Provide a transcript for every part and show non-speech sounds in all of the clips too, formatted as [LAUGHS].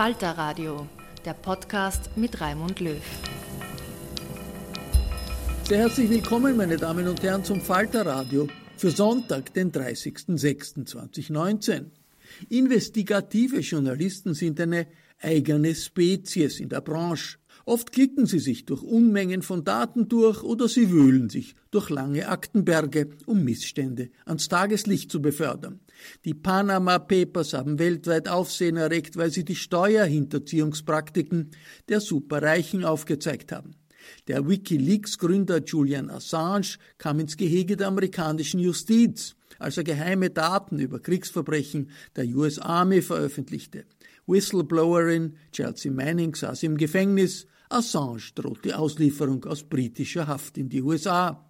Falter Radio, der Podcast mit Raimund Löw. Sehr herzlich willkommen, meine Damen und Herren, zum Falter Radio für Sonntag, den 30.06.2019. Investigative Journalisten sind eine eigene Spezies in der Branche. Oft klicken sie sich durch Unmengen von Daten durch oder sie wühlen sich durch lange Aktenberge, um Missstände ans Tageslicht zu befördern. Die Panama Papers haben weltweit Aufsehen erregt, weil sie die Steuerhinterziehungspraktiken der Superreichen aufgezeigt haben. Der Wikileaks-Gründer Julian Assange kam ins Gehege der amerikanischen Justiz, als er geheime Daten über Kriegsverbrechen der US Army veröffentlichte. Whistleblowerin Chelsea Manning saß im Gefängnis, Assange droht die Auslieferung aus britischer Haft in die USA.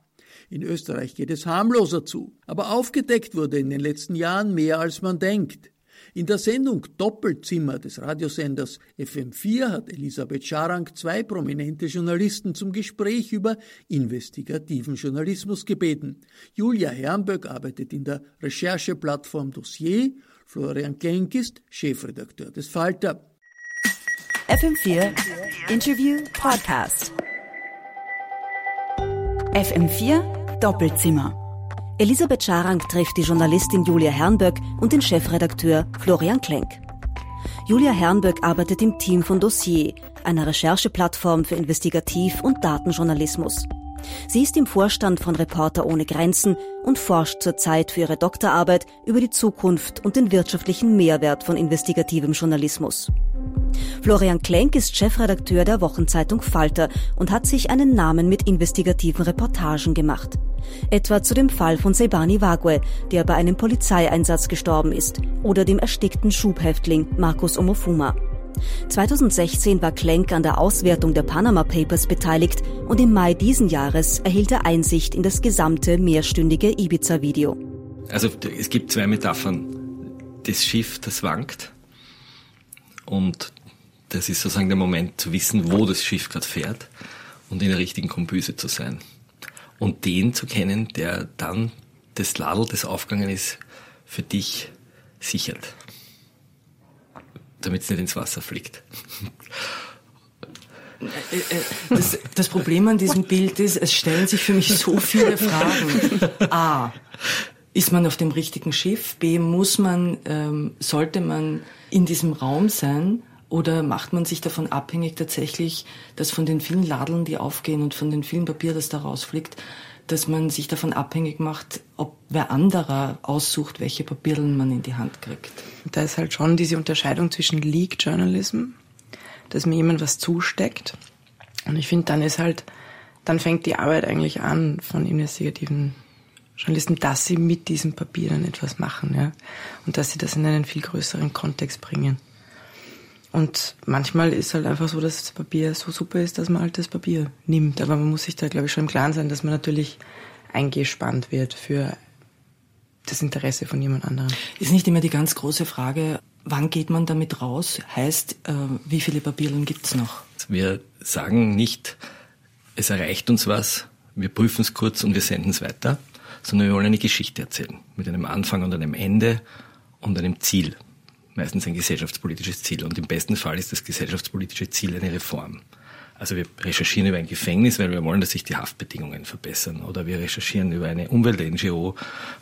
In Österreich geht es harmloser zu, aber aufgedeckt wurde in den letzten Jahren mehr als man denkt. In der Sendung Doppelzimmer des Radiosenders FM4 hat Elisabeth Scharang zwei prominente Journalisten zum Gespräch über investigativen Journalismus gebeten. Julia Herrenböck arbeitet in der Rechercheplattform Dossier, Florian Klenk ist Chefredakteur des Falter. FM4 Interview Podcast. FM4 Doppelzimmer. Elisabeth Scharang trifft die Journalistin Julia Herrenböck und den Chefredakteur Florian Klenk. Julia Herrenböck arbeitet im Team von Dossier, einer Rechercheplattform für Investigativ- und Datenjournalismus. Sie ist im Vorstand von Reporter ohne Grenzen und forscht zurzeit für ihre Doktorarbeit über die Zukunft und den wirtschaftlichen Mehrwert von investigativem Journalismus. Florian Klenk ist Chefredakteur der Wochenzeitung Falter und hat sich einen Namen mit investigativen Reportagen gemacht. Etwa zu dem Fall von Sebani Wagwe, der bei einem Polizeieinsatz gestorben ist, oder dem erstickten Schubhäftling Markus Omofuma. 2016 war Klenk an der Auswertung der Panama Papers beteiligt und im Mai diesen Jahres erhielt er Einsicht in das gesamte mehrstündige Ibiza-Video. Also es gibt zwei Metaphern. Das Schiff, das wankt und das ist sozusagen der Moment zu wissen, wo das Schiff gerade fährt und in der richtigen Kombüse zu sein. Und den zu kennen, der dann das Ladel, das aufgegangen ist, für dich sichert. Damit es nicht ins Wasser fliegt. Äh, äh, das, das, Problem an diesem Bild ist, es stellen sich für mich so viele Fragen. A. Ist man auf dem richtigen Schiff? B. Muss man, ähm, sollte man in diesem Raum sein? Oder macht man sich davon abhängig tatsächlich, dass von den vielen Ladeln, die aufgehen und von den vielen Papier, das da rausfliegt, dass man sich davon abhängig macht, ob wer anderer aussucht, welche Papierlen man in die Hand kriegt. Da ist halt schon diese Unterscheidung zwischen Leak Journalism, dass mir jemand was zusteckt. Und ich finde, dann ist halt, dann fängt die Arbeit eigentlich an von investigativen Journalisten, dass sie mit diesen Papieren etwas machen, ja. Und dass sie das in einen viel größeren Kontext bringen. Und manchmal ist halt einfach so, dass das Papier so super ist, dass man halt das Papier nimmt. Aber man muss sich da, glaube ich, schon im Klaren sein, dass man natürlich eingespannt wird für das Interesse von jemand anderem. Ist nicht immer die ganz große Frage, wann geht man damit raus? Heißt, äh, wie viele Papieren gibt's noch? Wir sagen nicht, es erreicht uns was, wir prüfen es kurz und wir senden es weiter, sondern wir wollen eine Geschichte erzählen. Mit einem Anfang und einem Ende und einem Ziel. Meistens ein gesellschaftspolitisches Ziel. Und im besten Fall ist das gesellschaftspolitische Ziel eine Reform. Also wir recherchieren über ein Gefängnis, weil wir wollen, dass sich die Haftbedingungen verbessern. Oder wir recherchieren über eine Umwelt-NGO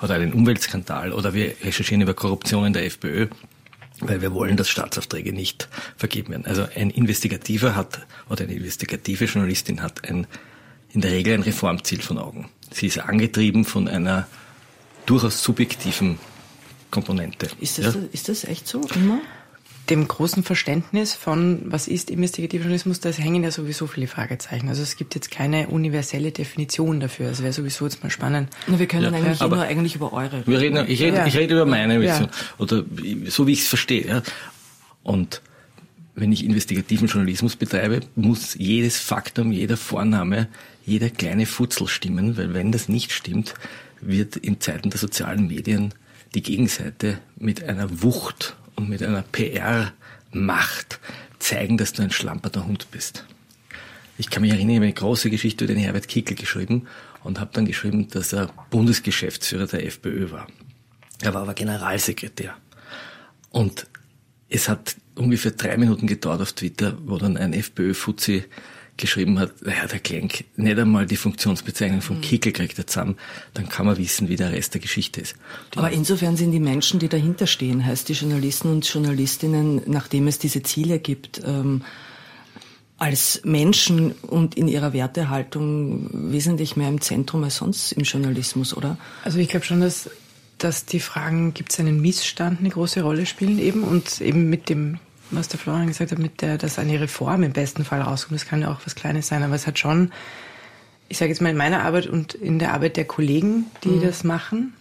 oder einen Umweltskandal. Oder wir recherchieren über Korruption in der FPÖ, weil wir wollen, dass Staatsaufträge nicht vergeben werden. Also ein Investigativer hat oder eine investigative Journalistin hat ein, in der Regel ein Reformziel von Augen. Sie ist angetrieben von einer durchaus subjektiven Komponente. Ist das, ja? ist das echt so immer? dem großen Verständnis von, was ist investigativer Journalismus, da hängen ja sowieso viele Fragezeichen. Also es gibt jetzt keine universelle Definition dafür. Es wäre sowieso jetzt mal spannend. Na, wir können ja, eigentlich nur eigentlich über eure Wir reden, ich rede, ja. ich rede über meine Vision. Oder so wie ich es verstehe. Ja. Und wenn ich investigativen Journalismus betreibe, muss jedes Faktum, jeder Vorname, jeder kleine Futzel stimmen, weil wenn das nicht stimmt, wird in Zeiten der sozialen Medien die Gegenseite mit einer Wucht und mit einer PR-Macht zeigen, dass du ein schlamperter Hund bist. Ich kann mich erinnern, ich habe eine große Geschichte über den Herbert Kickel geschrieben und habe dann geschrieben, dass er Bundesgeschäftsführer der FPÖ war. Er war aber Generalsekretär. Und es hat ungefähr drei Minuten gedauert auf Twitter, wo dann ein FPÖ-Fuzzi geschrieben hat, naja, der Klenk nicht einmal die Funktionsbezeichnung vom mhm. Kickel kriegt er zusammen, dann kann man wissen, wie der Rest der Geschichte ist. Die Aber insofern sind die Menschen, die dahinter stehen, heißt die Journalisten und Journalistinnen, nachdem es diese Ziele gibt, ähm, als Menschen und in ihrer Wertehaltung wesentlich mehr im Zentrum als sonst im Journalismus, oder? Also ich glaube schon, dass dass die Fragen, gibt es einen Missstand, eine große Rolle spielen eben und eben mit dem was der Florian gesagt hat, mit der, dass eine Reform im besten Fall rauskommt. Das kann ja auch was Kleines sein, aber es hat schon, ich sage jetzt mal in meiner Arbeit und in der Arbeit der Kollegen, die mhm. das machen,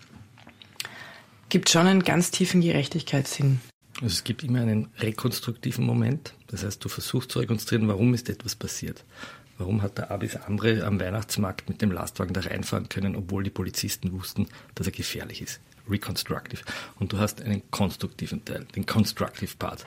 gibt schon einen ganz tiefen Gerechtigkeitssinn. Also es gibt immer einen rekonstruktiven Moment. Das heißt, du versuchst zu rekonstruieren, warum ist etwas passiert. Warum hat der Abis Amre am Weihnachtsmarkt mit dem Lastwagen da reinfahren können, obwohl die Polizisten wussten, dass er gefährlich ist? Reconstructive. Und du hast einen konstruktiven Teil, den Constructive Part.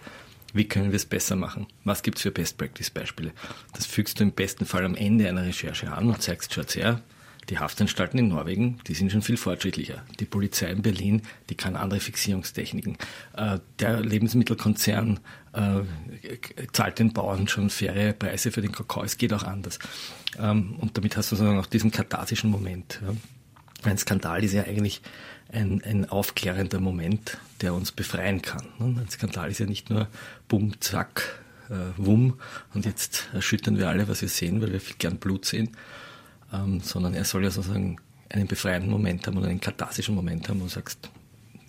Wie können wir es besser machen? Was gibt es für Best-Practice-Beispiele? Das fügst du im besten Fall am Ende einer Recherche an und zeigst, schaut her, die Haftanstalten in Norwegen, die sind schon viel fortschrittlicher. Die Polizei in Berlin, die kann andere Fixierungstechniken. Äh, der Lebensmittelkonzern äh, zahlt den Bauern schon faire Preise für den Kakao. Es geht auch anders. Ähm, und damit hast du sozusagen auch diesen katharsischen Moment. Ein Skandal ist ja eigentlich ein, ein aufklärender Moment, der uns befreien kann. Ein Skandal ist ja nicht nur bumm, zack, äh, wumm und jetzt erschüttern wir alle, was wir sehen, weil wir viel gern Blut sehen, ähm, sondern er soll ja sozusagen einen befreienden Moment haben oder einen katharsischen Moment haben, wo du sagst,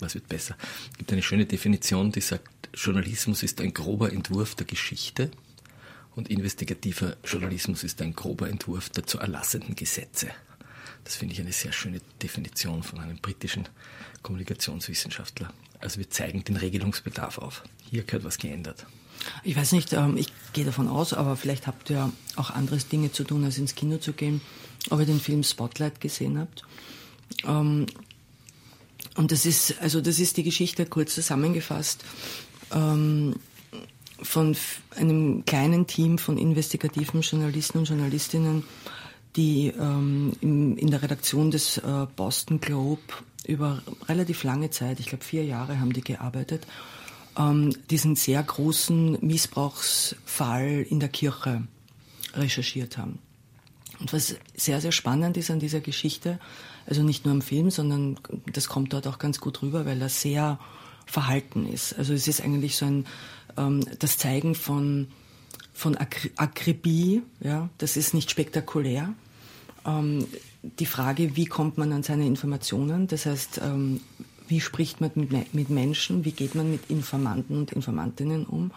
was wird besser. Es gibt eine schöne Definition, die sagt, Journalismus ist ein grober Entwurf der Geschichte und investigativer Journalismus ist ein grober Entwurf der zu erlassenden Gesetze. Das finde ich eine sehr schöne Definition von einem britischen Kommunikationswissenschaftler. Also wir zeigen den Regelungsbedarf auf. Hier gehört was geändert. Ich weiß nicht, ähm, ich gehe davon aus, aber vielleicht habt ihr auch anderes Dinge zu tun, als ins Kino zu gehen, ob ihr den Film Spotlight gesehen habt. Ähm, und das ist, also das ist die Geschichte kurz zusammengefasst ähm, von einem kleinen Team von investigativen Journalisten und Journalistinnen, die in, in, der Redaktion des äh, Boston Globe über relativ lange Zeit, ich glaube vier Jahre haben die gearbeitet, ähm, diesen sehr großen Missbrauchsfall in der Kirche recherchiert haben. Und was sehr, sehr spannend ist an dieser Geschichte, also nicht nur im Film, sondern das kommt dort auch ganz gut rüber, weil er sehr verhalten ist. Also es ist eigentlich so ein, ähm, das Zeigen von von Akribie, ja, das ist nicht spektakulär. Ähm, die Frage, wie kommt man an seine Informationen, das heißt, ähm, wie spricht man mit, mit Menschen, wie geht man mit Informanten und Informantinnen um.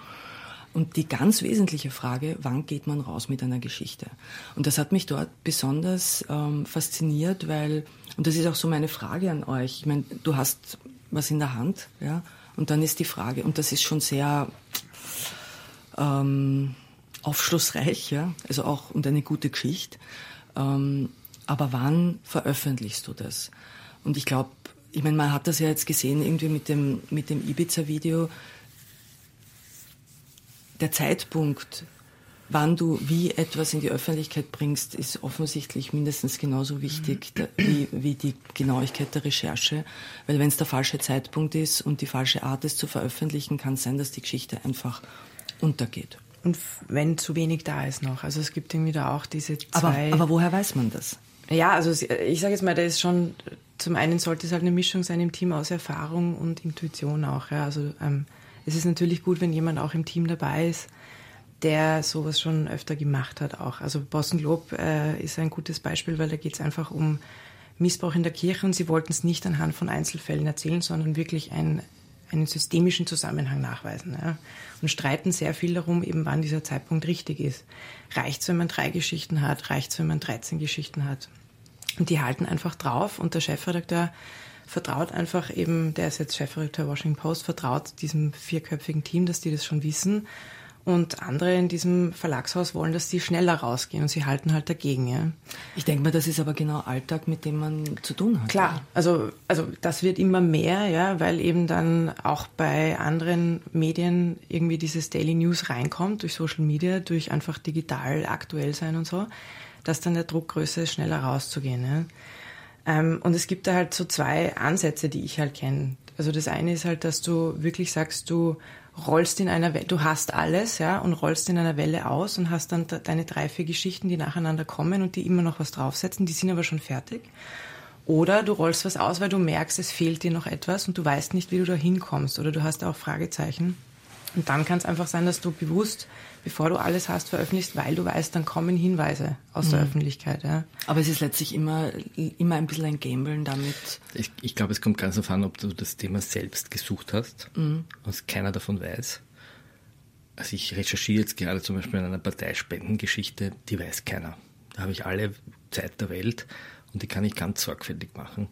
Und die ganz wesentliche Frage, wann geht man raus mit einer Geschichte? Und das hat mich dort besonders ähm, fasziniert, weil, und das ist auch so meine Frage an euch, ich meine, du hast was in der Hand, ja, und dann ist die Frage, und das ist schon sehr ähm, aufschlussreich, ja, also auch und eine gute Geschichte. Ähm, aber wann veröffentlichst du das? Und ich glaube, ich meine, man hat das ja jetzt gesehen irgendwie mit dem, mit dem Ibiza-Video. Der Zeitpunkt, wann du wie etwas in die Öffentlichkeit bringst, ist offensichtlich mindestens genauso wichtig wie, wie die Genauigkeit der Recherche. Weil wenn es der falsche Zeitpunkt ist und die falsche Art es zu veröffentlichen, kann es sein, dass die Geschichte einfach untergeht. Und wenn zu wenig da ist noch. Also es gibt irgendwie da auch diese zwei... Aber, aber woher weiß man das? Ja, also ich sage jetzt mal, da ist schon, zum einen sollte es halt eine Mischung sein im Team aus Erfahrung und Intuition auch. Ja. Also ähm, es ist natürlich gut, wenn jemand auch im Team dabei ist, der sowas schon öfter gemacht hat auch. Also Boston Globe äh, ist ein gutes Beispiel, weil da geht es einfach um Missbrauch in der Kirche und sie wollten es nicht anhand von Einzelfällen erzählen, sondern wirklich ein, einen systemischen Zusammenhang nachweisen. Ja. Und streiten sehr viel darum, eben wann dieser Zeitpunkt richtig ist. Reicht es, wenn man drei Geschichten hat? Reicht es, wenn man 13 Geschichten hat? Und die halten einfach drauf und der Chefredakteur vertraut einfach eben, der ist jetzt Chefredakteur Washington Post, vertraut diesem vierköpfigen Team, dass die das schon wissen und andere in diesem Verlagshaus wollen, dass sie schneller rausgehen und sie halten halt dagegen. Ja. Ich denke mal, das ist aber genau Alltag, mit dem man zu tun hat. Klar, also, also das wird immer mehr, ja, weil eben dann auch bei anderen Medien irgendwie dieses Daily News reinkommt, durch Social Media, durch einfach digital aktuell sein und so, dass dann der Druck größer ist, schneller rauszugehen. Ja. Ähm, und es gibt da halt so zwei Ansätze, die ich halt kenne. Also das eine ist halt, dass du wirklich sagst, du rollst in einer Welle, du hast alles, ja, und rollst in einer Welle aus und hast dann deine drei, vier Geschichten, die nacheinander kommen und die immer noch was draufsetzen, die sind aber schon fertig. Oder du rollst was aus, weil du merkst, es fehlt dir noch etwas und du weißt nicht, wie du da hinkommst oder du hast auch Fragezeichen. Und dann kann es einfach sein, dass du bewusst, bevor du alles hast, veröffentlichst, weil du weißt, dann kommen Hinweise aus mhm. der Öffentlichkeit. Ja. Aber es ist letztlich immer, immer ein bisschen ein Gambeln damit. Ich, ich glaube, es kommt ganz darauf an, ob du das Thema selbst gesucht hast, mhm. was keiner davon weiß. Also ich recherchiere jetzt gerade zum Beispiel in einer Parteispendengeschichte, die weiß keiner. Da habe ich alle Zeit der Welt und die kann ich ganz sorgfältig machen.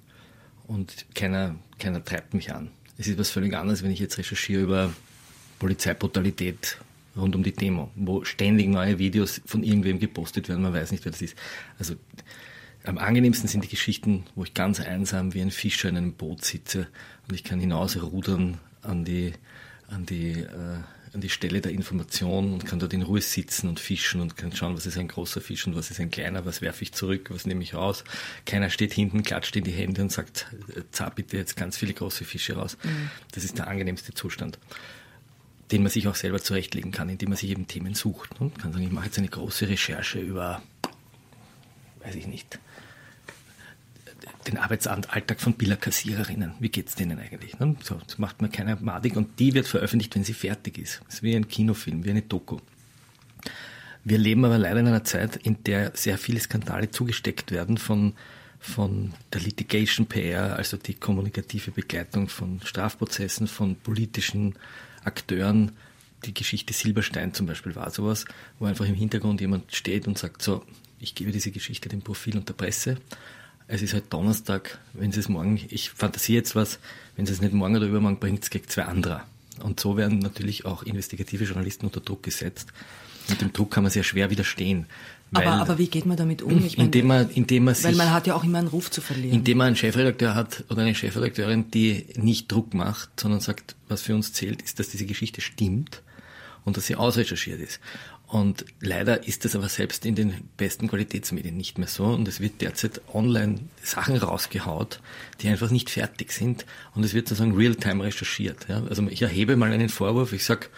Und keiner, keiner treibt mich an. Es ist was völlig anderes, wenn ich jetzt recherchiere über Polizeibrutalität rund um die Demo, wo ständig neue Videos von irgendwem gepostet werden, man weiß nicht, wer das ist. Also am angenehmsten sind die Geschichten, wo ich ganz einsam wie ein Fischer in einem Boot sitze und ich kann hinausrudern an die, an die, äh, an die Stelle der Information und kann dort in Ruhe sitzen und fischen und kann schauen, was ist ein großer Fisch und was ist ein kleiner, was werfe ich zurück, was nehme ich raus. Keiner steht hinten, klatscht in die Hände und sagt, äh, zah bitte jetzt ganz viele große Fische raus. Mhm. Das ist der angenehmste Zustand den man sich auch selber zurechtlegen kann, indem man sich eben Themen sucht. Und kann sagen, ich mache jetzt eine große Recherche über, weiß ich nicht, den Arbeitsalltag von Billerkassiererinnen. Wie geht es denen eigentlich? So, das macht man keiner madig und die wird veröffentlicht, wenn sie fertig ist. Das ist wie ein Kinofilm, wie eine Doku. Wir leben aber leider in einer Zeit, in der sehr viele Skandale zugesteckt werden von, von der Litigation PR, also die kommunikative Begleitung von Strafprozessen, von politischen Akteuren, die Geschichte Silberstein zum Beispiel war sowas, wo einfach im Hintergrund jemand steht und sagt so, ich gebe diese Geschichte dem Profil und der Presse. Es ist halt Donnerstag, wenn Sie es morgen, ich fantasiere jetzt was, wenn Sie es nicht morgen oder übermorgen bringt, es gegen zwei andere. Und so werden natürlich auch investigative Journalisten unter Druck gesetzt. Und dem Druck kann man sehr schwer widerstehen. Weil, aber, aber wie geht man damit um? Ich indem man, indem man sich, weil man hat ja auch immer einen Ruf zu verlieren. Indem man einen Chefredakteur hat oder eine Chefredakteurin, die nicht Druck macht, sondern sagt, was für uns zählt, ist, dass diese Geschichte stimmt und dass sie ausrecherchiert ist. Und leider ist das aber selbst in den besten Qualitätsmedien nicht mehr so. Und es wird derzeit online Sachen rausgehaut, die einfach nicht fertig sind. Und es wird sozusagen real-time recherchiert. Ja? Also ich erhebe mal einen Vorwurf, ich sag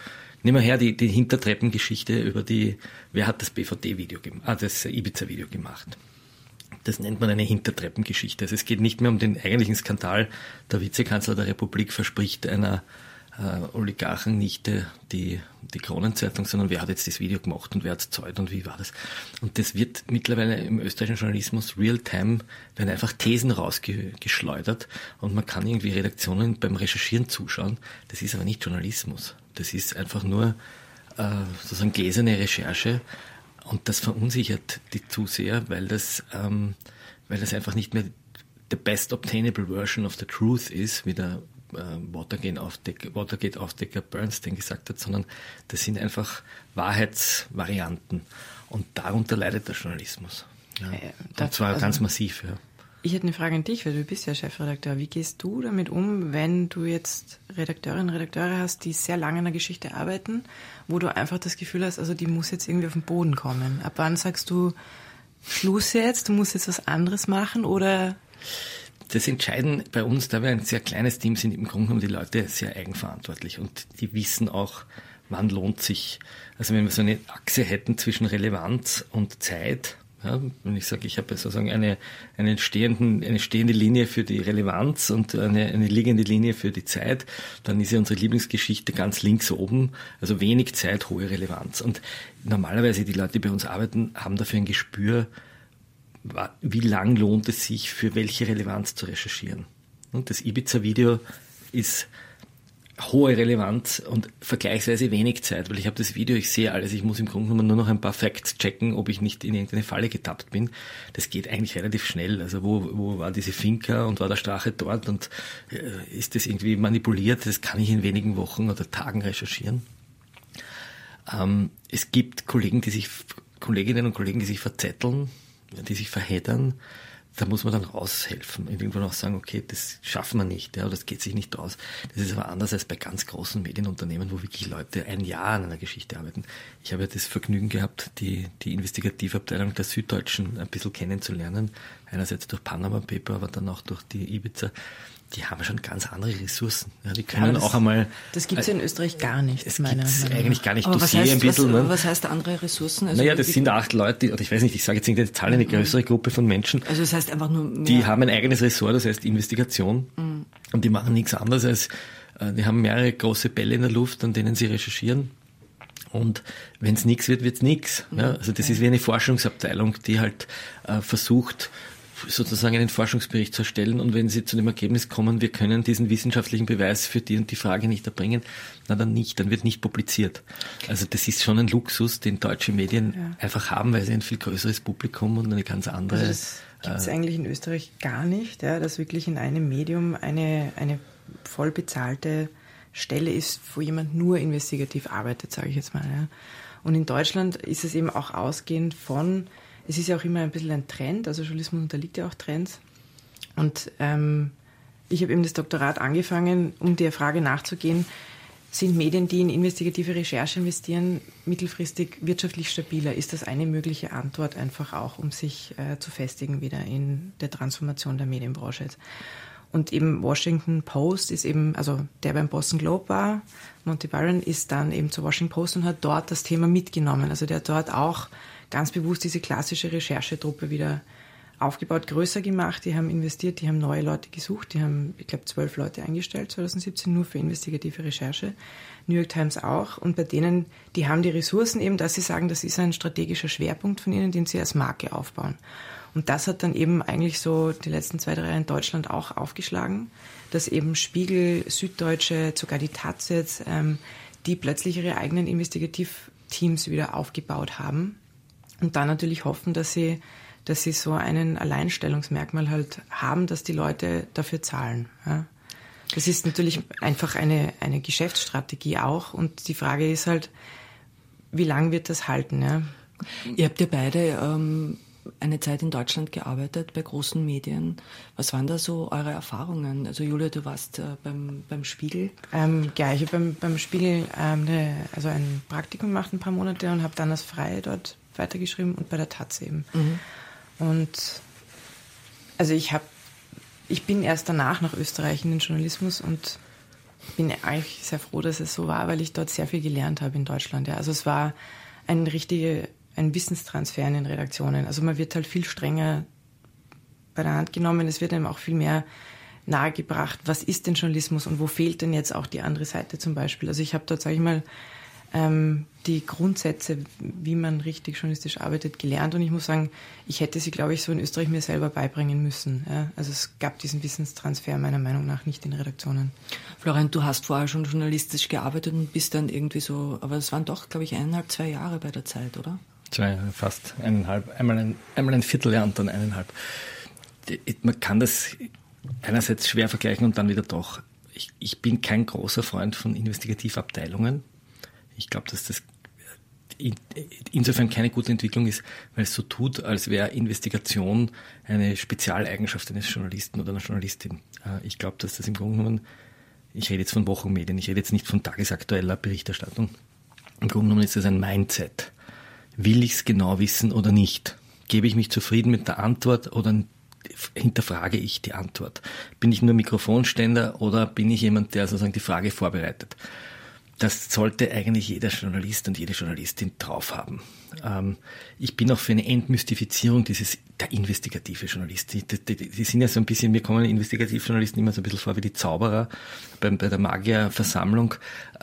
Nehmen wir her die, die Hintertreppengeschichte über die, wer hat das BVD-Video gemacht, ah, das Ibiza-Video gemacht. Das nennt man eine Hintertreppengeschichte. Also es geht nicht mehr um den eigentlichen Skandal. Der Vizekanzler der Republik verspricht einer äh, Oligarchennichte die, die Kronenzeitung, sondern wer hat jetzt das Video gemacht und wer hat es zahlt und wie war das. Und das wird mittlerweile im österreichischen Journalismus real-time, werden einfach Thesen rausgeschleudert und man kann irgendwie Redaktionen beim Recherchieren zuschauen. Das ist aber nicht Journalismus. Das ist einfach nur äh, sozusagen gläserne Recherche und das verunsichert die Zuseher, weil das, ähm, weil das einfach nicht mehr the best obtainable version of the truth ist, wie der Watergate-Aufdecker Watergate Bernstein gesagt hat, sondern das sind einfach Wahrheitsvarianten. Und darunter leidet der Journalismus. Ja. Äh, und zwar also, ganz massiv. Ja. Ich hätte eine Frage an dich, weil du bist ja Chefredakteur. Wie gehst du damit um, wenn du jetzt Redakteurinnen und Redakteure hast, die sehr lange an der Geschichte arbeiten, wo du einfach das Gefühl hast, also die muss jetzt irgendwie auf den Boden kommen? Ab wann sagst du, Schluss jetzt, du musst jetzt was anderes machen oder das Entscheiden bei uns, da wir ein sehr kleines Team sind, im Grunde genommen die Leute sehr eigenverantwortlich und die wissen auch, wann lohnt sich. Also wenn wir so eine Achse hätten zwischen Relevanz und Zeit, ja, wenn ich sage, ich habe sozusagen eine, eine, stehenden, eine stehende Linie für die Relevanz und eine, eine liegende Linie für die Zeit, dann ist ja unsere Lieblingsgeschichte ganz links oben, also wenig Zeit, hohe Relevanz. Und normalerweise die Leute, die bei uns arbeiten, haben dafür ein Gespür, wie lang lohnt es sich, für welche Relevanz zu recherchieren. Und das Ibiza-Video ist hohe Relevanz und vergleichsweise wenig Zeit, weil ich habe das Video, ich sehe alles, ich muss im Grunde nur noch ein paar Facts checken, ob ich nicht in irgendeine Falle getappt bin. Das geht eigentlich relativ schnell. Also wo, wo war diese Finca und war der Strache dort und äh, ist das irgendwie manipuliert? Das kann ich in wenigen Wochen oder Tagen recherchieren. Ähm, es gibt Kollegen, die sich, Kolleginnen und Kollegen, die sich verzetteln, die sich verheddern da muss man dann raushelfen. Irgendwann auch sagen, okay, das schaffen wir nicht, ja, das geht sich nicht aus. Das ist aber anders als bei ganz großen Medienunternehmen, wo wirklich Leute ein Jahr an einer Geschichte arbeiten. Ich habe ja das Vergnügen gehabt, die, die Investigativabteilung der Süddeutschen ein bisschen kennenzulernen. Einerseits durch Panama Paper, aber dann auch durch die Ibiza die haben schon ganz andere Ressourcen. Ja, die können ja, das, auch einmal. Das gibt es ja in Österreich gar nicht. Es eigentlich gar nicht. Aber was heißt, ein bisschen, was, ne? was heißt andere Ressourcen? Also naja, das sind acht Leute, oder ich weiß nicht, ich sage jetzt nicht eine Zahl, eine größere Gruppe von Menschen. Also das heißt einfach nur. Mehr. Die haben ein eigenes Ressort, das heißt Investigation. Mhm. Und die machen nichts anderes als, äh, die haben mehrere große Bälle in der Luft, an denen sie recherchieren. Und wenn es nichts wird, wird es nichts. Ja, also das ist wie eine Forschungsabteilung, die halt äh, versucht, sozusagen einen Forschungsbericht zu erstellen und wenn Sie zu dem Ergebnis kommen, wir können diesen wissenschaftlichen Beweis für die und die Frage nicht erbringen, na dann nicht, dann wird nicht publiziert. Also das ist schon ein Luxus, den deutsche Medien ja. einfach haben, weil sie ein viel größeres Publikum und eine ganz andere. Also das gibt es äh, eigentlich in Österreich gar nicht, ja, dass wirklich in einem Medium eine, eine voll bezahlte Stelle ist, wo jemand nur investigativ arbeitet, sage ich jetzt mal. Ja. Und in Deutschland ist es eben auch ausgehend von es ist ja auch immer ein bisschen ein Trend, also Journalismus unterliegt ja auch Trends. Und ähm, ich habe eben das Doktorat angefangen, um der Frage nachzugehen, sind Medien, die in investigative Recherche investieren, mittelfristig wirtschaftlich stabiler? Ist das eine mögliche Antwort einfach auch, um sich äh, zu festigen wieder in der Transformation der Medienbranche? Und eben Washington Post ist eben, also der beim Boston Globe war, Monty Byron ist dann eben zur Washington Post und hat dort das Thema mitgenommen. Also der hat dort auch ganz bewusst diese klassische Recherchetruppe wieder aufgebaut, größer gemacht. Die haben investiert, die haben neue Leute gesucht. Die haben, ich glaube, zwölf Leute eingestellt 2017 nur für investigative Recherche. New York Times auch. Und bei denen, die haben die Ressourcen eben, dass sie sagen, das ist ein strategischer Schwerpunkt von ihnen, den sie als Marke aufbauen. Und das hat dann eben eigentlich so die letzten zwei, drei Jahre in Deutschland auch aufgeschlagen, dass eben Spiegel, Süddeutsche, sogar die Taz jetzt, ähm, die plötzlich ihre eigenen Investigativteams wieder aufgebaut haben und dann natürlich hoffen, dass sie, dass sie so einen Alleinstellungsmerkmal halt haben, dass die Leute dafür zahlen. Ja. Das ist natürlich einfach eine, eine Geschäftsstrategie auch. Und die Frage ist halt, wie lang wird das halten? Ja? Ihr habt ja beide ähm, eine Zeit in Deutschland gearbeitet bei großen Medien. Was waren da so eure Erfahrungen? Also Julia, du warst äh, beim, beim Spiegel. Ähm, ja, ich habe beim, beim Spiegel ähm, eine, also ein Praktikum gemacht, ein paar Monate und habe dann das Freie dort weitergeschrieben und bei der Taz eben. Mhm. Und also ich habe, ich bin erst danach nach Österreich in den Journalismus und bin eigentlich sehr froh, dass es so war, weil ich dort sehr viel gelernt habe in Deutschland. Ja. Also es war ein richtiger, ein Wissenstransfer in den Redaktionen. Also man wird halt viel strenger bei der Hand genommen. Es wird einem auch viel mehr nahegebracht, was ist denn Journalismus und wo fehlt denn jetzt auch die andere Seite zum Beispiel. Also ich habe dort, sage ich mal, ähm, die Grundsätze, wie man richtig journalistisch arbeitet, gelernt. Und ich muss sagen, ich hätte sie, glaube ich, so in Österreich mir selber beibringen müssen. Ja? Also es gab diesen Wissenstransfer meiner Meinung nach nicht in Redaktionen. Florian, du hast vorher schon journalistisch gearbeitet und bist dann irgendwie so, aber es waren doch, glaube ich, eineinhalb, zwei Jahre bei der Zeit, oder? Zwei, fast eineinhalb. Einmal ein, einmal ein Vierteljahr und dann eineinhalb. Man kann das einerseits schwer vergleichen und dann wieder doch ich, ich bin kein großer Freund von Investigativabteilungen. Ich glaube, dass das insofern keine gute Entwicklung ist, weil es so tut, als wäre Investigation eine Spezialeigenschaft eines Journalisten oder einer Journalistin. Äh, ich glaube, dass das im Grunde genommen, ich rede jetzt von Wochenmedien, ich rede jetzt nicht von tagesaktueller Berichterstattung, im Grunde genommen ist das ein Mindset. Will ich es genau wissen oder nicht? Gebe ich mich zufrieden mit der Antwort oder hinterfrage ich die Antwort? Bin ich nur Mikrofonständer oder bin ich jemand, der sozusagen die Frage vorbereitet? Das sollte eigentlich jeder Journalist und jede Journalistin drauf haben. Ähm, ich bin auch für eine Entmystifizierung dieses der investigative Journalist. Die, die, die, sind ja so ein bisschen, mir kommen Investigativjournalisten immer so ein bisschen vor wie die Zauberer bei, bei der Magierversammlung.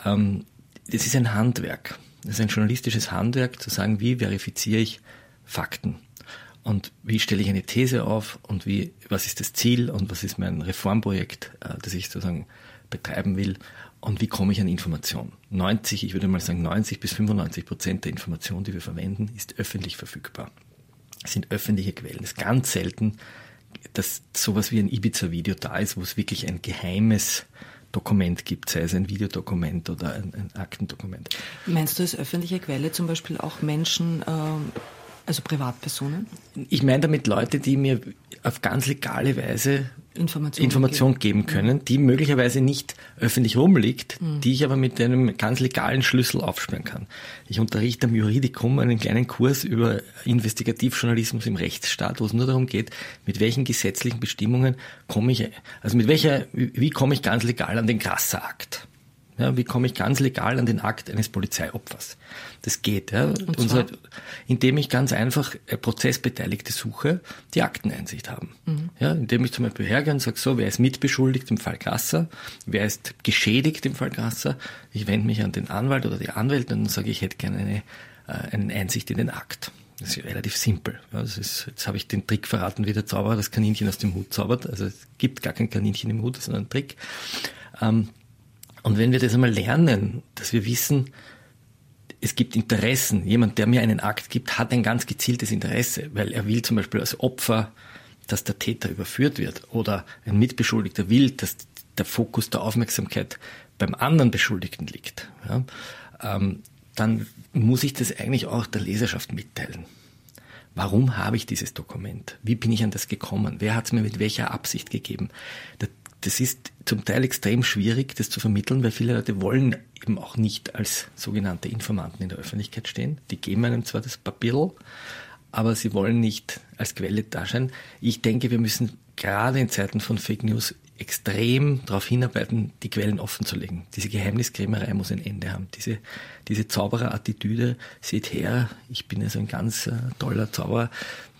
Ähm, das ist ein Handwerk. Das ist ein journalistisches Handwerk, zu sagen, wie verifiziere ich Fakten und wie stelle ich eine These auf und wie, was ist das Ziel und was ist mein Reformprojekt, äh, das ich sozusagen betreiben will und wie komme ich an Informationen. 90, ich würde mal sagen 90 bis 95 Prozent der Informationen, die wir verwenden, ist öffentlich verfügbar. Das sind öffentliche Quellen. Es ist ganz selten, dass sowas wie ein Ibiza-Video da ist, wo es wirklich ein geheimes Dokument gibt, sei es ein Videodokument oder ein, ein Aktendokument. Meinst du als öffentliche Quelle zum Beispiel auch Menschen, äh, also Privatpersonen? Ich meine damit Leute, die mir auf ganz legale Weise Information, Information geben. können, die möglicherweise nicht öffentlich rumliegt, mhm. die ich aber mit einem ganz legalen Schlüssel aufsperren kann. Ich unterrichte am Juridikum einen kleinen Kurs über Investigativjournalismus im Rechtsstaat, wo es nur darum geht, mit welchen gesetzlichen Bestimmungen komme ich, also mit welcher, wie komme ich ganz legal an den Grasser-Akt? Ja, wie komme ich ganz legal an den Akt eines Polizeiopfers? Das geht, ja. Und, und so, indem ich ganz einfach Prozessbeteiligte suche, die Akteneinsicht haben. Mhm. Ja, indem ich zum Beispiel hergehe und sage, so, wer ist mitbeschuldigt im Fall Grasser? Wer ist geschädigt im Fall Grasser? Ich wende mich an den Anwalt oder die Anwälte und sage ich, ich hätte gerne eine, äh, eine Einsicht in den Akt. Das ist relativ simpel. Ja, das ist, jetzt habe ich den Trick verraten, wie der Zauberer das Kaninchen aus dem Hut zaubert. Also es gibt gar kein Kaninchen im Hut, sondern ein Trick. Ähm, und wenn wir das einmal lernen, dass wir wissen, es gibt Interessen, jemand, der mir einen Akt gibt, hat ein ganz gezieltes Interesse, weil er will zum Beispiel als Opfer, dass der Täter überführt wird oder ein Mitbeschuldigter will, dass der Fokus der Aufmerksamkeit beim anderen Beschuldigten liegt, ja, ähm, dann muss ich das eigentlich auch der Leserschaft mitteilen. Warum habe ich dieses Dokument? Wie bin ich an das gekommen? Wer hat es mir mit welcher Absicht gegeben? Der das ist zum Teil extrem schwierig, das zu vermitteln, weil viele Leute wollen eben auch nicht als sogenannte Informanten in der Öffentlichkeit stehen. Die geben einem zwar das Papier, aber sie wollen nicht als Quelle darstellen. Ich denke, wir müssen gerade in Zeiten von Fake News extrem darauf hinarbeiten, die Quellen offen zu legen. Diese Geheimniskrämerei muss ein Ende haben. Diese, diese Zaubererattitüde, seht her, ich bin ja so ein ganz äh, toller Zauberer,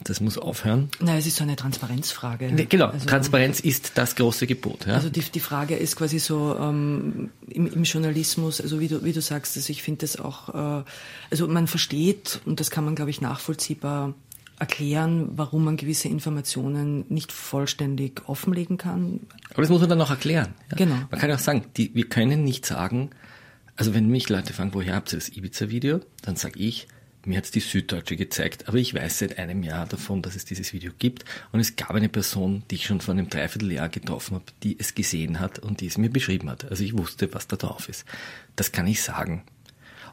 das muss aufhören. Nein, es ist so eine Transparenzfrage. Nee, genau, also, Transparenz ist das große Gebot. Ja? Also die, die Frage ist quasi so ähm, im, im Journalismus, also wie du, wie du sagst, also ich finde das auch, äh, also man versteht, und das kann man, glaube ich, nachvollziehbar erklären, warum man gewisse Informationen nicht vollständig offenlegen kann. Aber das muss man dann auch erklären. Ja? Genau. Man kann auch sagen, die, wir können nicht sagen, also wenn mich Leute fragen, woher habt ihr das Ibiza-Video, dann sage ich, mir hat es die Süddeutsche gezeigt, aber ich weiß seit einem Jahr davon, dass es dieses Video gibt. Und es gab eine Person, die ich schon vor einem Dreivierteljahr getroffen habe, die es gesehen hat und die es mir beschrieben hat. Also ich wusste, was da drauf ist. Das kann ich sagen.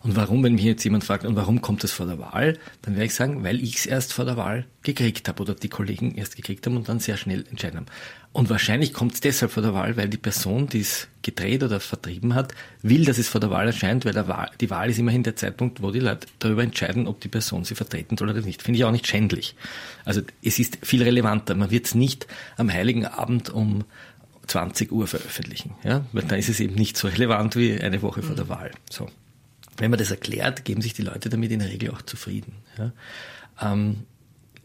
Und warum, wenn mich jetzt jemand fragt, und warum kommt das vor der Wahl, dann werde ich sagen, weil ich es erst vor der Wahl gekriegt habe oder die Kollegen erst gekriegt haben und dann sehr schnell entscheiden haben. Und wahrscheinlich kommt es deshalb vor der Wahl, weil die Person, die es gedreht oder vertrieben hat, will, dass es vor der Wahl erscheint, weil Wahl, die Wahl ist immerhin der Zeitpunkt, wo die Leute darüber entscheiden, ob die Person sie vertreten soll oder nicht. Finde ich auch nicht schändlich. Also es ist viel relevanter. Man wird es nicht am Heiligen Abend um 20 Uhr veröffentlichen. Ja? Weil da ist es eben nicht so relevant wie eine Woche vor der Wahl. So wenn man das erklärt, geben sich die Leute damit in der Regel auch zufrieden. Ja? Ähm,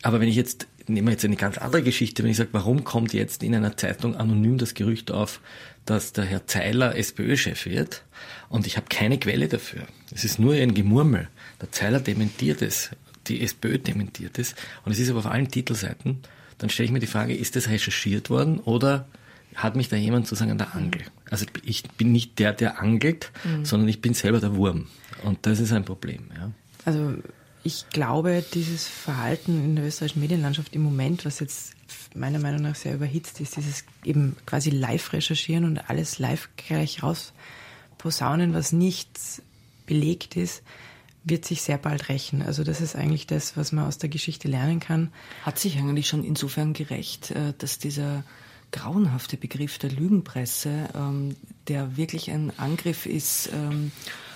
aber wenn ich jetzt, nehmen wir jetzt eine ganz andere Geschichte, wenn ich sage, warum kommt jetzt in einer Zeitung anonym das Gerücht auf, dass der Herr Zeiler SPÖ-Chef wird und ich habe keine Quelle dafür. Es ist nur ein Gemurmel. Der Zeiler dementiert es, die SPÖ dementiert es und es ist aber auf allen Titelseiten. Dann stelle ich mir die Frage, ist das recherchiert worden oder hat mich da jemand sozusagen an der Angel? Also ich bin nicht der, der angelt, mhm. sondern ich bin selber der Wurm. Und das ist ein Problem. Ja. Also ich glaube, dieses Verhalten in der österreichischen Medienlandschaft im Moment, was jetzt meiner Meinung nach sehr überhitzt ist, dieses eben quasi live recherchieren und alles live gleich raus posaunen, was nicht belegt ist, wird sich sehr bald rächen. Also das ist eigentlich das, was man aus der Geschichte lernen kann. Hat sich eigentlich schon insofern gerecht, äh, dass dieser grauenhafte Begriff der Lügenpresse, ähm, der wirklich ein Angriff ist ähm,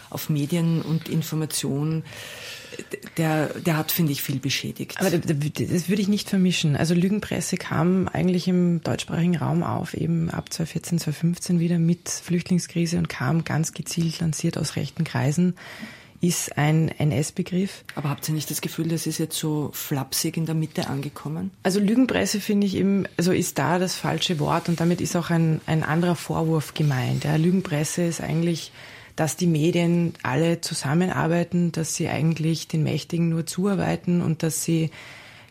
auf Medien und Information, der, der hat, finde ich, viel beschädigt. Aber das würde ich nicht vermischen. Also Lügenpresse kam eigentlich im deutschsprachigen Raum auf, eben ab 2014, 2015 wieder mit Flüchtlingskrise und kam ganz gezielt lanciert aus rechten Kreisen ist ein NS-Begriff. Aber habt ihr nicht das Gefühl, das ist jetzt so flapsig in der Mitte angekommen? Also Lügenpresse finde ich eben, also ist da das falsche Wort und damit ist auch ein, ein anderer Vorwurf gemeint. Ja, Lügenpresse ist eigentlich dass die Medien alle zusammenarbeiten, dass sie eigentlich den Mächtigen nur zuarbeiten und dass sie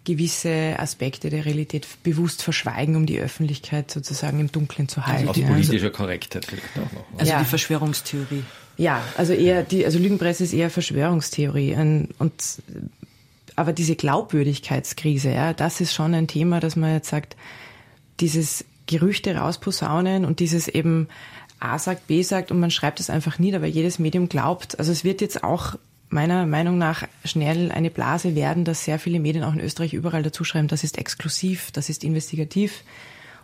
gewisse Aspekte der Realität bewusst verschweigen, um die Öffentlichkeit sozusagen im Dunkeln zu halten. Also aus politischer Korrektheit vielleicht auch noch. Also ja. die Verschwörungstheorie. Ja, also eher die, also Lügenpresse ist eher Verschwörungstheorie und, und aber diese Glaubwürdigkeitskrise, ja, das ist schon ein Thema, dass man jetzt sagt, dieses Gerüchte rausposaunen und dieses eben A sagt, B sagt und man schreibt es einfach nieder, weil jedes Medium glaubt. Also es wird jetzt auch meiner Meinung nach schnell eine Blase werden, dass sehr viele Medien auch in Österreich überall dazu schreiben, das ist exklusiv, das ist investigativ.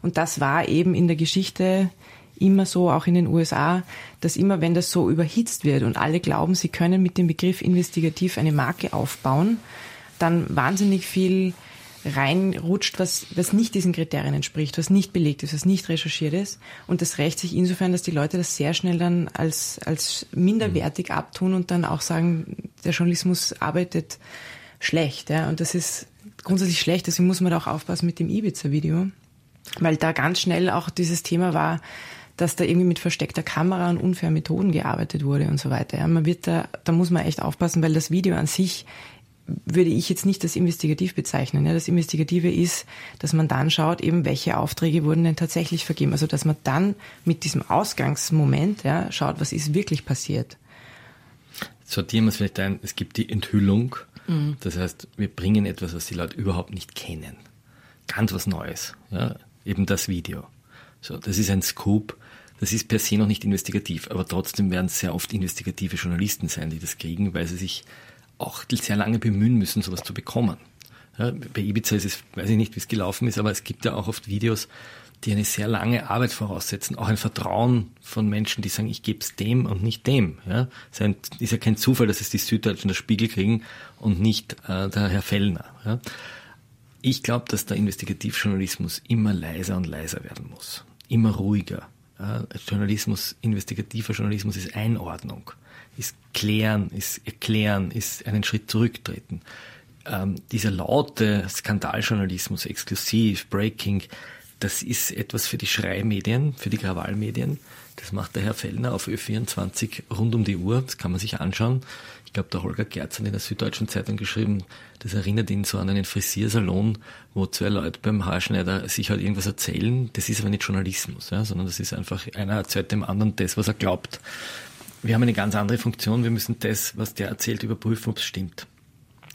Und das war eben in der Geschichte immer so, auch in den USA, dass immer wenn das so überhitzt wird und alle glauben, sie können mit dem Begriff investigativ eine Marke aufbauen, dann wahnsinnig viel reinrutscht, was, was nicht diesen Kriterien entspricht, was nicht belegt ist, was nicht recherchiert ist. Und das rächt sich insofern, dass die Leute das sehr schnell dann als, als minderwertig mhm. abtun und dann auch sagen, der Journalismus arbeitet schlecht. Ja. Und das ist grundsätzlich schlecht, deswegen muss man da auch aufpassen mit dem Ibiza-Video, weil da ganz schnell auch dieses Thema war, dass da irgendwie mit versteckter Kamera und unfairen Methoden gearbeitet wurde und so weiter. Ja, man wird da, da muss man echt aufpassen, weil das Video an sich würde ich jetzt nicht als investigativ bezeichnen. Das Investigative ist, dass man dann schaut, eben welche Aufträge wurden denn tatsächlich vergeben. Also dass man dann mit diesem Ausgangsmoment ja, schaut, was ist wirklich passiert. Sortieren wir es vielleicht ein, es gibt die Enthüllung. Mhm. Das heißt, wir bringen etwas, was die Leute überhaupt nicht kennen. Ganz was Neues. Ja? Eben das Video. So, das ist ein Scoop. Das ist per se noch nicht investigativ, aber trotzdem werden es sehr oft investigative Journalisten sein, die das kriegen, weil sie sich auch sehr lange bemühen müssen, sowas zu bekommen. Ja, bei Ibiza ist es, weiß ich nicht, wie es gelaufen ist, aber es gibt ja auch oft Videos, die eine sehr lange Arbeit voraussetzen, auch ein Vertrauen von Menschen, die sagen, ich gebe es dem und nicht dem. Ja, es ist ja kein Zufall, dass es die Süddeutschen das Spiegel kriegen und nicht äh, der Herr Fellner. Ja. Ich glaube, dass der Investigativjournalismus immer leiser und leiser werden muss, immer ruhiger. Ja, Journalismus, investigativer Journalismus ist Einordnung ist klären, ist erklären, ist einen Schritt zurücktreten. Ähm, dieser laute Skandaljournalismus, exklusiv, Breaking, das ist etwas für die Schreimedien, für die Krawallmedien. Das macht der Herr Fellner auf Ö24 rund um die Uhr. Das kann man sich anschauen. Ich glaube, der Holger Gerz hat in der Süddeutschen Zeitung geschrieben, das erinnert ihn so an einen Frisiersalon, wo zwei Leute beim Haarschneider sich halt irgendwas erzählen. Das ist aber nicht Journalismus, ja, sondern das ist einfach, einer erzählt dem anderen das, was er glaubt wir haben eine ganz andere Funktion. Wir müssen das, was der erzählt, überprüfen, ob es stimmt.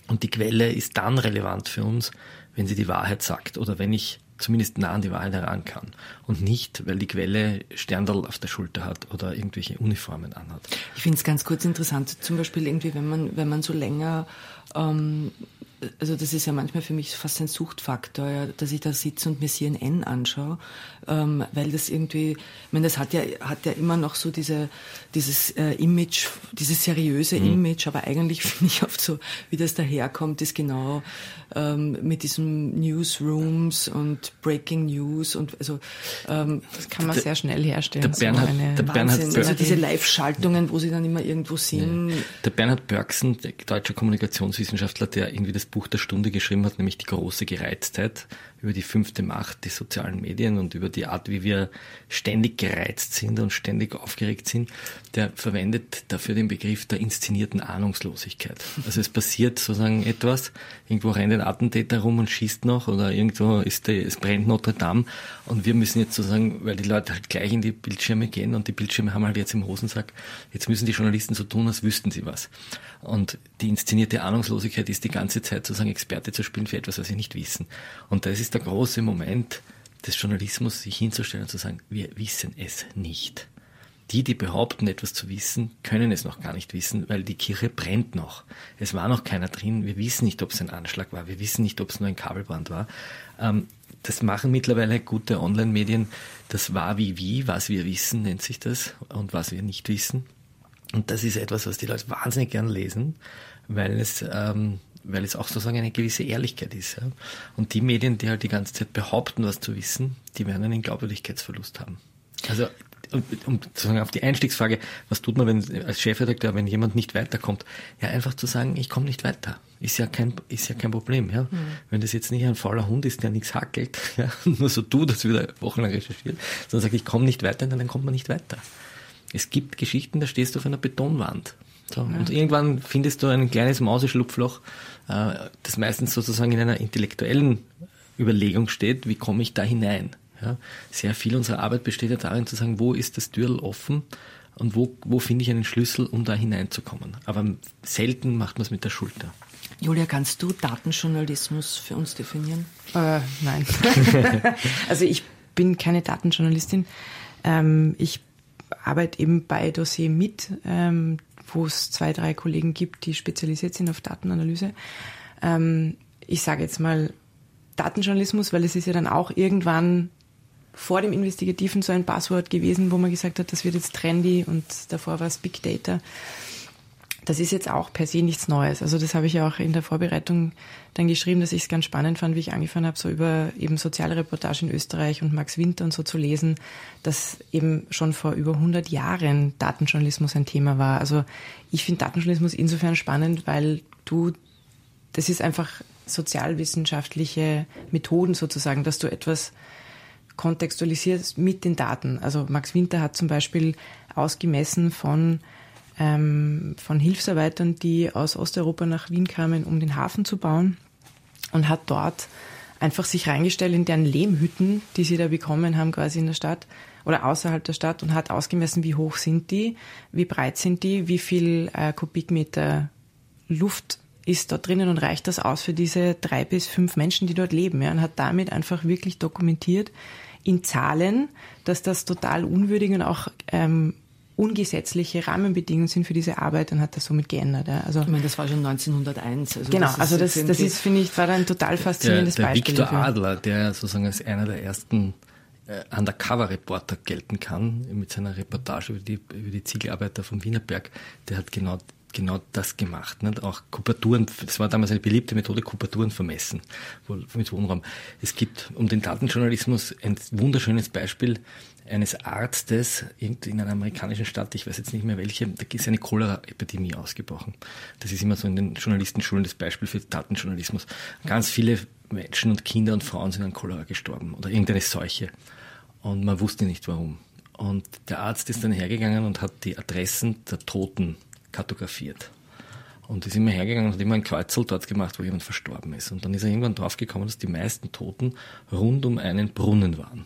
Und die Quelle ist dann relevant für uns, wenn sie die Wahrheit sagt oder wenn ich zumindest nah an die Wahrheit heran kann. Und nicht, weil die Quelle Sterndal auf der Schulter hat oder irgendwelche Uniformen anhat. Ich finde es ganz kurz interessant, zum Beispiel irgendwie, wenn man, wenn man so länger ähm, also das ist ja manchmal für mich fast ein Suchtfaktor, ja, dass ich da sitze und mir CNN anschaue, ähm, weil das irgendwie, ich meine, das hat ja, hat ja immer noch so diese, dieses äh, Image, dieses seriöse mhm. Image, aber eigentlich [LAUGHS] finde ich oft so, wie das daherkommt, ist genau ähm, mit diesen Newsrooms und Breaking News und also ähm, das kann man der, sehr schnell herstellen. Der Bernhard, so der Bernhard also diese Live-Schaltungen, wo sie dann immer irgendwo sind. Ja. Der Bernhard Börksen, der deutsche Kommunikationswissenschaftler, der irgendwie das Buch der Stunde geschrieben hat, nämlich die große Gereiztheit, über die fünfte Macht, die sozialen Medien und über die Art, wie wir ständig gereizt sind und ständig aufgeregt sind, der verwendet dafür den Begriff der inszenierten Ahnungslosigkeit. Also es passiert sozusagen etwas, irgendwo rennt ein Attentäter rum und schießt noch oder irgendwo ist der, es brennt Notre Dame und wir müssen jetzt sozusagen, weil die Leute halt gleich in die Bildschirme gehen und die Bildschirme haben halt jetzt im Hosensack, jetzt müssen die Journalisten so tun, als wüssten sie was. Und die inszenierte Ahnungslosigkeit ist die ganze Zeit sozusagen Experte zu spielen für etwas, was sie nicht wissen. Und das ist der große Moment des Journalismus, sich hinzustellen und zu sagen, wir wissen es nicht. Die, die behaupten, etwas zu wissen, können es noch gar nicht wissen, weil die Kirche brennt noch. Es war noch keiner drin. Wir wissen nicht, ob es ein Anschlag war. Wir wissen nicht, ob es nur ein Kabelbrand war. Ähm, das machen mittlerweile gute Online-Medien. Das war wie wie, was wir wissen, nennt sich das, und was wir nicht wissen. Und das ist etwas, was die Leute wahnsinnig gern lesen, weil es, ähm, weil es auch sozusagen eine gewisse Ehrlichkeit ist. Ja? Und die Medien, die halt die ganze Zeit behaupten, was zu wissen, die werden einen Glaubwürdigkeitsverlust haben. Also um, um sozusagen auf die Einstiegsfrage, was tut man wenn, als Chefredakteur, wenn jemand nicht weiterkommt? Ja, einfach zu sagen, ich komme nicht weiter. Ist ja kein, ist ja kein Problem. Ja? Mhm. Wenn das jetzt nicht ein fauler Hund ist, der nichts hackelt, [LAUGHS] ja, nur so tut, dass wieder wochenlang recherchiert, sondern sagt, ich komme nicht weiter, dann kommt man nicht weiter. Es gibt Geschichten, da stehst du auf einer Betonwand. So, ja. Und irgendwann findest du ein kleines Mauseschlupfloch, äh, das meistens sozusagen in einer intellektuellen Überlegung steht, wie komme ich da hinein? Ja, sehr viel unserer Arbeit besteht ja darin zu sagen, wo ist das Türl offen und wo, wo finde ich einen Schlüssel, um da hineinzukommen. Aber selten macht man es mit der Schulter. Julia, kannst du Datenjournalismus für uns definieren? Äh, nein. [LAUGHS] [LAUGHS] also ich bin keine Datenjournalistin. Ähm, ich arbeite eben bei Dossier mit, ähm, wo es zwei, drei Kollegen gibt, die spezialisiert sind auf Datenanalyse. Ähm, ich sage jetzt mal Datenjournalismus, weil es ist ja dann auch irgendwann vor dem Investigativen so ein Passwort gewesen, wo man gesagt hat, das wird jetzt trendy und davor war es Big Data. Das ist jetzt auch per se nichts Neues. Also das habe ich ja auch in der Vorbereitung dann geschrieben, dass ich es ganz spannend fand, wie ich angefangen habe, so über eben soziale Reportage in Österreich und Max Winter und so zu lesen, dass eben schon vor über 100 Jahren Datenjournalismus ein Thema war. Also ich finde Datenjournalismus insofern spannend, weil du, das ist einfach sozialwissenschaftliche Methoden sozusagen, dass du etwas kontextualisierst mit den Daten. Also Max Winter hat zum Beispiel ausgemessen von ähm, von Hilfsarbeitern, die aus Osteuropa nach Wien kamen, um den Hafen zu bauen und hat dort einfach sich reingestellt in deren Lehmhütten, die sie da bekommen haben, quasi in der Stadt oder außerhalb der Stadt und hat ausgemessen, wie hoch sind die, wie breit sind die, wie viel äh, Kubikmeter Luft ist dort drinnen und reicht das aus für diese drei bis fünf Menschen, die dort leben. Ja, und hat damit einfach wirklich dokumentiert in Zahlen, dass das total unwürdig und auch ähm, ungesetzliche Rahmenbedingungen sind für diese Arbeit, dann hat das somit geändert. Ja. Also, ich meine, das war schon 1901. Also genau, das also das, das ist, finde ich, war ein total faszinierendes der, der Beispiel. Viktor Adler, der sozusagen als einer der ersten äh, Undercover-Reporter gelten kann, mit seiner Reportage über die, über die Ziegelarbeiter vom Wienerberg, der hat genau genau das gemacht. Nicht? Auch Kupaturen, das war damals eine beliebte Methode, Kupaturen vermessen mit Wohnraum. Es gibt um den Datenjournalismus ein wunderschönes Beispiel eines Arztes in einer amerikanischen Stadt, ich weiß jetzt nicht mehr welche, da ist eine Cholera-Epidemie ausgebrochen. Das ist immer so in den Journalistenschulen das Beispiel für Datenjournalismus. Ganz viele Menschen und Kinder und Frauen sind an Cholera gestorben oder irgendeine Seuche. Und man wusste nicht warum. Und der Arzt ist dann hergegangen und hat die Adressen der Toten kartografiert. Und ist immer hergegangen und hat immer ein Kreuzel dort gemacht, wo jemand verstorben ist. Und dann ist er irgendwann draufgekommen, dass die meisten Toten rund um einen Brunnen waren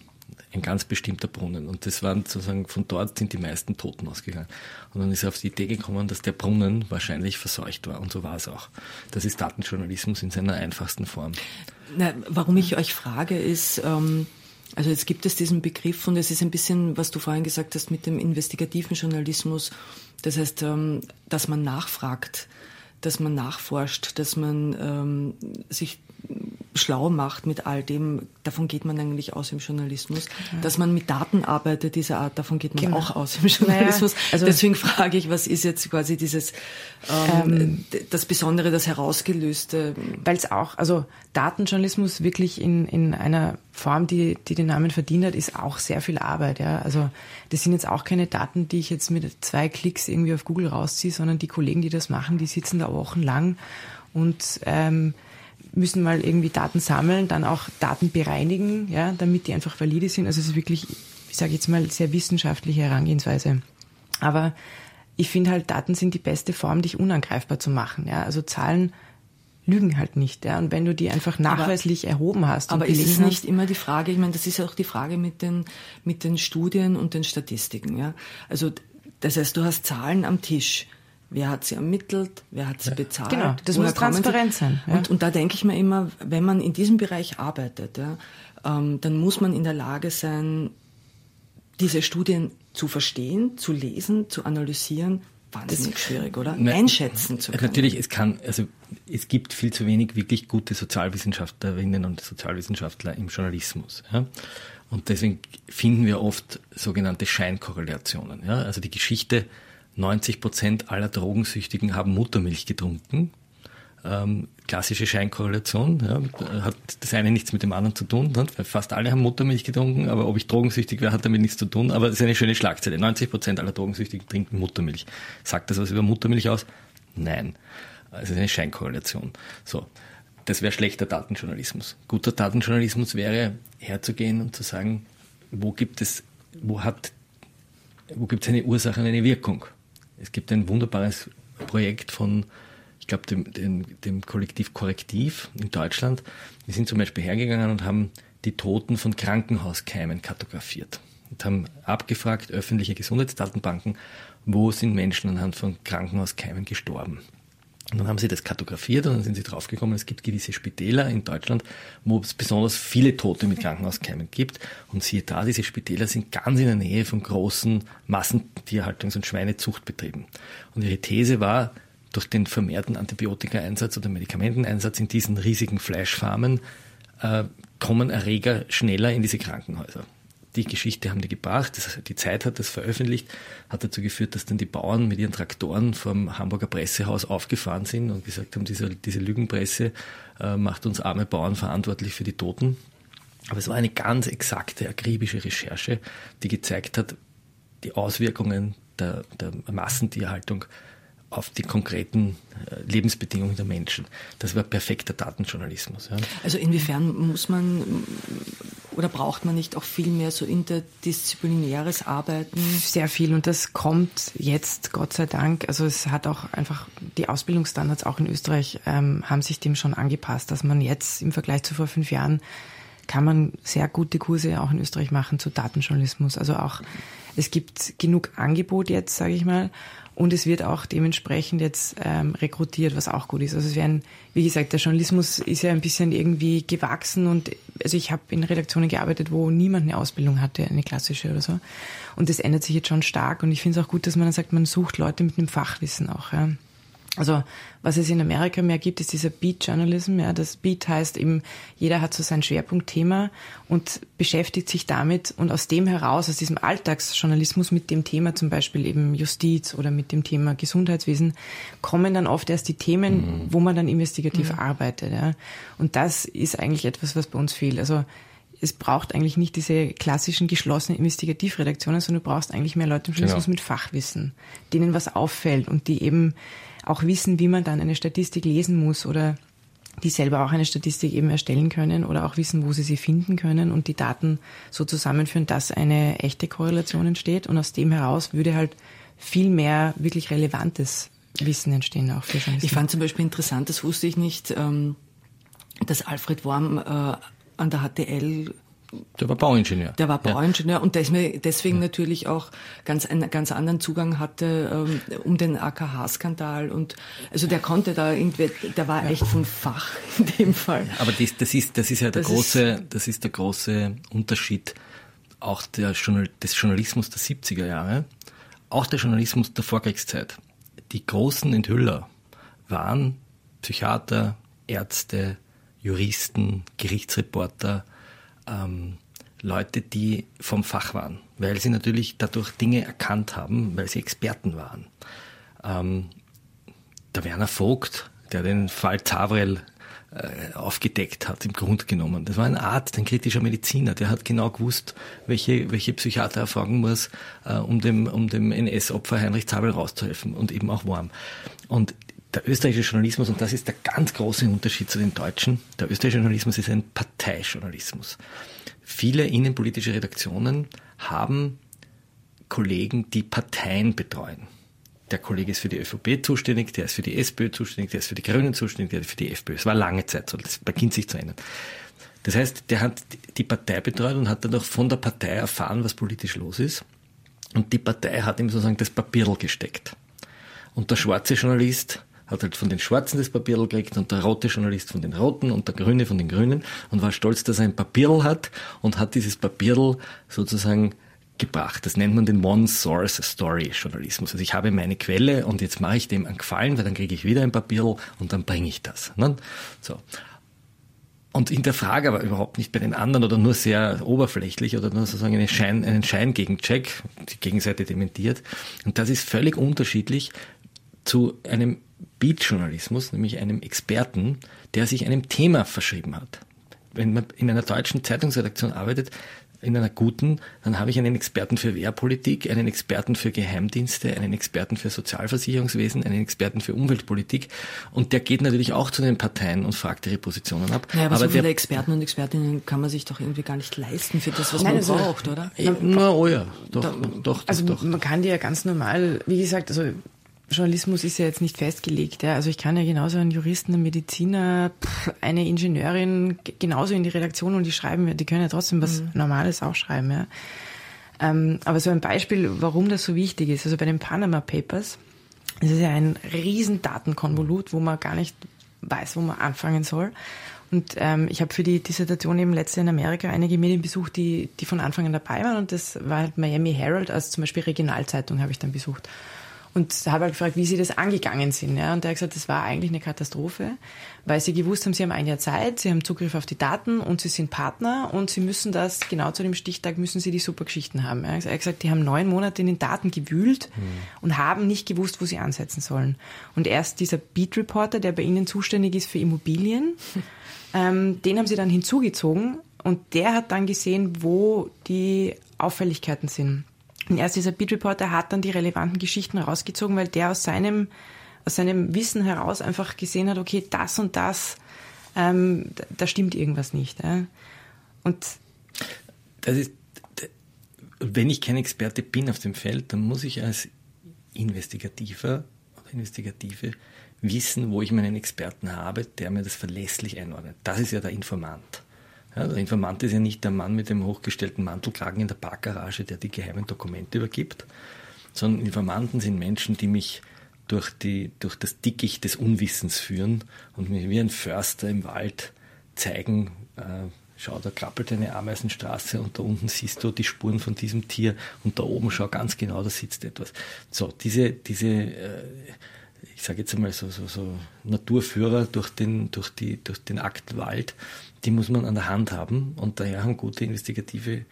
ein ganz bestimmter Brunnen. Und das waren sozusagen, von dort sind die meisten Toten ausgegangen. Und dann ist er auf die Idee gekommen, dass der Brunnen wahrscheinlich verseucht war. Und so war es auch. Das ist Datenjournalismus in seiner einfachsten Form. Na, warum ich euch frage, ist, ähm, also jetzt gibt es diesen Begriff und es ist ein bisschen, was du vorhin gesagt hast mit dem investigativen Journalismus. Das heißt, ähm, dass man nachfragt, dass man nachforscht, dass man ähm, sich schlau macht mit all dem, davon geht man eigentlich aus im Journalismus. Ja. Dass man mit Daten arbeitet dieser Art, davon geht man genau. auch aus im Journalismus. Naja, also Deswegen frage ich, was ist jetzt quasi dieses ähm, ähm, das Besondere, das Herausgelöste? Weil es auch, also Datenjournalismus wirklich in, in einer Form, die, die den Namen verdient hat, ist auch sehr viel Arbeit. Ja. Also das sind jetzt auch keine Daten, die ich jetzt mit zwei Klicks irgendwie auf Google rausziehe, sondern die Kollegen, die das machen, die sitzen da wochenlang und ähm, müssen mal irgendwie Daten sammeln, dann auch Daten bereinigen, ja, damit die einfach valide sind. Also es ist wirklich, ich sage jetzt mal, sehr wissenschaftliche Herangehensweise. Aber ich finde halt, Daten sind die beste Form, dich unangreifbar zu machen. Ja? Also Zahlen lügen halt nicht. Ja? Und wenn du die einfach nachweislich aber, erhoben hast. Aber ist es nicht immer die Frage, ich meine, das ist ja auch die Frage mit den, mit den Studien und den Statistiken. Ja? Also das heißt, du hast Zahlen am Tisch. Wer hat sie ermittelt? Wer hat sie bezahlt? Genau, das muss transparent sein. Ja. Und, und da denke ich mir immer, wenn man in diesem Bereich arbeitet, ja, ähm, dann muss man in der Lage sein, diese Studien zu verstehen, zu lesen, zu analysieren, wahnsinnig schwierig, oder? Na, Einschätzen zu können. Natürlich, es kann, also es gibt viel zu wenig wirklich gute Sozialwissenschaftlerinnen und Sozialwissenschaftler im Journalismus. Ja? Und deswegen finden wir oft sogenannte Scheinkorrelationen. Ja? Also die Geschichte, 90 Prozent aller Drogensüchtigen haben Muttermilch getrunken ähm, klassische Scheinkorrelation. Ja, hat das eine nichts mit dem anderen zu tun. Fast alle haben Muttermilch getrunken, aber ob ich drogensüchtig wäre, hat damit nichts zu tun. Aber es ist eine schöne Schlagzeile. 90 Prozent aller Drogensüchtigen trinken Muttermilch. Sagt das was über Muttermilch aus? Nein. Es ist eine Scheinkorrelation. So. Das wäre schlechter Datenjournalismus. Guter Datenjournalismus wäre herzugehen und zu sagen, wo gibt es, wo hat, wo gibt es eine Ursache und eine Wirkung? Es gibt ein wunderbares Projekt von ich glaube, dem, dem, dem Kollektiv Korrektiv in Deutschland, die sind zum Beispiel hergegangen und haben die Toten von Krankenhauskeimen kartografiert und haben abgefragt, öffentliche Gesundheitsdatenbanken, wo sind Menschen anhand von Krankenhauskeimen gestorben. Und dann haben sie das kartografiert und dann sind sie draufgekommen, es gibt gewisse Spitäler in Deutschland, wo es besonders viele Tote mit Krankenhauskeimen gibt. Und siehe da, diese Spitäler sind ganz in der Nähe von großen Massentierhaltungs- und Schweinezuchtbetrieben. Und ihre These war, durch den vermehrten Antibiotikaeinsatz oder Medikamenteneinsatz in diesen riesigen Fleischfarmen äh, kommen Erreger schneller in diese Krankenhäuser. Die Geschichte haben die gebracht, die Zeit hat das veröffentlicht, hat dazu geführt, dass dann die Bauern mit ihren Traktoren vom Hamburger Pressehaus aufgefahren sind und gesagt haben, diese, diese Lügenpresse äh, macht uns arme Bauern verantwortlich für die Toten. Aber es war eine ganz exakte, akribische Recherche, die gezeigt hat, die Auswirkungen der, der Massentierhaltung auf die konkreten äh, Lebensbedingungen der Menschen. Das war perfekter Datenjournalismus. Ja. Also inwiefern muss man oder braucht man nicht auch viel mehr so interdisziplinäres Arbeiten? Sehr viel und das kommt jetzt, Gott sei Dank. Also es hat auch einfach die Ausbildungsstandards auch in Österreich ähm, haben sich dem schon angepasst, dass man jetzt im Vergleich zu vor fünf Jahren kann man sehr gute Kurse auch in Österreich machen zu Datenjournalismus. Also auch es gibt genug Angebot jetzt, sage ich mal. Und es wird auch dementsprechend jetzt ähm, rekrutiert, was auch gut ist. Also es werden, wie gesagt, der Journalismus ist ja ein bisschen irgendwie gewachsen und also ich habe in Redaktionen gearbeitet, wo niemand eine Ausbildung hatte, eine klassische oder so. Und das ändert sich jetzt schon stark und ich finde es auch gut, dass man dann sagt, man sucht Leute mit einem Fachwissen auch. Ja. Also was es in Amerika mehr gibt, ist dieser Beat Journalism. Ja, das Beat heißt eben, jeder hat so sein Schwerpunktthema und beschäftigt sich damit und aus dem heraus, aus diesem Alltagsjournalismus mit dem Thema zum Beispiel eben Justiz oder mit dem Thema Gesundheitswesen, kommen dann oft erst die Themen, mhm. wo man dann investigativ mhm. arbeitet. Ja. Und das ist eigentlich etwas, was bei uns fehlt. Also es braucht eigentlich nicht diese klassischen geschlossenen Investigativredaktionen, sondern du brauchst eigentlich mehr Leute im Journalismus genau. mit Fachwissen, denen was auffällt und die eben auch wissen, wie man dann eine Statistik lesen muss oder die selber auch eine Statistik eben erstellen können oder auch wissen, wo sie sie finden können und die Daten so zusammenführen, dass eine echte Korrelation entsteht. Und aus dem heraus würde halt viel mehr wirklich relevantes Wissen entstehen auch für Journalisten. Ich fand zum Beispiel interessant, das wusste ich nicht, ähm, dass Alfred Worm äh, an der HTL der war Bauingenieur. Der war Bauingenieur ja. und deswegen natürlich auch ganz einen ganz anderen Zugang hatte ähm, um den AKH-Skandal und also der konnte da irgendwie, der war ja. echt vom Fach in dem Fall. Aber das, das ist das ist ja der das große ist, das ist der große Unterschied auch der Journal, des Journalismus der 70er Jahre, auch der Journalismus der Vorkriegszeit. Die großen Enthüller waren Psychiater, Ärzte, Juristen, Gerichtsreporter, ähm, Leute, die vom Fach waren, weil sie natürlich dadurch Dinge erkannt haben, weil sie Experten waren. Ähm, der Werner Vogt, der den Fall Zavrel äh, aufgedeckt hat, im Grunde genommen. Das war ein Art, ein kritischer Mediziner, der hat genau gewusst, welche, welche Psychiater er fragen muss, äh, um dem, um dem NS-Opfer Heinrich Zabel rauszuhelfen und eben auch Worm. Und der österreichische Journalismus, und das ist der ganz große Unterschied zu den deutschen, der österreichische Journalismus ist ein Parteijournalismus. Viele innenpolitische Redaktionen haben Kollegen, die Parteien betreuen. Der Kollege ist für die ÖVP zuständig, der ist für die SPÖ zuständig, der ist für die Grünen zuständig, der ist für die FPÖ. Es war lange Zeit so, das beginnt sich zu ändern. Das heißt, der hat die Partei betreut und hat dann auch von der Partei erfahren, was politisch los ist. Und die Partei hat ihm sozusagen das Papierl gesteckt. Und der schwarze Journalist hat halt von den Schwarzen das Papierl gekriegt und der rote Journalist von den Roten und der Grüne von den Grünen und war stolz, dass er ein Papierl hat und hat dieses Papierl sozusagen gebracht. Das nennt man den One-Source-Story-Journalismus. Also ich habe meine Quelle und jetzt mache ich dem einen Gefallen, weil dann kriege ich wieder ein Papierl und dann bringe ich das. Ne? So. Und hinterfrage aber überhaupt nicht bei den anderen oder nur sehr oberflächlich oder nur sozusagen einen Schein, einen Scheingegencheck, die Gegenseite dementiert. Und das ist völlig unterschiedlich zu einem Beat-Journalismus, nämlich einem Experten, der sich einem Thema verschrieben hat. Wenn man in einer deutschen Zeitungsredaktion arbeitet, in einer guten, dann habe ich einen Experten für Wehrpolitik, einen Experten für Geheimdienste, einen Experten für Sozialversicherungswesen, einen Experten für Umweltpolitik und der geht natürlich auch zu den Parteien und fragt ihre Positionen ab. Naja, aber, aber so viele Experten und Expertinnen kann man sich doch irgendwie gar nicht leisten für das, was Nein, man also, braucht, oder? Na, oh ja, doch, da, doch, Also doch. man kann die ja ganz normal, wie gesagt, also Journalismus ist ja jetzt nicht festgelegt. Ja. Also ich kann ja genauso einen Juristen, einen Mediziner, eine Ingenieurin genauso in die Redaktion und die schreiben, die können ja trotzdem was mhm. Normales auch schreiben. Ja. Ähm, aber so ein Beispiel, warum das so wichtig ist. Also bei den Panama Papers, das ist ja ein riesen Datenkonvolut, wo man gar nicht weiß, wo man anfangen soll. Und ähm, ich habe für die Dissertation eben letzte in Amerika einige Medien besucht, die, die von Anfang an dabei waren. Und das war halt Miami Herald, als zum Beispiel Regionalzeitung habe ich dann besucht. Und habe halt gefragt, wie sie das angegangen sind. Ja. Und er hat gesagt, das war eigentlich eine Katastrophe, weil sie gewusst haben, sie haben ein Jahr Zeit, sie haben Zugriff auf die Daten und sie sind Partner und sie müssen das, genau zu dem Stichtag müssen sie die super Geschichten haben. Er hat gesagt, die haben neun Monate in den Daten gewühlt mhm. und haben nicht gewusst, wo sie ansetzen sollen. Und erst dieser Beat Reporter, der bei ihnen zuständig ist für Immobilien, [LAUGHS] ähm, den haben sie dann hinzugezogen und der hat dann gesehen, wo die Auffälligkeiten sind. Und erst dieser Beat Reporter hat dann die relevanten Geschichten rausgezogen, weil der aus seinem, aus seinem Wissen heraus einfach gesehen hat, okay, das und das, ähm, da, da stimmt irgendwas nicht. Ja. Und das ist, wenn ich kein Experte bin auf dem Feld, dann muss ich als Investigativer oder Investigative wissen, wo ich meinen Experten habe, der mir das verlässlich einordnet. Das ist ja der Informant. Ja, der Informant ist ja nicht der Mann mit dem hochgestellten Mantelkragen in der Parkgarage, der die geheimen Dokumente übergibt, sondern Informanten sind Menschen, die mich durch, die, durch das Dickicht des Unwissens führen und mich wie ein Förster im Wald zeigen, äh, schau, da krabbelt eine Ameisenstraße und da unten siehst du die Spuren von diesem Tier und da oben schau ganz genau, da sitzt etwas. So, diese, diese äh, ich sage jetzt einmal so, so, so Naturführer durch den, durch, die, durch den Aktenwald, die muss man an der Hand haben und daher haben gute investigative äh,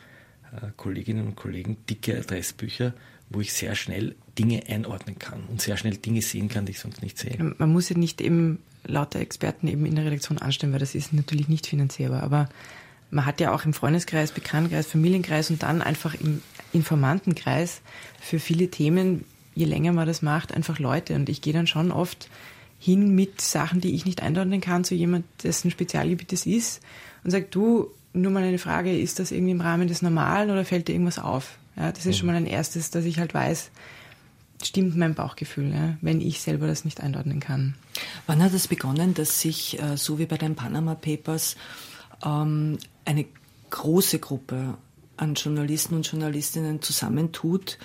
Kolleginnen und Kollegen dicke Adressbücher, wo ich sehr schnell Dinge einordnen kann und sehr schnell Dinge sehen kann, die ich sonst nicht sehe. Man muss ja nicht eben lauter Experten eben in der Redaktion anstellen, weil das ist natürlich nicht finanzierbar, aber man hat ja auch im Freundeskreis, Bekanntenkreis, Familienkreis und dann einfach im Informantenkreis für viele Themen, je länger man das macht, einfach Leute. Und ich gehe dann schon oft hin mit Sachen, die ich nicht einordnen kann, zu jemand, dessen Spezialgebiet es ist und sagt, du, nur mal eine Frage, ist das irgendwie im Rahmen des Normalen oder fällt dir irgendwas auf? Ja, das ist schon mal ein erstes, dass ich halt weiß, stimmt mein Bauchgefühl, ja, wenn ich selber das nicht einordnen kann. Wann hat es begonnen, dass sich, äh, so wie bei den Panama Papers, ähm, eine große Gruppe an Journalisten und Journalistinnen zusammentut,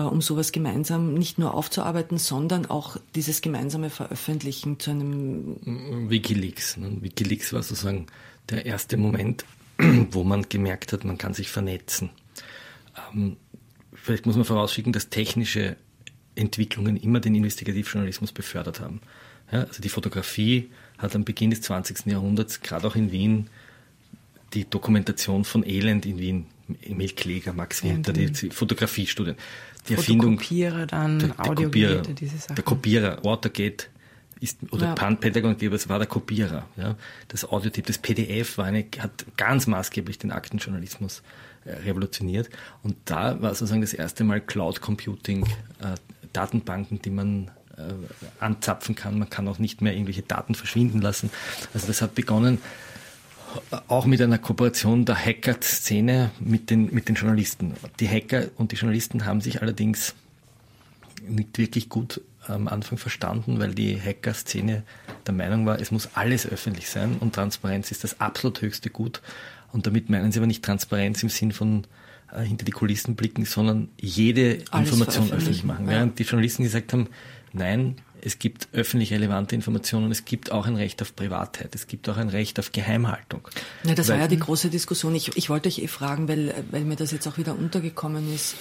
um sowas gemeinsam nicht nur aufzuarbeiten, sondern auch dieses gemeinsame Veröffentlichen zu einem Wikileaks. Ne? Wikileaks war sozusagen der erste Moment, [CLEARS THROAT] wo man gemerkt hat, man kann sich vernetzen. Ähm, vielleicht muss man vorausschicken, dass technische Entwicklungen immer den Investigativjournalismus befördert haben. Ja, also die Fotografie hat am Beginn des 20. Jahrhunderts, gerade auch in Wien, die Dokumentation von Elend in Wien, Emil Kläger, Max Winter, die, die Fotografiestudien die Erfindung. Kopierer dann, der, der Audiogeräte, diese Sachen. Der Kopierer, Watergate ist, oder ja. Pentagon, das war der Kopierer. Ja. Das Audiotyp, das PDF war eine, hat ganz maßgeblich den Aktenjournalismus äh, revolutioniert. Und da war sozusagen das erste Mal Cloud Computing, äh, Datenbanken, die man anzapfen kann. Man kann auch nicht mehr irgendwelche Daten verschwinden lassen. Also das hat begonnen auch mit einer Kooperation der Hacker-Szene mit den, mit den Journalisten. Die Hacker und die Journalisten haben sich allerdings nicht wirklich gut am Anfang verstanden, weil die Hacker-Szene der Meinung war, es muss alles öffentlich sein und Transparenz ist das absolut höchste Gut. Und damit meinen sie aber nicht Transparenz im Sinn von äh, hinter die Kulissen blicken, sondern jede alles Information öffentlich machen. Ja. Während die Journalisten gesagt haben, nein, es gibt öffentlich relevante Informationen, es gibt auch ein Recht auf Privatheit, es gibt auch ein Recht auf Geheimhaltung. Ja, das weil, war ja die große Diskussion. Ich, ich wollte euch eh fragen, weil, weil mir das jetzt auch wieder untergekommen ist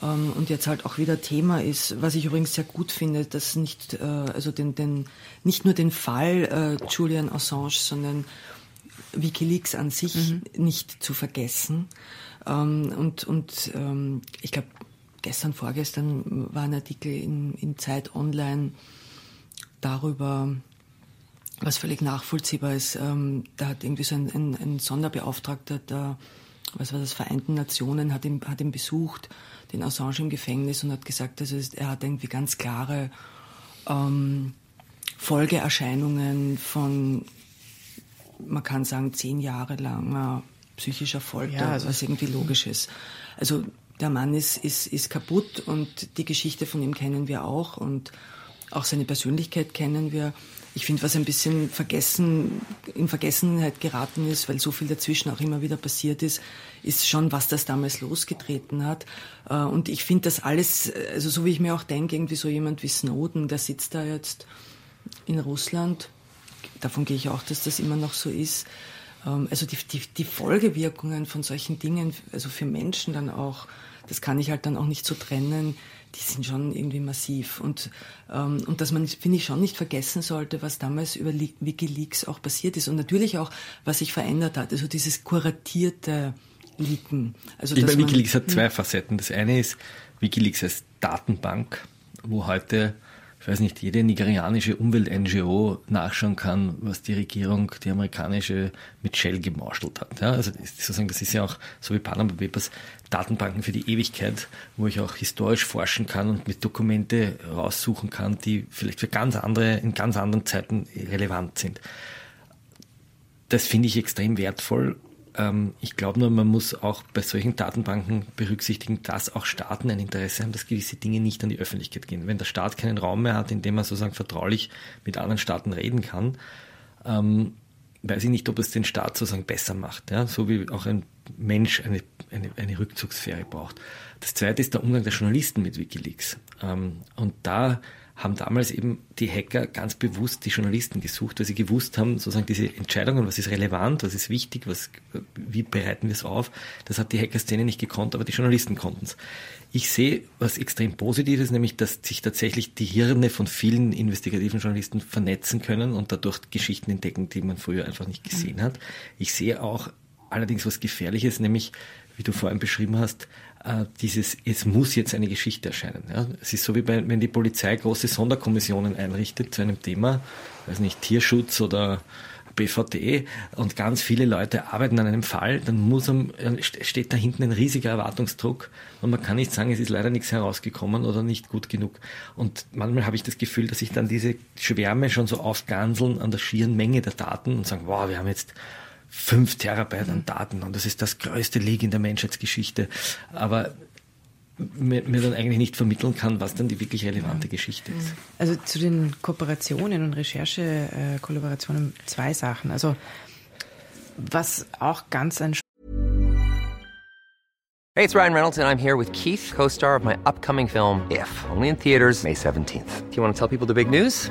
ähm, und jetzt halt auch wieder Thema ist, was ich übrigens sehr gut finde, dass nicht, äh, also den, den, nicht nur den Fall äh, Julian Assange, sondern Wikileaks an sich mhm. nicht zu vergessen. Ähm, und und ähm, ich glaube, gestern, vorgestern war ein Artikel in, in Zeit Online darüber, was völlig nachvollziehbar ist. Ähm, da hat irgendwie so ein, ein, ein Sonderbeauftragter der, was war das, Vereinten Nationen, hat ihn, hat ihn besucht, den Assange im Gefängnis und hat gesagt, also er hat irgendwie ganz klare ähm, Folgeerscheinungen von, man kann sagen, zehn Jahre langer psychischer Folter, ja, also was irgendwie logisch ist. Also der Mann ist, ist, ist kaputt und die Geschichte von ihm kennen wir auch und auch seine Persönlichkeit kennen wir. Ich finde, was ein bisschen vergessen, in Vergessenheit geraten ist, weil so viel dazwischen auch immer wieder passiert ist, ist schon, was das damals losgetreten hat. Äh, und ich finde das alles, also so wie ich mir auch denke, irgendwie so jemand wie Snowden, der sitzt da jetzt in Russland. Davon gehe ich auch, dass das immer noch so ist. Ähm, also die, die, die Folgewirkungen von solchen Dingen, also für Menschen dann auch, das kann ich halt dann auch nicht so trennen die sind schon irgendwie massiv. Und, ähm, und dass man, finde ich, schon nicht vergessen sollte, was damals über Wikileaks auch passiert ist. Und natürlich auch, was sich verändert hat. Also dieses kuratierte Leaken. Also, ich meine, Wikileaks hat zwei Facetten. Das eine ist Wikileaks als Datenbank, wo heute ich weiß nicht, jede nigerianische Umwelt-NGO nachschauen kann, was die Regierung, die amerikanische, mit Shell gemauschelt hat. Ja, also sozusagen, das ist ja auch, so wie Panama Papers, Datenbanken für die Ewigkeit, wo ich auch historisch forschen kann und mit Dokumente raussuchen kann, die vielleicht für ganz andere, in ganz anderen Zeiten relevant sind. Das finde ich extrem wertvoll ich glaube nur, man muss auch bei solchen Datenbanken berücksichtigen, dass auch Staaten ein Interesse haben, dass gewisse Dinge nicht an die Öffentlichkeit gehen. Wenn der Staat keinen Raum mehr hat, in dem er sozusagen vertraulich mit anderen Staaten reden kann, ähm, weiß ich nicht, ob es den Staat sozusagen besser macht. Ja? So wie auch ein Mensch eine, eine, eine Rückzugssphäre braucht. Das zweite ist der Umgang der Journalisten mit Wikileaks. Ähm, und da haben damals eben die Hacker ganz bewusst die Journalisten gesucht, weil sie gewusst haben, sozusagen diese Entscheidungen, was ist relevant, was ist wichtig, was, wie bereiten wir es auf, das hat die Hacker-Szene nicht gekonnt, aber die Journalisten konnten es. Ich sehe was extrem Positives, nämlich, dass sich tatsächlich die Hirne von vielen investigativen Journalisten vernetzen können und dadurch Geschichten entdecken, die man früher einfach nicht gesehen hat. Ich sehe auch allerdings was Gefährliches, nämlich, wie du vorhin beschrieben hast, dieses, es muss jetzt eine Geschichte erscheinen. Ja. Es ist so wie bei, wenn die Polizei große Sonderkommissionen einrichtet zu einem Thema, weiß nicht, Tierschutz oder BVD und ganz viele Leute arbeiten an einem Fall, dann muss am, steht da hinten ein riesiger Erwartungsdruck und man kann nicht sagen, es ist leider nichts herausgekommen oder nicht gut genug. Und manchmal habe ich das Gefühl, dass sich dann diese Schwärme schon so aufganseln an der schieren Menge der Daten und sagen, wow, wir haben jetzt fünf Terabyte an Daten und das ist das größte Leak in der Menschheitsgeschichte. Aber mir, mir dann eigentlich nicht vermitteln kann, was dann die wirklich relevante Geschichte ist. Also zu den Kooperationen und Recherche-Kollaborationen zwei Sachen. Also was auch ganz ein Hey, it's Ryan Reynolds and I'm here with Keith, co-star of my upcoming film If, only in theaters May 17th. Do you want to tell people the big news?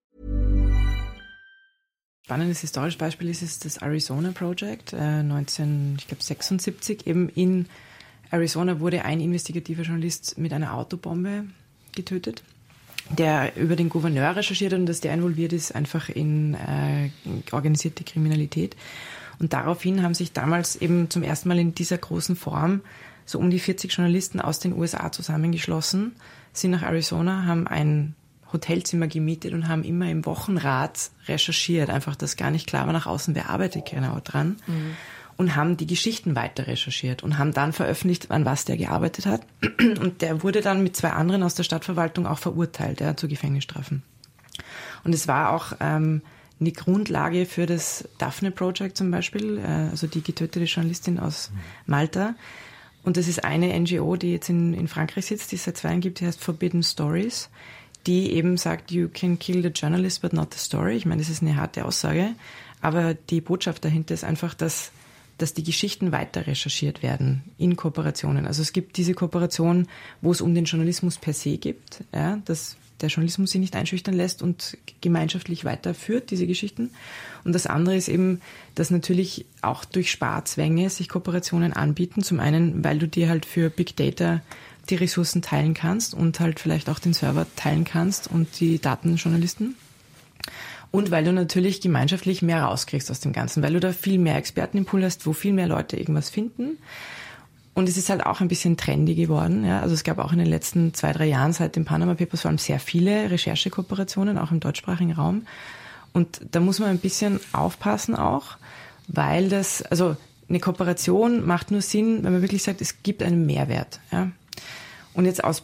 Spannendes historisches Beispiel ist, ist das Arizona Project, äh, 1976 eben in Arizona wurde ein investigativer Journalist mit einer Autobombe getötet, der über den Gouverneur recherchiert hat und dass der involviert ist einfach in äh, organisierte Kriminalität. Und daraufhin haben sich damals eben zum ersten Mal in dieser großen Form so um die 40 Journalisten aus den USA zusammengeschlossen, sind nach Arizona, haben ein Hotelzimmer gemietet und haben immer im Wochenrat recherchiert, einfach dass gar nicht klar war nach außen, wer arbeitet genau dran. Mhm. Und haben die Geschichten weiter recherchiert und haben dann veröffentlicht, an was der gearbeitet hat. [CLEARS THROAT] Und der wurde dann mit zwei anderen aus der Stadtverwaltung auch verurteilt, ja, zu Gefängnisstrafen. Und es war auch ähm, eine Grundlage für das Daphne Project zum Beispiel, äh, also die getötete Journalistin aus Malta. Und das ist eine NGO, die jetzt in, in Frankreich sitzt, die es seit zwei Jahren gibt, die heißt Forbidden Stories die eben sagt, you can kill the journalist but not the story. Ich meine, das ist eine harte Aussage, aber die Botschaft dahinter ist einfach, dass dass die Geschichten weiter recherchiert werden in Kooperationen. Also es gibt diese Kooperation, wo es um den Journalismus per se gibt, ja, dass der Journalismus sich nicht einschüchtern lässt und gemeinschaftlich weiterführt, diese Geschichten. Und das andere ist eben, dass natürlich auch durch Sparzwänge sich Kooperationen anbieten. Zum einen, weil du dir halt für Big Data die Ressourcen teilen kannst und halt vielleicht auch den Server teilen kannst und die Datenjournalisten. Und weil du natürlich gemeinschaftlich mehr rauskriegst aus dem Ganzen, weil du da viel mehr Experten im Pool hast, wo viel mehr Leute irgendwas finden. Und es ist halt auch ein bisschen trendy geworden. Ja. Also es gab auch in den letzten zwei, drei Jahren seit dem Panama Papers vor allem sehr viele Recherchekooperationen, auch im deutschsprachigen Raum. Und da muss man ein bisschen aufpassen auch, weil das, also eine Kooperation macht nur Sinn, wenn man wirklich sagt, es gibt einen Mehrwert. Ja. Und jetzt aus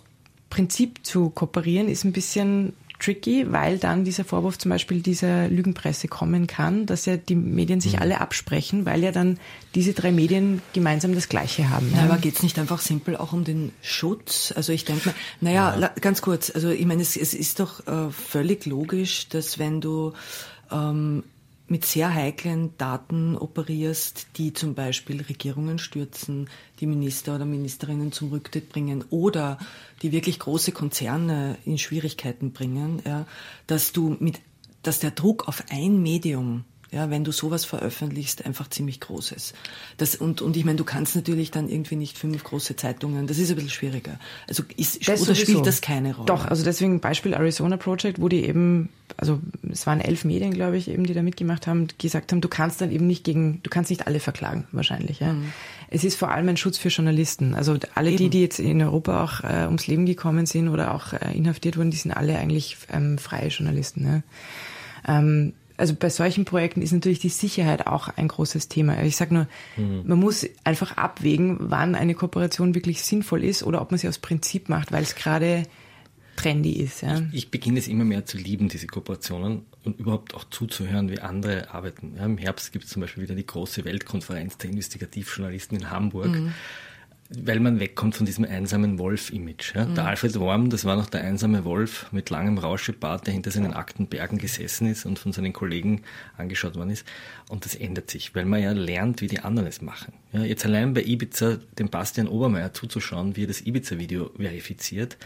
Prinzip zu kooperieren ist ein bisschen tricky, weil dann dieser Vorwurf zum Beispiel dieser Lügenpresse kommen kann, dass ja die Medien sich mhm. alle absprechen, weil ja dann diese drei Medien gemeinsam das Gleiche haben. Ja, aber geht's nicht einfach simpel auch um den Schutz? Also ich denke mal, naja, ja. ganz kurz, also ich meine, es, es ist doch äh, völlig logisch, dass wenn du ähm, mit sehr heiklen Daten operierst, die zum Beispiel Regierungen stürzen, die Minister oder Ministerinnen zum Rücktritt bringen oder die wirklich große Konzerne in Schwierigkeiten bringen, ja, dass du mit, dass der Druck auf ein Medium ja, wenn du sowas veröffentlichst, einfach ziemlich groß ist. Das, und, und ich meine, du kannst natürlich dann irgendwie nicht fünf große Zeitungen, das ist ein bisschen schwieriger. Also ist, das oder spielt das keine Rolle? Doch, also deswegen Beispiel Arizona Project, wo die eben, also es waren elf Medien, glaube ich, eben, die da mitgemacht haben, gesagt haben, du kannst dann eben nicht gegen, du kannst nicht alle verklagen, wahrscheinlich. Ja. Mhm. Es ist vor allem ein Schutz für Journalisten. Also alle eben. die, die jetzt in Europa auch äh, ums Leben gekommen sind oder auch äh, inhaftiert wurden, die sind alle eigentlich ähm, freie Journalisten. Ja. Ähm, also bei solchen Projekten ist natürlich die Sicherheit auch ein großes Thema. Ich sage nur, mhm. man muss einfach abwägen, wann eine Kooperation wirklich sinnvoll ist oder ob man sie aus Prinzip macht, weil es gerade trendy ist. Ja. Ich, ich, beginne es immer mehr zu lieben, diese Kooperationen und überhaupt auch zuzuhören, wie andere arbeiten. Ja, Im Herbst gibt es zum Beispiel wieder die große Weltkonferenz der Investigativjournalisten in Hamburg. Mhm weil man wegkommt von diesem einsamen Wolf-Image. Ja. Mhm. Der Alfred Worm, das war noch der einsame Wolf mit langem Rauschebart, der hinter seinen Aktenbergen gesessen ist und von seinen Kollegen angeschaut worden ist. Und das ändert sich, weil man ja lernt, wie die anderen es machen. Ja, jetzt allein bei Ibiza dem Bastian Obermeier zuzuschauen, wie er das Ibiza-Video verifiziert,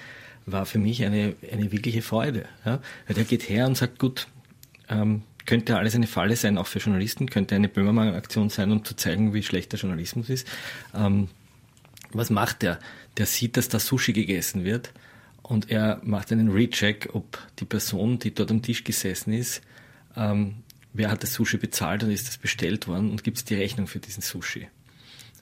war für mich eine, eine wirkliche Freude. Ja. Der geht her und sagt, gut, ähm, könnte alles eine Falle sein, auch für Journalisten, könnte eine Böhmermann-Aktion sein, um zu zeigen, wie schlecht der Journalismus ist. Ähm, was macht der? Der sieht, dass da Sushi gegessen wird und er macht einen Recheck, ob die Person, die dort am Tisch gesessen ist, ähm, wer hat das Sushi bezahlt und ist das bestellt worden und gibt es die Rechnung für diesen Sushi.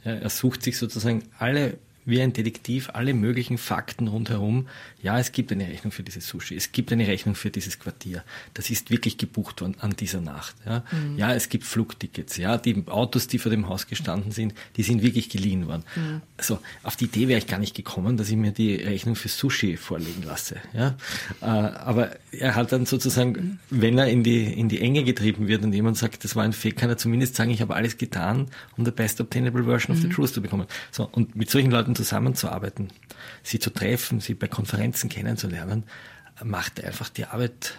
Ja, er sucht sich sozusagen alle wie ein Detektiv alle möglichen Fakten rundherum. Ja, es gibt eine Rechnung für dieses Sushi, es gibt eine Rechnung für dieses Quartier. Das ist wirklich gebucht worden an dieser Nacht. Ja, mhm. ja es gibt Flugtickets. Ja, die Autos, die vor dem Haus gestanden sind, die sind wirklich geliehen worden. Mhm. Also auf die Idee wäre ich gar nicht gekommen, dass ich mir die Rechnung für Sushi vorlegen lasse. Ja, äh, aber er hat dann sozusagen, mhm. wenn er in die in die Enge getrieben wird und jemand sagt, das war ein Fake, kann er zumindest sagen, ich habe alles getan, um the best obtainable version of the mhm. truth zu bekommen. So und mit solchen Leuten zusammenzuarbeiten, sie zu treffen, sie bei Konferenzen kennenzulernen, macht einfach die Arbeit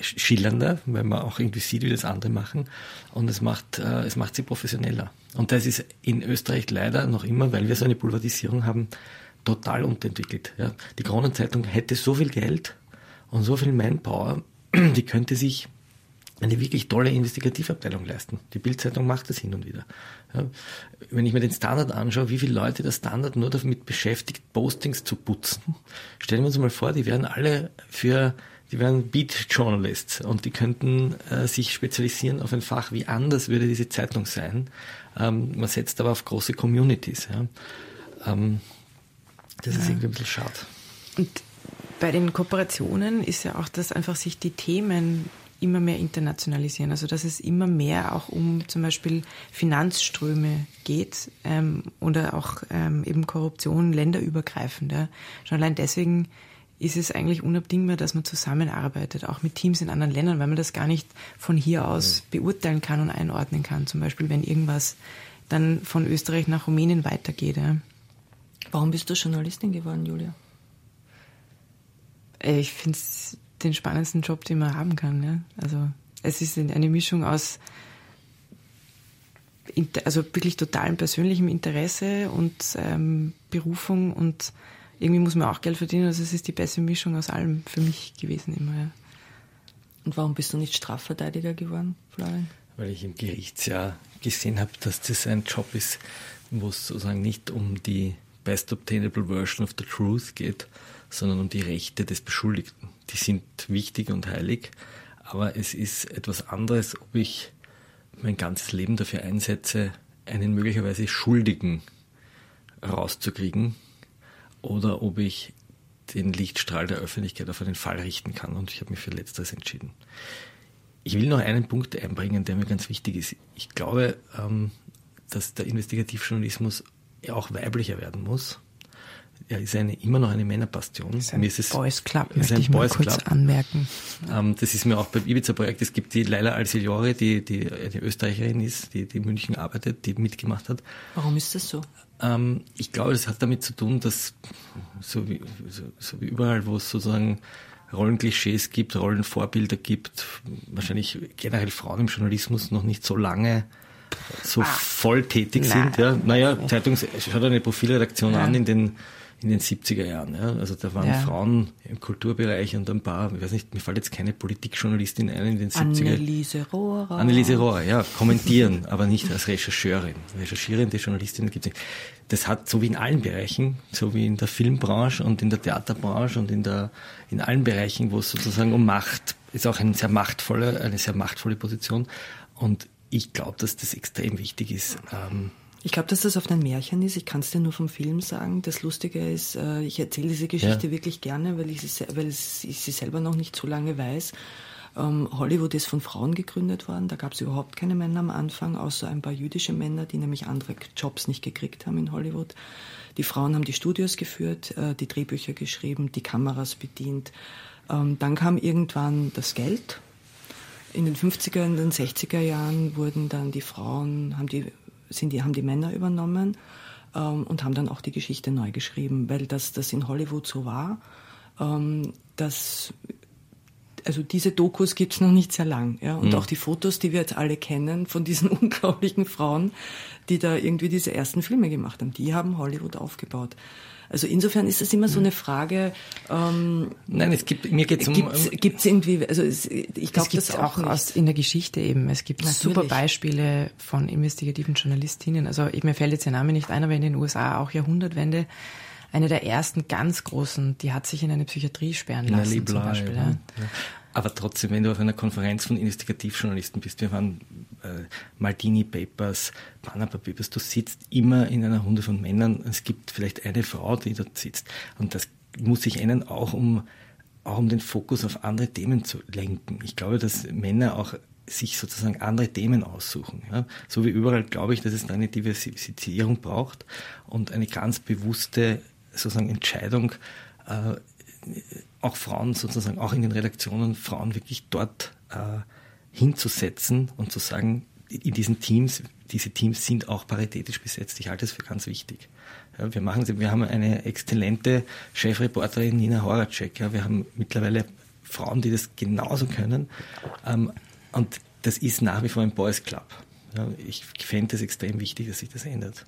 schillernder, weil man auch irgendwie sieht, wie das andere machen. Und es macht, äh, es macht sie professioneller. Und das ist in Österreich leider noch immer, weil wir so eine Pulverisierung haben, total unterentwickelt. Ja. Die Kronenzeitung hätte so viel Geld und so viel Manpower, [CLEARS THROAT] die könnte sich eine wirklich tolle Investigativabteilung leisten. Die Bildzeitung macht das hin und wieder. Ja, wenn ich mir den Standard anschaue, wie viele Leute der Standard nur damit beschäftigt, Postings zu putzen, stellen wir uns mal vor, die werden alle für die wären Beat Journalists und die könnten äh, sich spezialisieren auf ein Fach. Wie anders würde diese Zeitung sein? Ähm, man setzt aber auf große Communities. Ja. Ähm, das ja. ist irgendwie ein bisschen schade. Und bei den Kooperationen ist ja auch, dass einfach sich die Themen immer mehr internationalisieren. Also dass es immer mehr auch um zum Beispiel Finanzströme geht ähm, oder auch ähm, eben Korruption länderübergreifend. Ja. Schon allein deswegen ist es eigentlich unabdingbar, dass man zusammenarbeitet, auch mit Teams in anderen Ländern, weil man das gar nicht von hier aus beurteilen kann und einordnen kann. Zum Beispiel, wenn irgendwas dann von Österreich nach Rumänien weitergeht. Ja. Warum bist du Journalistin geworden, Julia? Äh, ich finde es den spannendsten Job, den man haben kann. Ja. Also es ist eine Mischung aus also wirklich totalem persönlichem Interesse und ähm, Berufung und irgendwie muss man auch Geld verdienen. Also es ist die beste Mischung aus allem für mich gewesen immer. Ja. Und warum bist du nicht Strafverteidiger geworden, Florian? Weil ich im Gerichtsjahr gesehen habe, dass das ein Job ist, wo es sozusagen nicht um die best obtainable version of the truth geht, sondern um die Rechte des Beschuldigten. Die sind wichtig und heilig, aber es ist etwas anderes, ob ich mein ganzes Leben dafür einsetze, einen möglicherweise Schuldigen rauszukriegen oder ob ich den Lichtstrahl der Öffentlichkeit auf einen Fall richten kann. Und ich habe mich für Letzteres entschieden. Ich will noch einen Punkt einbringen, der mir ganz wichtig ist. Ich glaube, ähm, dass der Investigativjournalismus auch weiblicher werden muss. Er ist eine, immer noch eine Männerbastion. Das ist ein ist es, Boys Club, möchte ich mal kurz Club. anmerken. Ähm, das ist mir auch beim Ibiza-Projekt. Es gibt die Leila Alcigliore, die, die eine Österreicherin ist, die, die in München arbeitet, die mitgemacht hat. Warum ist das so? Ähm, ich glaube, das hat damit zu tun, dass so wie, so, so wie überall, wo es sozusagen Rollenklischees gibt, Rollenvorbilder gibt, wahrscheinlich generell Frauen im Journalismus noch nicht so lange so ah, voll tätig sind. Ja. Naja, Zeitungs schaut eine Profilredaktion ja. an in den in den 70er Jahren. Ja. Also da waren ja. Frauen im Kulturbereich und ein paar, ich weiß nicht, mir fällt jetzt keine Politikjournalistin ein in den 70er Anneliese Rohrer. Anneliese Rohrer, ja, kommentieren, [LAUGHS] aber nicht als Rechercheurin. Recherchierende Journalistinnen gibt es nicht. Das hat so wie in allen Bereichen, so wie in der Filmbranche und in der Theaterbranche und in der, in allen Bereichen, wo es sozusagen um Macht, ist auch eine sehr machtvolle, eine sehr machtvolle Position. Und ich glaube, dass das extrem wichtig ist. Ähm, ich glaube, dass das oft ein Märchen ist. Ich kann es dir nur vom Film sagen. Das Lustige ist, äh, ich erzähle diese Geschichte ja. wirklich gerne, weil ich, sie, weil ich sie selber noch nicht so lange weiß. Ähm, Hollywood ist von Frauen gegründet worden. Da gab es überhaupt keine Männer am Anfang, außer ein paar jüdische Männer, die nämlich andere Jobs nicht gekriegt haben in Hollywood. Die Frauen haben die Studios geführt, äh, die Drehbücher geschrieben, die Kameras bedient. Ähm, dann kam irgendwann das Geld. In den 50er und den 60er Jahren wurden dann die Frauen, haben die sind die, haben die Männer übernommen ähm, und haben dann auch die Geschichte neu geschrieben, weil das, das in Hollywood so war. Ähm, dass also diese Dokus gibt es noch nicht sehr lang. Ja? Und mhm. auch die Fotos, die wir jetzt alle kennen von diesen [LAUGHS] unglaublichen Frauen, die da irgendwie diese ersten Filme gemacht haben, die haben Hollywood aufgebaut. Also insofern ist es immer so eine Frage. Ähm, Nein, es gibt mir geht's um gibt es irgendwie also es, ich glaube das auch, auch aus in der Geschichte eben. Es gibt Natürlich. super Beispiele von investigativen Journalistinnen. Also mir fällt jetzt der Name nicht ein, aber in den USA auch Jahrhundertwende eine der ersten ganz großen, die hat sich in eine Psychiatrie sperren lassen zum Beispiel. Ja. Ja. Aber trotzdem, wenn du auf einer Konferenz von Investigativjournalisten bist, wir waren äh, Maldini Papers, Panama Papers, du sitzt immer in einer Runde von Männern. Es gibt vielleicht eine Frau, die dort sitzt. Und das muss sich ändern, auch um, auch um den Fokus auf andere Themen zu lenken. Ich glaube, dass Männer auch sich sozusagen andere Themen aussuchen. Ja. So wie überall glaube ich, dass es eine Diversifizierung braucht und eine ganz bewusste sozusagen Entscheidung, äh, auch Frauen sozusagen, auch in den Redaktionen, Frauen wirklich dort äh, hinzusetzen und zu sagen, in diesen Teams, diese Teams sind auch paritätisch besetzt. Ich halte es für ganz wichtig. Ja, wir machen, wir haben eine exzellente Chefreporterin Nina Horacek. Ja, wir haben mittlerweile Frauen, die das genauso können. Ähm, und das ist nach wie vor ein Boys Club. Ja, ich fände es extrem wichtig, dass sich das ändert.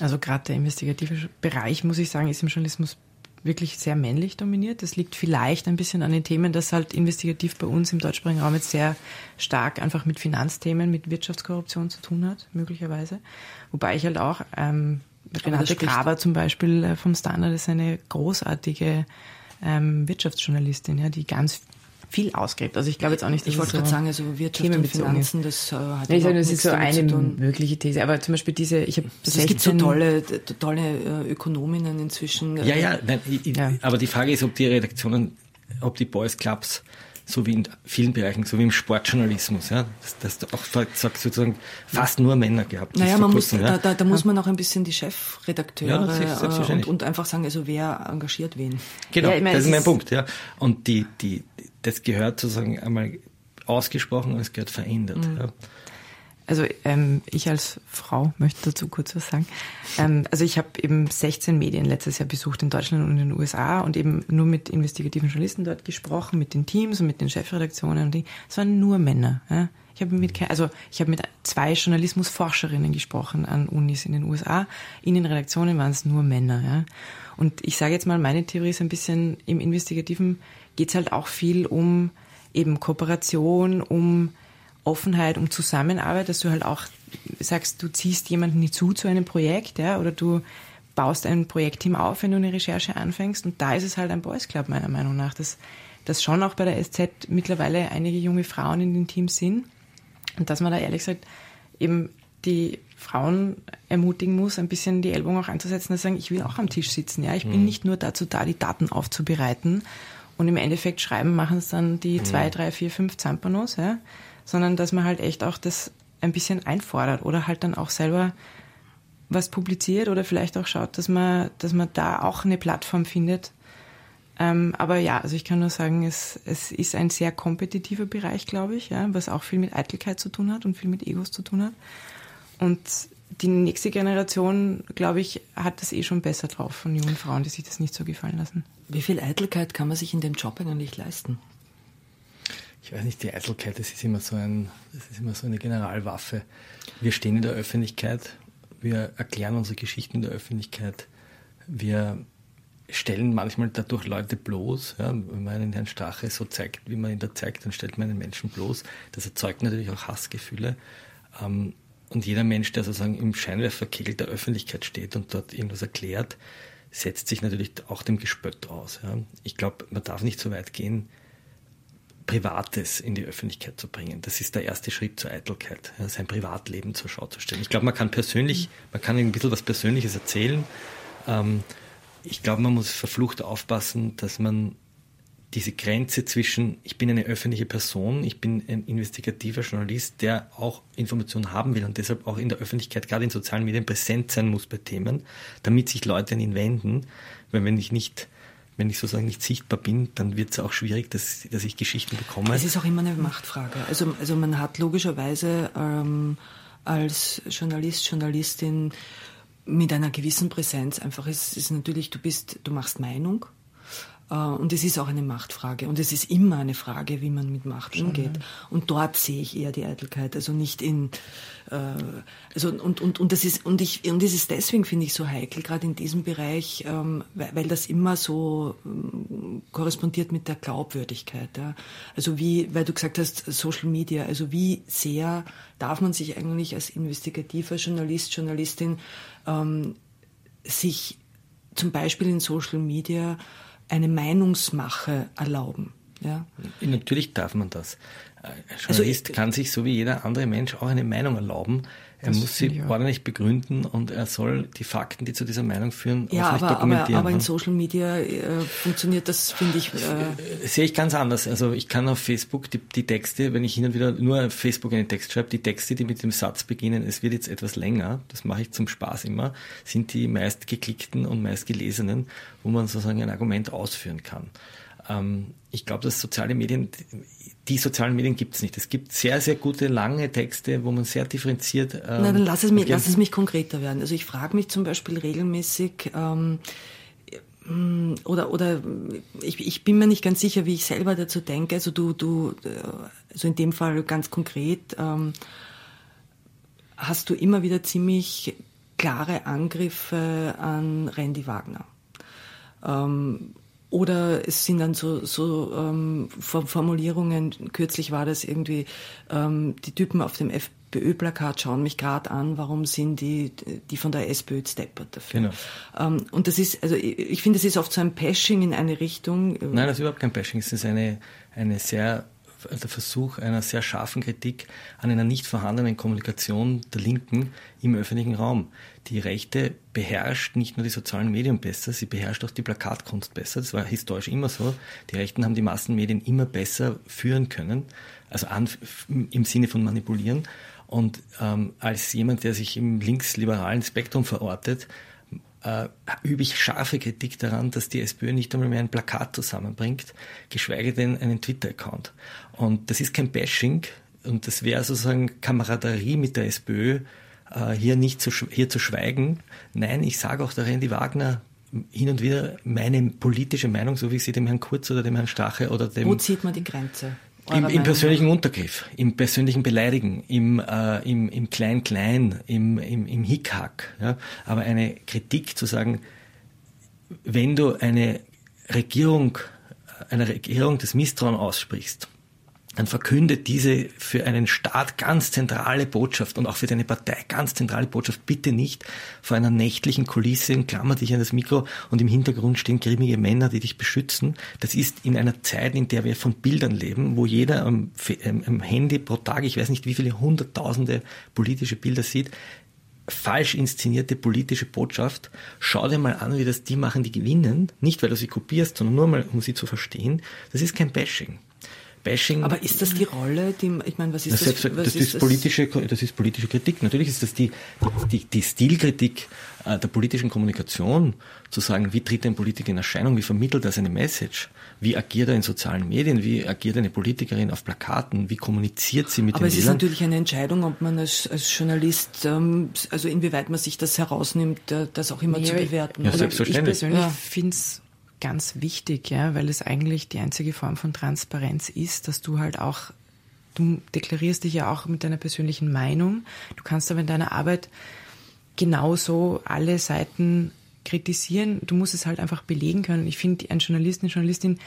Also gerade der investigative Bereich, muss ich sagen, ist im Journalismus wirklich sehr männlich dominiert. Das liegt vielleicht ein bisschen an den Themen, dass halt investigativ bei uns im deutschsprachigen Raum jetzt sehr stark einfach mit Finanzthemen, mit Wirtschaftskorruption zu tun hat, möglicherweise. Wobei ich halt auch, ähm, Renate Graber zum Beispiel äh, vom Standard ist eine großartige ähm, Wirtschaftsjournalistin, ja, die ganz viel ausgräbt. Also ich glaube jetzt auch nicht, dass Ich wollte es gerade so sagen, also Wirtschaft und Finanzen, das äh, hat Ja, ich sage, das ist so eine mögliche These. Aber zum Beispiel diese, ich habe Also es gibt so tolle, tolle äh, Ökonominnen inzwischen. Ja, ja, nein, ich, Ja. aber die Frage ist, ob die Redaktionen, ob die Boys Clubs, so wie in vielen Bereichen, so wie im Sportjournalismus, ja, das, das auch sagt sozusagen fast nur Männer gehabt. Naja, man muss, ja. da, da, muss man auch ein bisschen die Chefredakteure Ja, äh, und, und einfach sagen, also wer engagiert wen. Genau, Ja, ich meine, das ist mein Punkt, ja. Und die, die, das gehört sozusagen einmal ausgesprochen und es gehört verändert. Mhm. Ja. Also ähm, ich als Frau möchte dazu kurz was sagen. Ähm, also ich habe eben 16 Medien letztes Jahr besucht in Deutschland und in den USA und eben nur mit investigativen Journalisten dort gesprochen, mit den Teams und mit den Chefredaktionen. Und es waren nur Männer. Ja. Ich habe mit also ich habe mit zwei Journalismusforscherinnen gesprochen an Unis in den USA. In den Redaktionen waren es nur Männer. Ja. Und ich sage jetzt mal, meine Theorie ist ein bisschen im Investigativen geht es halt auch viel um eben Kooperation, um Offenheit, um Zusammenarbeit, dass du halt auch sagst, du ziehst jemanden hinzu zu einem Projekt, ja, oder du baust ein Projektteam auf, wenn du eine Recherche anfängst. Und da ist es halt ein Boys Club, meiner Meinung nach, dass, dass schon auch bei der SZ mittlerweile einige junge Frauen in den Teams sind. Und dass man da ehrlich gesagt eben die Frauen ermutigen muss, ein bisschen die Ellbogen auch anzusetzen und sagen, ich will auch am Tisch sitzen. Ja, ich bin nicht nur dazu da, die Daten aufzubereiten und im Endeffekt schreiben machen es dann die zwei, drei, vier, fünf Zampanos, ja, sondern dass man halt echt auch das ein bisschen einfordert oder halt dann auch selber was publiziert oder vielleicht auch schaut, dass man, dass man da auch eine Plattform findet. Ähm, aber ja, also ich kann nur sagen, es, es ist ein sehr kompetitiver Bereich, glaube ich, ja, was auch viel mit Eitelkeit zu tun hat und viel mit Egos zu tun hat. Und die nächste Generation, glaube ich, hat das eh schon besser drauf von jungen Frauen, die sich das nicht so gefallen lassen. Wie viel Eitelkeit kann man sich in dem Job eigentlich leisten? Ich weiß nicht, die Eitelkeit, das ist immer so ein, das ist immer so eine Generalwaffe. Wir stehen in der Öffentlichkeit, wir erklären unsere Geschichten in der Öffentlichkeit, wir stellen manchmal dadurch Leute bloß. Ja, wenn man einen Herrn Strache so zeigt, wie man ihn da zeigt, dann stellt man einen Menschen bloß. Das erzeugt natürlich auch Hassgefühle. Ähm, und jeder Mensch, der sozusagen im Scheinwerferkegel der Öffentlichkeit steht und dort irgendwas erklärt, setzt sich natürlich auch dem Gespött aus. Ja. Ich glaube, man darf nicht so weit gehen, Privates in die Öffentlichkeit zu bringen. Das ist der erste Schritt zur Eitelkeit, ja, sein Privatleben zur Schau zu stellen. Ich glaube, man kann persönlich, man kann ein bisschen was Persönliches erzählen. Ähm, ich glaube, man muss verflucht aufpassen, dass man diese Grenze zwischen, ich bin eine öffentliche Person, ich bin ein investigativer Journalist, der auch Informationen haben will und deshalb auch in der Öffentlichkeit, gerade in sozialen Medien, präsent sein muss bei Themen, damit sich Leute an ihn wenden. Weil wenn ich nicht, wenn ich sozusagen nicht sichtbar bin, dann wird es auch schwierig, dass, dass ich Geschichten bekomme. Es ist auch immer eine Machtfrage. Also, also man hat logischerweise ähm, als Journalist, Journalistin mit einer gewissen Präsenz einfach, es ist natürlich, du bist, du machst Meinung. Äh, Und es ist auch eine Machtfrage. Und es ist immer eine Frage, wie man mit Macht umgeht. Und dort sehe ich eher die Eitelkeit. Also nicht in, äh, also, und, und, und das ist, und ich, und das ist deswegen, finde ich, so heikel, gerade in diesem Bereich, ähm, weil, weil das immer so ähm, korrespondiert mit der Glaubwürdigkeit. Ja. Also wie, weil du gesagt hast, Social Media, also wie sehr darf man sich eigentlich als investigativer Journalist, Journalistin ähm, sich zum Beispiel in Social Media eine Meinungsmache erlauben. Ja? Natürlich darf man das. Ein Also Journalist ich- kann sich so wie jeder andere Mensch auch eine Meinung erlauben. Er Das muss sie ich auch. ordentlich begründen und er soll die Fakten, die zu dieser Meinung führen, Ja, aber, aber, dokumentieren. aber in ne? Social Media äh, funktioniert das, finde ich, äh, sehe ich ganz anders. Also ich kann auf Facebook die, die Texte, wenn ich hin und wieder nur auf Facebook einen Text schreibe, die Texte, die mit dem Satz beginnen, es wird jetzt etwas länger, das mache ich zum Spaß immer, sind die meist geklickten und meist gelesenen, wo man sozusagen ein Argument ausführen kann. Ähm, ich glaube, dass soziale Medien, die sozialen Medien gibt es nicht. Es gibt sehr, sehr gute, lange Texte, wo man sehr differenziert. Ähm, Na, dann lass es, mich, lass es mich konkreter werden. Also ich frage mich zum Beispiel regelmäßig, ähm, mm, oder, oder ich, ich bin mir nicht ganz sicher, wie ich selber dazu denke. Also du, du, äh, also in dem Fall ganz konkret, ähm, hast du immer wieder ziemlich klare Angriffe an Randy Wagner. Ähm, oder es sind dann so, so ähm, Form- Formulierungen, kürzlich war das irgendwie, ähm, die Typen auf dem SPÖ-Plakat, schauen mich gerade an, warum sind die, die von der SPÖ steppert dafür. Genau. Ähm, und das ist, also ich, ich finde, das ist oft so ein Bashing in eine Richtung. Nein, das ist überhaupt kein Bashing. Es ist eine, eine sehr der Versuch einer sehr scharfen Kritik an einer nicht vorhandenen Kommunikation der Linken im öffentlichen Raum. Die Rechte beherrscht nicht nur die sozialen Medien besser, sie beherrscht auch die Plakatkunst besser. Das war historisch immer so. Die Rechten haben die Massenmedien immer besser führen können, also an, im Sinne von manipulieren. Und ähm, als jemand, der sich im linksliberalen Spektrum verortet, äh, übe ich scharfe Kritik daran, dass die SPÖ nicht einmal mehr ein Plakat zusammenbringt, geschweige denn einen Twitter-Account. Und das ist kein Bashing und das wäre sozusagen Kameraderie mit der SPÖ, äh, hier nicht zu, hier zu schweigen. Nein, ich sage auch der Randy Wagner hin und wieder meine politische Meinung, so wie ich sie dem Herrn Kurz oder dem Herrn Stache oder dem... Wo zieht man die Grenze? Im, Im, persönlichen Untergriff, im persönlichen Beleidigen, im, äh, im, im Klein-Klein, im, im, im Hickhack. Ja? Aber eine Kritik zu sagen, wenn du eine Regierung, einer Regierung des Misstrauen aussprichst, dann verkündet diese für einen Staat ganz zentrale Botschaft und auch für deine Partei ganz zentrale Botschaft. Bitte nicht vor einer nächtlichen Kulisse und klammer dich an das Mikro und im Hintergrund stehen grimmige Männer, die dich beschützen. Das ist in einer Zeit, in der wir von Bildern leben, wo jeder am, am Handy pro Tag, ich weiß nicht wie viele hunderttausende politische Bilder sieht, falsch inszenierte politische Botschaft. Schau dir mal an, wie das die machen, die gewinnen. Nicht, weil du sie kopierst, sondern nur mal, um sie zu verstehen. Das ist kein Bashing. Bashing. Aber ist das die Rolle, die, ich meine, was ist das? Das, was das, ist, das? politische, das ist politische Kritik. Natürlich ist das die, die, die Stilkritik äh, der politischen Kommunikation, zu sagen, wie tritt ein Politiker in Erscheinung, wie vermittelt er seine Message, wie agiert er in sozialen Medien, wie agiert eine Politikerin auf Plakaten, wie kommuniziert sie mit Aber den es Wählern. ist natürlich eine Entscheidung, ob man als, als Journalist, ähm, also inwieweit man sich das herausnimmt, äh, das auch immer nee, zu bewerten. Ja, selbstverständlich. Ich persönlich ja. finde es ganz wichtig, ja, weil es eigentlich die einzige Form von Transparenz ist, dass du halt auch, du deklarierst dich ja auch mit deiner persönlichen Meinung. Du kannst aber in deiner Arbeit genauso alle Seiten kritisieren. Du musst es halt einfach belegen können. Ich finde, ein Journalist, eine Journalistin,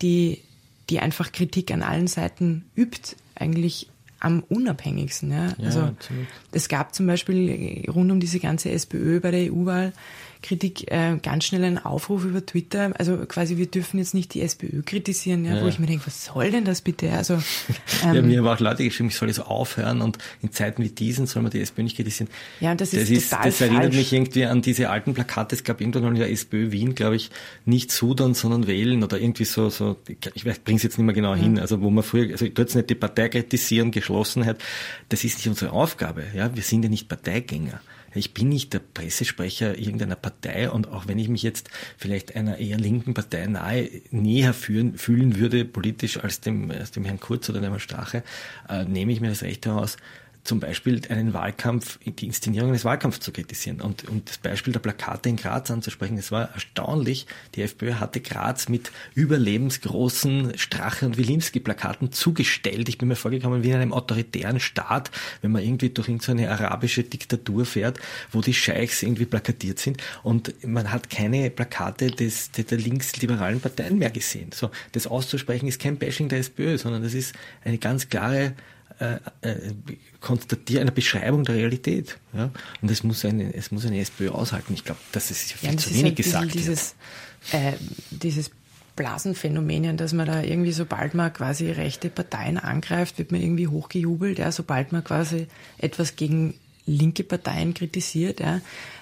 die, die einfach Kritik an allen Seiten übt, eigentlich am unabhängigsten. Ja? ja also absolut. es gab zum Beispiel rund um diese ganze SPÖ bei der EU-Wahl Kritik äh, ganz schnell einen Aufruf über Twitter, also quasi wir dürfen jetzt nicht die SPÖ kritisieren, ja, ja. wo ich mir denke, was soll denn das bitte? Also [LAUGHS] ähm, ja, mir haben auch Leute geschrieben, ich soll jetzt aufhören und in Zeiten wie diesen soll man die SPÖ nicht kritisieren. Ja, das ist, das ist total Das erinnert falsch. mich irgendwie an diese alten Plakate, es gab irgendwann mal in der SPÖ Wien, glaube ich, nicht Sudern, sondern wählen oder irgendwie so, so ich bringe es jetzt nicht mehr genau hin, also wo man früher, also ich tue jetzt nicht die Partei kritisieren, Geschlossenheit, das ist nicht unsere Aufgabe, ja, wir sind ja nicht Parteigänger. Ich bin nicht der Pressesprecher irgendeiner Partei und auch wenn ich mich jetzt vielleicht einer eher linken Partei nahe näher führen, fühlen würde politisch als dem, als dem Herrn Kurz oder dem Herrn Strache, äh, nehme ich mir das Recht heraus, zum Beispiel einen Wahlkampf, die Inszenierung eines Wahlkampfs zu kritisieren und, und das Beispiel der Plakate in Graz anzusprechen. Es war erstaunlich. Die FPÖ hatte Graz mit überlebensgroßen Strache- und Wilimski-Plakaten zugestellt. Ich bin mir vorgekommen wie in einem autoritären Staat, wenn man irgendwie durch irgendeine arabische Diktatur fährt, wo die Scheichs irgendwie plakatiert sind und man hat keine Plakate des, der, linksliberalen Parteien mehr gesehen. So, das auszusprechen ist kein Bashing der SPÖ, sondern das ist eine ganz klare äh, äh, konstatieren, eine Beschreibung der Realität. Ja? Und es muss eine, es muss eine SPÖ aushalten. Ich glaube, das ist viel ja, zu wenig halt gesagt. Dieses, äh, dieses Blasenphänomen, dass man da irgendwie, sobald man quasi rechte Parteien angreift, wird man irgendwie hochgejubelt, ja, sobald man quasi etwas gegen linke Parteien kritisiert, ja.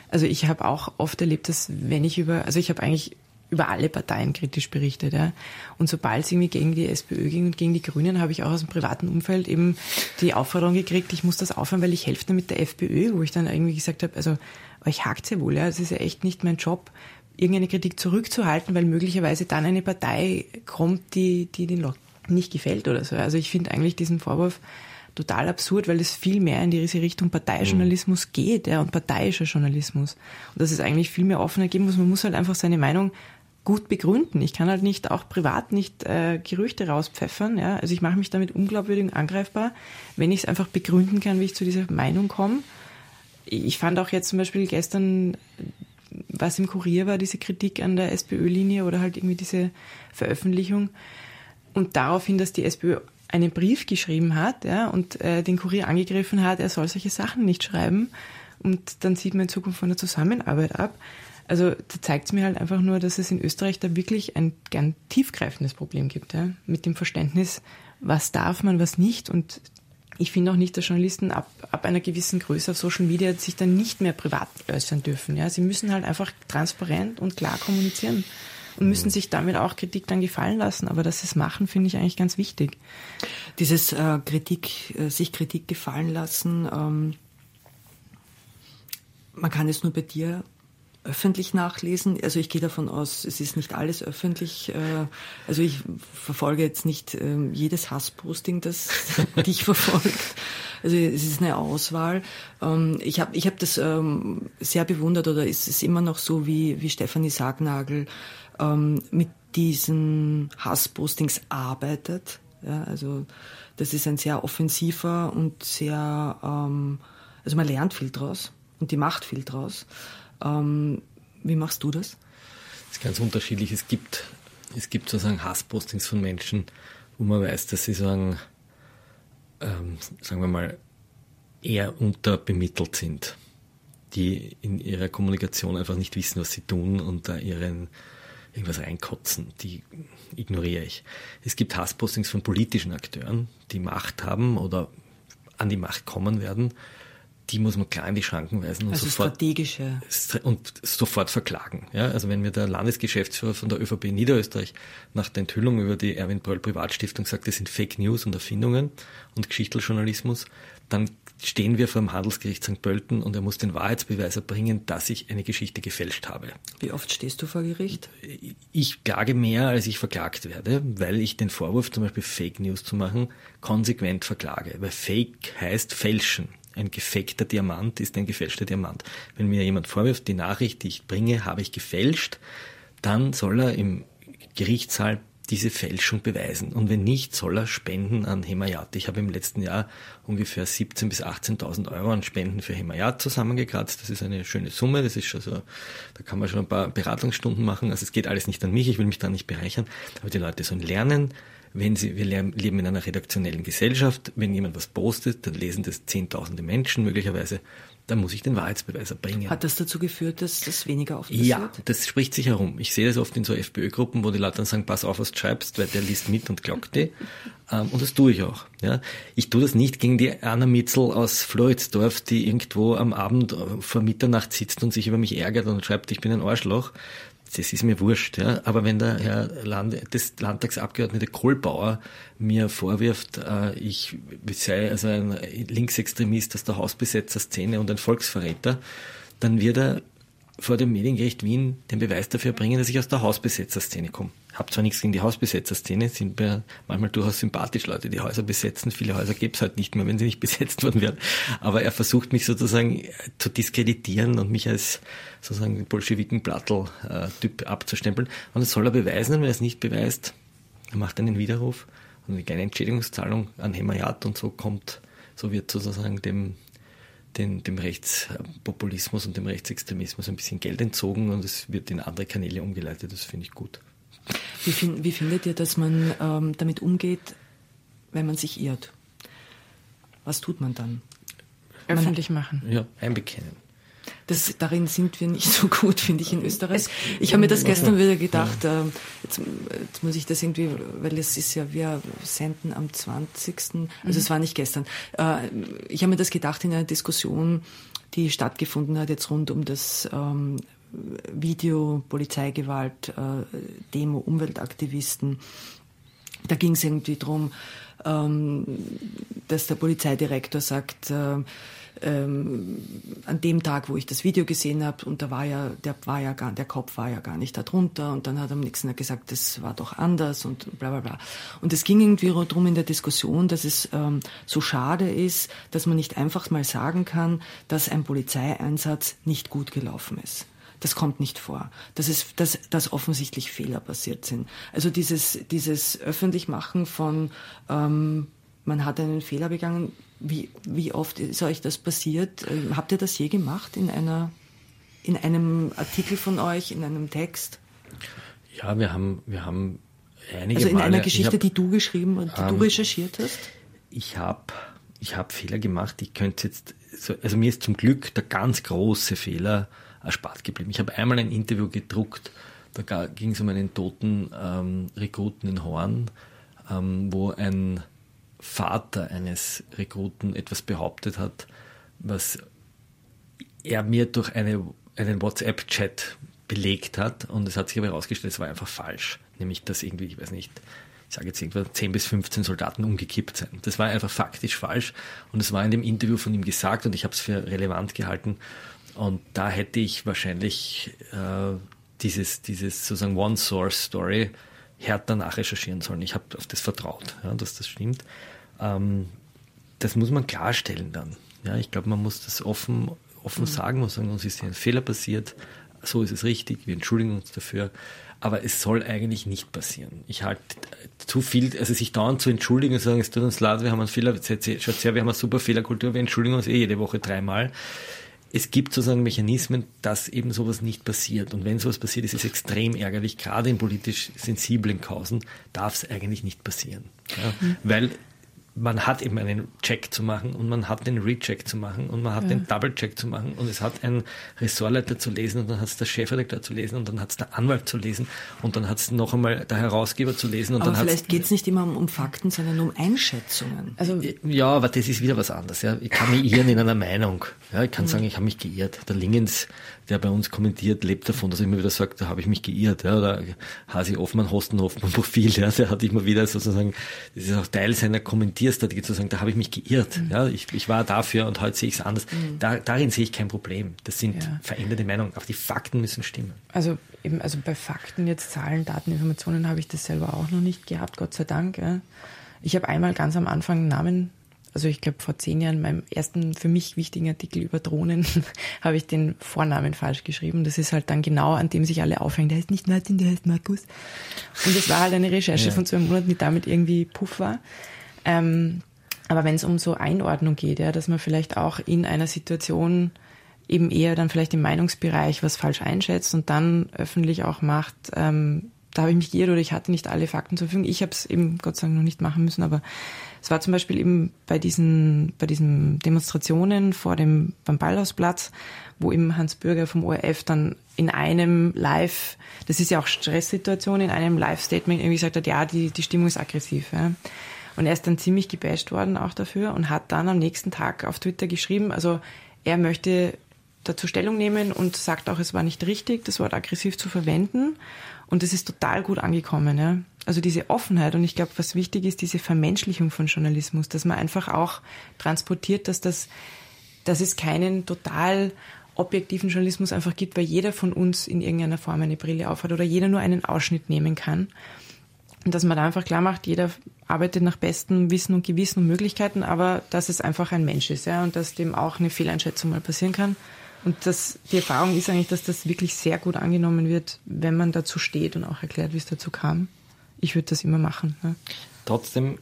Also ich habe auch oft erlebt, dass wenn ich über, also ich habe eigentlich über alle Parteien kritisch berichtet. Ja. Und sobald es irgendwie gegen die SPÖ ging und gegen die Grünen, habe ich auch aus dem privaten Umfeld eben die Aufforderung gekriegt, ich muss das aufhören, weil ich helfe damit der FPÖ, wo ich dann irgendwie gesagt habe, also euch hakt ja wohl, ja, es ist ja echt nicht mein Job, irgendeine Kritik zurückzuhalten, weil möglicherweise dann eine Partei kommt, die, die den Leuten nicht gefällt oder so. Also ich finde eigentlich diesen Vorwurf total absurd, weil es viel mehr in diese Richtung Parteijournalismus mhm. geht ja, und parteiischer Journalismus. Und dass es eigentlich viel mehr offener geben muss. Man muss halt einfach seine Meinung gut begründen. Ich kann halt nicht auch privat nicht äh, Gerüchte rauspfeffern. Ja? Also ich mache mich damit unglaubwürdig und angreifbar, wenn ich es einfach begründen kann, wie ich zu dieser Meinung komme. Ich fand auch jetzt zum Beispiel gestern, was im Kurier war, diese Kritik an der SPÖ-Linie oder halt irgendwie diese Veröffentlichung und daraufhin, dass die SPÖ einen Brief geschrieben hat ja, und äh, den Kurier angegriffen hat, er soll solche Sachen nicht schreiben. Und dann sieht man in Zukunft von der Zusammenarbeit ab. Also da zeigt es mir halt einfach nur, dass es in Österreich da wirklich ein gern tiefgreifendes Problem gibt, ja, mit dem Verständnis, was darf man, was nicht. Und ich finde auch nicht, dass Journalisten ab, ab einer gewissen Größe auf Social Media sich dann nicht mehr privat äußern dürfen. Ja. Sie müssen halt einfach transparent und klar kommunizieren und müssen mhm. sich damit auch Kritik dann gefallen lassen. Aber dass sie es machen, finde ich eigentlich ganz wichtig. Dieses äh, Kritik, äh, sich Kritik gefallen lassen, ähm, man kann es nur bei dir öffentlich nachlesen. Also ich gehe davon aus, es ist nicht alles öffentlich. Äh, also ich verfolge jetzt nicht ähm, jedes Hassposting, das [LAUGHS] dich verfolgt. Also es ist eine Auswahl. Ähm, ich habe ich hab das ähm, sehr bewundert oder ist es immer noch so, wie, wie Stefanie Sargnagel mit diesen Hasspostings arbeitet. Ja, also das ist ein sehr offensiver und sehr, also man lernt viel draus und die macht viel draus. Ähm, wie machst du das? Das ist ganz unterschiedlich. Es gibt, es gibt sozusagen Hasspostings von Menschen, wo man weiß, dass sie sagen, ähm, sagen wir mal, eher unterbemittelt sind, die in ihrer Kommunikation einfach nicht wissen, was sie tun und da ihren irgendwas reinkotzen, die ignoriere ich. Es gibt Hasspostings von politischen Akteuren, die Macht haben oder an die Macht kommen werden die muss man klar in die Schranken weisen und, also sofort, strategische. und sofort verklagen. Ja, also wenn mir der Landesgeschäftsführer von der ÖVP Niederösterreich nach der Enthüllung über die Erwin Bröll Privatstiftung sagt, das sind Fake News und Erfindungen und Geschichteljournalismus, dann stehen wir vor dem Handelsgericht St. Pölten und er muss den Wahrheitsbeweis erbringen, dass ich eine Geschichte gefälscht habe. Wie oft stehst du vor Gericht? Ich klage mehr, als ich verklagt werde, weil ich den Vorwurf, zum Beispiel Fake News zu machen, konsequent verklage. Weil Fake heißt fälschen ein gefakter Diamant ist ein gefälschter Diamant. Wenn mir jemand vorwirft, die Nachricht, die ich bringe, habe ich gefälscht, dann soll er im Gerichtssaal diese Fälschung beweisen. Und wenn nicht, soll er spenden an Hemayat. Ich habe im letzten Jahr ungefähr 17.000 bis 18.000 Euro an Spenden für Hemayat zusammengekratzt. Das ist eine schöne Summe. Das ist schon so, da kann man schon ein paar Beratungsstunden machen. Also es geht alles nicht an mich. Ich will mich da nicht bereichern. Aber die Leute sollen lernen, wenn sie, wir leben in einer redaktionellen Gesellschaft, wenn jemand was postet, dann lesen das zehntausende Menschen möglicherweise, dann muss ich den Wahrheitsbeweis erbringen. Hat das dazu geführt, dass das weniger oft passiert? Ja, das spricht sich herum. Ich sehe das oft in so FPÖ-Gruppen, wo die Leute dann sagen, pass auf, was du schreibst, weil der liest mit und glaubt dir. [LAUGHS] Ähm, und das tue ich auch. Ja. Ich tue das nicht gegen die Anna Mitzel aus Floridsdorf, die irgendwo am Abend vor Mitternacht sitzt und sich über mich ärgert und schreibt, ich bin ein Arschloch, das ist mir wurscht, ja. Aber wenn der Herr Land des Landtagsabgeordnete Kohlbauer mir vorwirft, äh, ich sei also ein Linksextremist aus der Hausbesetzerszene und ein Volksverräter, dann wird er vor dem Mediengericht Wien den Beweis dafür bringen, dass ich aus der Hausbesetzerszene komme. Habe zwar nichts gegen die Hausbesetzerszene, sind mir manchmal durchaus sympathisch Leute, die Häuser besetzen. Viele Häuser gäbe es halt nicht mehr, wenn sie nicht [LAUGHS] besetzt worden wären. Aber er versucht mich sozusagen zu diskreditieren und mich als sozusagen Bolschewiken-Plattel-Typ abzustempeln. Und das soll er beweisen, wenn er es nicht beweist, er macht einen Widerruf und eine kleine Entschädigungszahlung an Hemayat und so kommt, so wird sozusagen dem den, dem Rechtspopulismus und dem Rechtsextremismus ein bisschen Geld entzogen und es wird in andere Kanäle umgeleitet. Das finde ich gut. Wie, find, wie, findet ihr, dass man ähm, damit umgeht, wenn man sich irrt? Was tut man dann? Öffentlich machen. Ja, einbekennen. Das, darin sind wir nicht so gut, finde ich, in Österreich. Ich habe mir das gestern wieder gedacht, äh, jetzt, jetzt, muss ich das irgendwie, weil es ist ja, wir senden am 20. Also mhm. es war nicht gestern. Äh, ich habe mir das gedacht in einer Diskussion, die stattgefunden hat jetzt rund um das ähm, Video, Polizeigewalt, äh, Demo, Umweltaktivisten. Da ging es irgendwie drum, ähm, dass der Polizeidirektor sagt, äh, ähm, an dem Tag, wo ich das Video gesehen habe, und da war ja, der war ja gar, der Kopf war ja gar nicht da drunter, und dann hat er am nächsten Tag gesagt, das war doch anders und bla bla bla. Und es ging irgendwie darum in der Diskussion, dass es ähm, so schade ist, dass man nicht einfach mal sagen kann, dass ein Polizeieinsatz nicht gut gelaufen ist. Das kommt nicht vor. Das ist, dass, dass offensichtlich Fehler passiert sind. Also dieses, dieses Öffentlichmachen von, ähm, man hat einen Fehler begangen, wie, wie oft ist euch das passiert? Ähm, habt ihr das je gemacht in einer, in einem Artikel von euch, in einem Text? Ja, wir haben, wir haben Einige also in Male. einer Geschichte, hab, die du geschrieben und die ähm, du recherchiert hast? Ich habe ich hab Fehler gemacht. Ich könnte jetzt, so, also mir ist zum Glück der ganz große Fehler erspart geblieben. Ich habe einmal ein Interview gedruckt, da ging es um einen toten ähm, Rekruten in Horn, ähm, wo ein Vater eines Rekruten etwas behauptet hat, was er mir durch eine, einen WhatsApp-Chat belegt hat. Und es hat sich aber herausgestellt, es war einfach falsch. Nämlich, dass irgendwie, ich weiß nicht, ich sage jetzt irgendwann 10 bis 15 Soldaten umgekippt sind. Das war einfach faktisch falsch. Und es war in dem Interview von ihm gesagt und ich habe es für relevant gehalten. Und da hätte ich wahrscheinlich äh, dieses, dieses sozusagen One-Source-Story härter nachrecherchieren sollen. Ich habe auf das vertraut, ja, dass das stimmt. Ähm, das muss man klarstellen dann. Ja, ich glaube, man muss das offen, offen mhm. sagen, muss sagen, uns ist hier ein Fehler passiert, so ist es richtig, wir entschuldigen uns dafür. Aber es soll eigentlich nicht passieren. Ich halte zu viel, also sich dauernd zu entschuldigen und sagen, es tut uns leid, wir haben einen Fehler, schaut her, wir haben eine super Fehlerkultur, wir entschuldigen uns eh jede Woche dreimal es gibt sozusagen Mechanismen, dass eben sowas nicht passiert. Und wenn sowas passiert, ist es extrem ärgerlich. Gerade in politisch sensiblen Kausen darf es eigentlich nicht passieren. Ja? Mhm. Weil man hat eben einen Check zu machen und man hat den Recheck zu machen und man hat ja. den Double-Check zu machen und es hat ein Ressortleiter zu lesen und dann hat es der Chefredakteur zu lesen und dann hat es der Anwalt zu lesen und dann hat es noch einmal der Herausgeber zu lesen. Und aber dann vielleicht geht es nicht immer um, Fakten, sondern um Einschätzungen. Also ja, aber das ist wieder was anderes. Ja. Ich kann mich irren in einer Meinung. Ja, ich kann mhm. sagen, ich habe mich geirrt. Der Lingens der bei uns kommentiert, lebt davon, dass er immer wieder sagt, da habe ich mich geirrt. Ja, oder Hasi Hoffmann, Hosten Hoffmann Profil, ja, der hat immer wieder sozusagen, das ist auch Teil seiner Kommentierstrategie zu sagen, da habe ich mich geirrt. Mhm. Ja, ich, ich war dafür und heute sehe ich es anders. Mhm. Da, darin sehe ich kein Problem. Das sind ja. veränderte Meinungen, aber die Fakten müssen stimmen. Also eben, also bei Fakten jetzt Zahlen, Daten, Informationen habe ich das selber auch noch nicht gehabt, Gott sei Dank. Ja. Ich habe einmal ganz am Anfang einen Namen also ich glaube vor zehn Jahren, meinem ersten für mich wichtigen Artikel über Drohnen, [LAUGHS] habe ich den Vornamen falsch geschrieben. Das ist halt dann genau, an dem sich alle aufhängen. Der heißt nicht Martin, der heißt Markus. Und das war halt eine Recherche ja. von zwei Monaten, die damit irgendwie puff war. Ähm, aber wenn es um so Einordnung geht, ja, dass man vielleicht auch in einer Situation eben eher dann vielleicht im Meinungsbereich was falsch einschätzt und dann öffentlich auch macht, ähm, da habe ich mich geirrt oder ich hatte nicht alle Fakten zur Verfügung. Ich habe es eben Gott sei Dank noch nicht machen müssen, aber es war zum Beispiel eben bei diesen, bei diesen Demonstrationen vor dem, beim Ballhausplatz, wo eben Hans Bürger vom ORF dann in einem Live, das ist ja auch Stresssituation, in einem Live-Statement irgendwie gesagt hat, ja, die, die Stimmung ist aggressiv. Ja. Und er ist dann ziemlich gebasht worden auch dafür und hat dann am nächsten Tag auf Twitter geschrieben, also er möchte dazu Stellung nehmen und sagt auch, es war nicht richtig, das Wort aggressiv zu verwenden. Und das ist total gut angekommen. Ja. Also diese Offenheit und ich glaube, was wichtig ist, diese Vermenschlichung von Journalismus, dass man einfach auch transportiert, dass das, dass es keinen total objektiven Journalismus einfach gibt, weil jeder von uns in irgendeiner Form eine Brille aufhat oder jeder nur einen Ausschnitt nehmen kann. Und dass man da einfach klar macht, jeder arbeitet nach bestem Wissen und Gewissen und Möglichkeiten, aber dass es einfach ein Mensch ist, ja, und dass dem auch eine Fehleinschätzung mal passieren kann. Und das, die Erfahrung ist eigentlich, dass das wirklich sehr gut angenommen wird, wenn man dazu steht und auch erklärt, wie es dazu kam ich würde das immer machen. Ja. Trotzdem,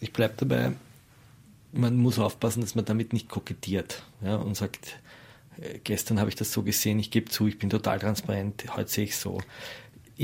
ich bleibe dabei, man muss aufpassen, dass man damit nicht kokettiert ja, und sagt, äh, gestern habe ich das so gesehen, ich gebe zu, ich bin total transparent, heute sehe ich so.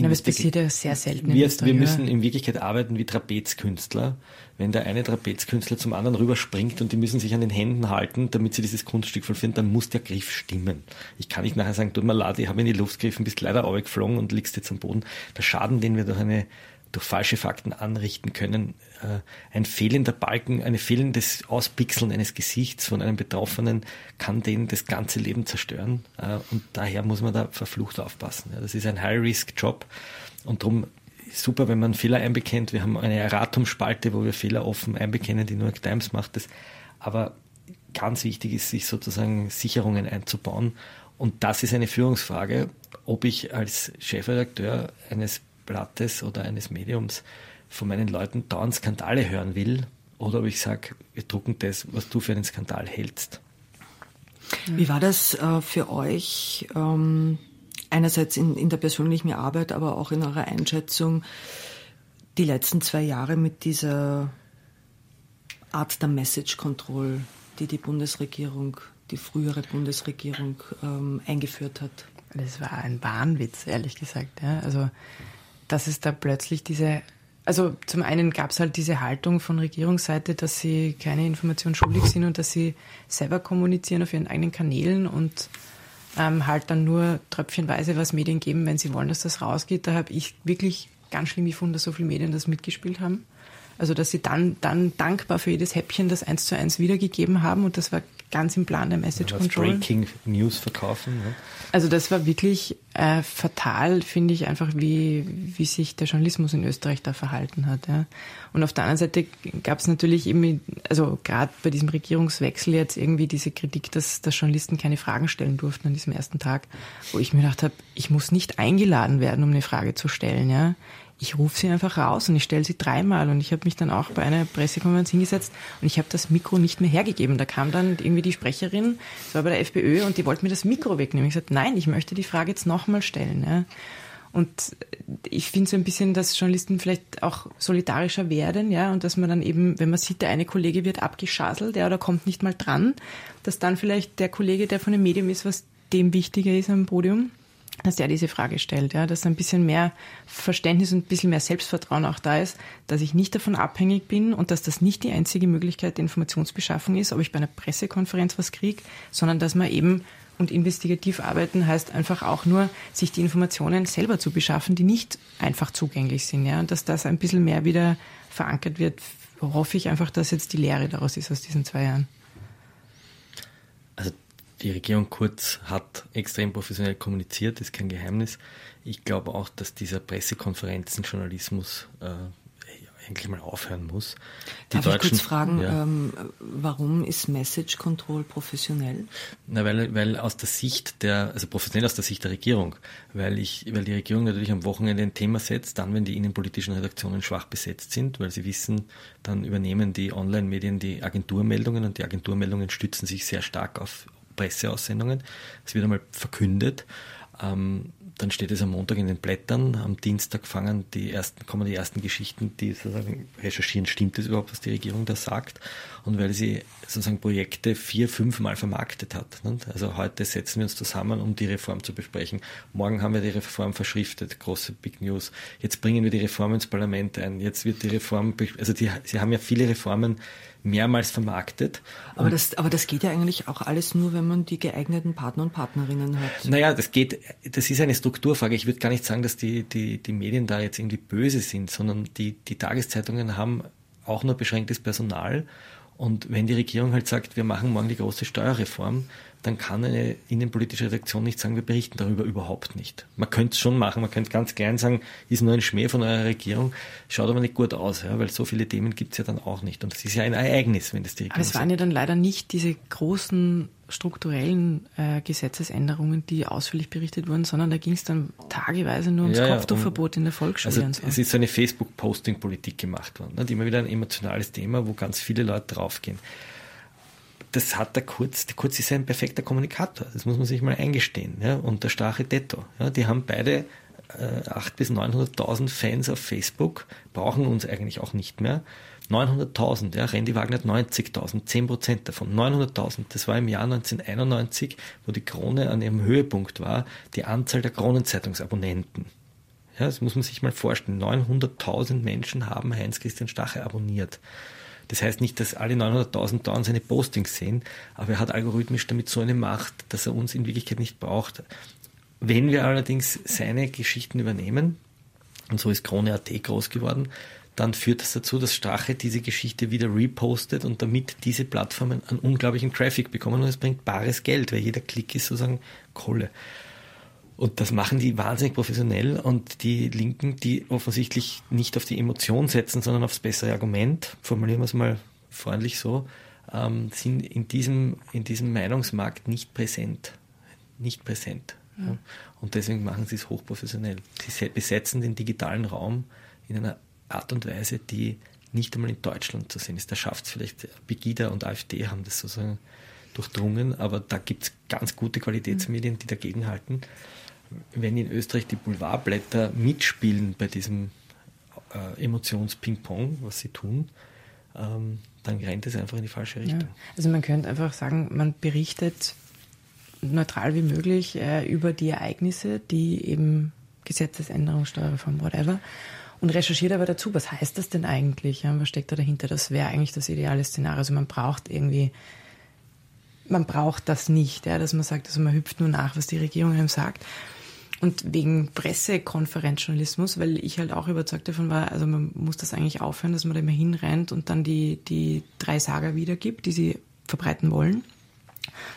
Aber es passiert ja sehr selten. Wir, wir müssen in Wirklichkeit arbeiten wie Trapezkünstler. Wenn der eine Trapezkünstler zum anderen rüberspringt und die müssen sich an den Händen halten, damit sie dieses Kunststück vollführen, dann muss der Griff stimmen. Ich kann nicht nachher sagen, tut mir leid, ich habe in die Luft gegriffen, bist leider geflogen und liegst jetzt am Boden. Der Schaden, den wir durch eine durch falsche Fakten anrichten können. Äh, ein fehlender Balken, ein fehlendes Auspixeln eines Gesichts von einem Betroffenen kann den das ganze Leben zerstören. Äh, und daher muss man da verflucht aufpassen. Das ist ein High-Risk-Job und darum super, wenn man Fehler einbekennt. Wir haben eine Erratumspalte, wo wir Fehler offen einbekennen. Die New York Times macht das. Aber ganz wichtig ist, sich sozusagen Sicherungen einzubauen. Und das ist eine Führungsfrage, ob ich als Chefredakteur eines Blattes oder eines Mediums von meinen Leuten dauernd Skandale hören will oder ob ich sage, wir drucken das, was du für einen Skandal hältst. Wie war das äh, für euch, ähm, einerseits in, in der persönlichen Arbeit, aber auch in eurer Einschätzung, die letzten zwei Jahre mit dieser Art der Message Control, die die Bundesregierung, die frühere Bundesregierung ähm, eingeführt hat? Das war ein Wahnwitz, ehrlich gesagt. Ja. Also dass es da plötzlich diese also zum einen gab es halt diese Haltung von Regierungsseite, dass sie keine Information schuldig sind und dass sie selber kommunizieren auf ihren eigenen Kanälen und ähm, halt dann nur tröpfchenweise was Medien geben, wenn sie wollen, dass das rausgeht. Da habe ich wirklich ganz schlimm gefunden, dass so viele Medien das mitgespielt haben. Also dass sie dann, dann dankbar für jedes Häppchen das eins zu eins wiedergegeben haben und das war ganz im Plan der Message ja, Control. Breaking News verkaufen. Ne? Also das war wirklich äh, fatal, finde ich einfach, wie, wie sich der Journalismus in Österreich da verhalten hat. Ja. Und auf der anderen Seite gab es natürlich eben, also gerade bei diesem Regierungswechsel jetzt irgendwie diese Kritik, dass, dass Journalisten keine Fragen stellen durften an diesem ersten Tag, wo ich mir gedacht habe, ich muss nicht eingeladen werden, um eine Frage zu stellen. Ja ich rufe sie einfach raus und ich stelle sie dreimal und ich habe mich dann auch bei einer Pressekonferenz hingesetzt und ich habe das Mikro nicht mehr hergegeben. Da kam dann irgendwie die Sprecherin, das war bei der FPÖ und die wollte mir das Mikro wegnehmen. Ich gesagt, nein, ich möchte die Frage jetzt nochmal stellen. Ja. Und ich finde so ein bisschen, dass Journalisten vielleicht auch solidarischer werden, ja, und dass man dann eben, wenn man sieht, der eine Kollege wird abgeschaselt, der oder kommt nicht mal dran, dass dann vielleicht der Kollege, der von dem Medium ist, was dem wichtiger ist am Podium, dass der diese Frage stellt, ja, dass ein bisschen mehr Verständnis und ein bisschen mehr Selbstvertrauen auch da ist, dass ich nicht davon abhängig bin und dass das nicht die einzige Möglichkeit der Informationsbeschaffung ist, ob ich bei einer Pressekonferenz was kriege, sondern dass man eben und investigativ arbeiten heißt einfach auch nur, sich die Informationen selber zu beschaffen, die nicht einfach zugänglich sind, ja, und dass das ein bisschen mehr wieder verankert wird, hoffe ich einfach, dass jetzt die Lehre daraus ist aus diesen zwei Jahren. Also die Regierung Kurz hat extrem professionell kommuniziert, ist kein Geheimnis. Ich glaube auch, dass dieser Pressekonferenzenjournalismus äh, eigentlich mal aufhören muss. Die Darf Deutschen, ich kurz fragen, ja. ähm, warum ist Message Control professionell? Na, weil, weil aus der Sicht der, also professionell aus der Sicht der Regierung, weil ich, weil die Regierung natürlich am Wochenende ein Thema setzt, dann, wenn die innenpolitischen Redaktionen schwach besetzt sind, weil sie wissen, dann übernehmen die Online-Medien die Agenturmeldungen und die Agenturmeldungen stützen sich sehr stark auf, Presseaussendungen. Es wird einmal verkündet. Ähm, dann steht es am Montag in den Blättern. Am Dienstag fangen die ersten, kommen die ersten Geschichten, die sozusagen recherchieren, stimmt es überhaupt, was die Regierung da sagt? Und weil sie sozusagen Projekte vier, fünf Mal vermarktet hat. Nicht? Also heute setzen wir uns zusammen, um die Reform zu besprechen. Morgen haben wir die Reform verschriftet, große Big News. Jetzt bringen wir die Reform ins Parlament ein. Jetzt wird die Reform, also die, sie haben ja viele Reformen mehrmals vermarktet. Aber das, aber das geht ja eigentlich auch alles nur, wenn man die geeigneten Partner und Partnerinnen hat. Naja, das geht, das ist eine Strukturfrage. Ich würde gar nicht sagen, dass die, die, die Medien da jetzt irgendwie böse sind, sondern die, die Tageszeitungen haben auch nur beschränktes Personal. Und wenn die Regierung halt sagt, wir machen morgen die große Steuerreform, dann kann eine innenpolitische Redaktion nicht sagen, wir berichten darüber überhaupt nicht. Man könnte es schon machen, man könnte ganz klein sagen, ist nur ein Schmäh von eurer Regierung, schaut aber nicht gut aus, ja, weil so viele Themen gibt es ja dann auch nicht. Und es ist ja ein Ereignis, wenn das die Regierung Aber es waren ja dann leider nicht diese großen strukturellen äh, Gesetzesänderungen, die ausführlich berichtet wurden, sondern da ging es dann tageweise nur ums ja, Kopftuchverbot in der Volksschule. Also und so. Es ist so eine Facebook-Posting-Politik gemacht worden, ne, die immer wieder ein emotionales Thema, wo ganz viele Leute draufgehen das hat der Kurz, der Kurz ist ein perfekter Kommunikator, das muss man sich mal eingestehen, ja, und der Strache Detto, ja, die haben beide äh, 800.000 bis 900.000 Fans auf Facebook, brauchen uns eigentlich auch nicht mehr. 900.000, ja, Randy Wagner hat 90.000, 10% davon, 900.000, das war im Jahr 1991, wo die Krone an ihrem Höhepunkt war, die Anzahl der Kronenzeitungsabonnenten. Ja, das muss man sich mal vorstellen. 900.000 Menschen haben Heinz-Christian Stache abonniert. Das heißt nicht, dass alle 900.000 dauernd seine Postings sehen, aber er hat algorithmisch damit so eine Macht, dass er uns in Wirklichkeit nicht braucht. Wenn wir allerdings seine Geschichten übernehmen, und so ist Krone.at groß geworden, dann führt das dazu, dass Strache diese Geschichte wieder repostet und damit diese Plattformen einen unglaublichen Traffic bekommen und es bringt bares Geld, weil jeder Klick ist sozusagen Kohle. Und das machen die wahnsinnig professionell und die Linken, die offensichtlich nicht auf die Emotion setzen, sondern aufs bessere Argument, formulieren wir es mal freundlich so, ähm, sind in diesem, in diesem Meinungsmarkt nicht präsent. Nicht präsent. Ja. Ja. Und deswegen machen sie es hochprofessionell. Sie besetzen den digitalen Raum in einer Art und Weise, die nicht einmal in Deutschland zu sehen ist. Da schafft es vielleicht Pegida und AfD haben das sozusagen durchdrungen, aber da gibt es ganz gute Qualitätsmedien, die dagegenhalten wenn in Österreich die Boulevardblätter mitspielen bei diesem äh, Emotions-Ping-Pong, was sie tun, ähm, dann rennt es einfach in die falsche Richtung. Ja. Also man könnte einfach sagen, man berichtet neutral wie möglich äh, über die Ereignisse, die eben Gesetzesänderung, Steuerreform, whatever. Und recherchiert aber dazu, was heißt das denn eigentlich? Ja, was steckt da dahinter? Das wäre eigentlich das ideale Szenario. Also man braucht irgendwie, man braucht das nicht, ja, dass man sagt, also man hüpft nur nach, was die Regierung einem sagt. Und wegen Pressekonferenzjournalismus, weil ich halt auch überzeugt davon war, also man muss das eigentlich aufhören, dass man da immer hinrennt und dann die, die drei Sager wiedergibt, die sie verbreiten wollen.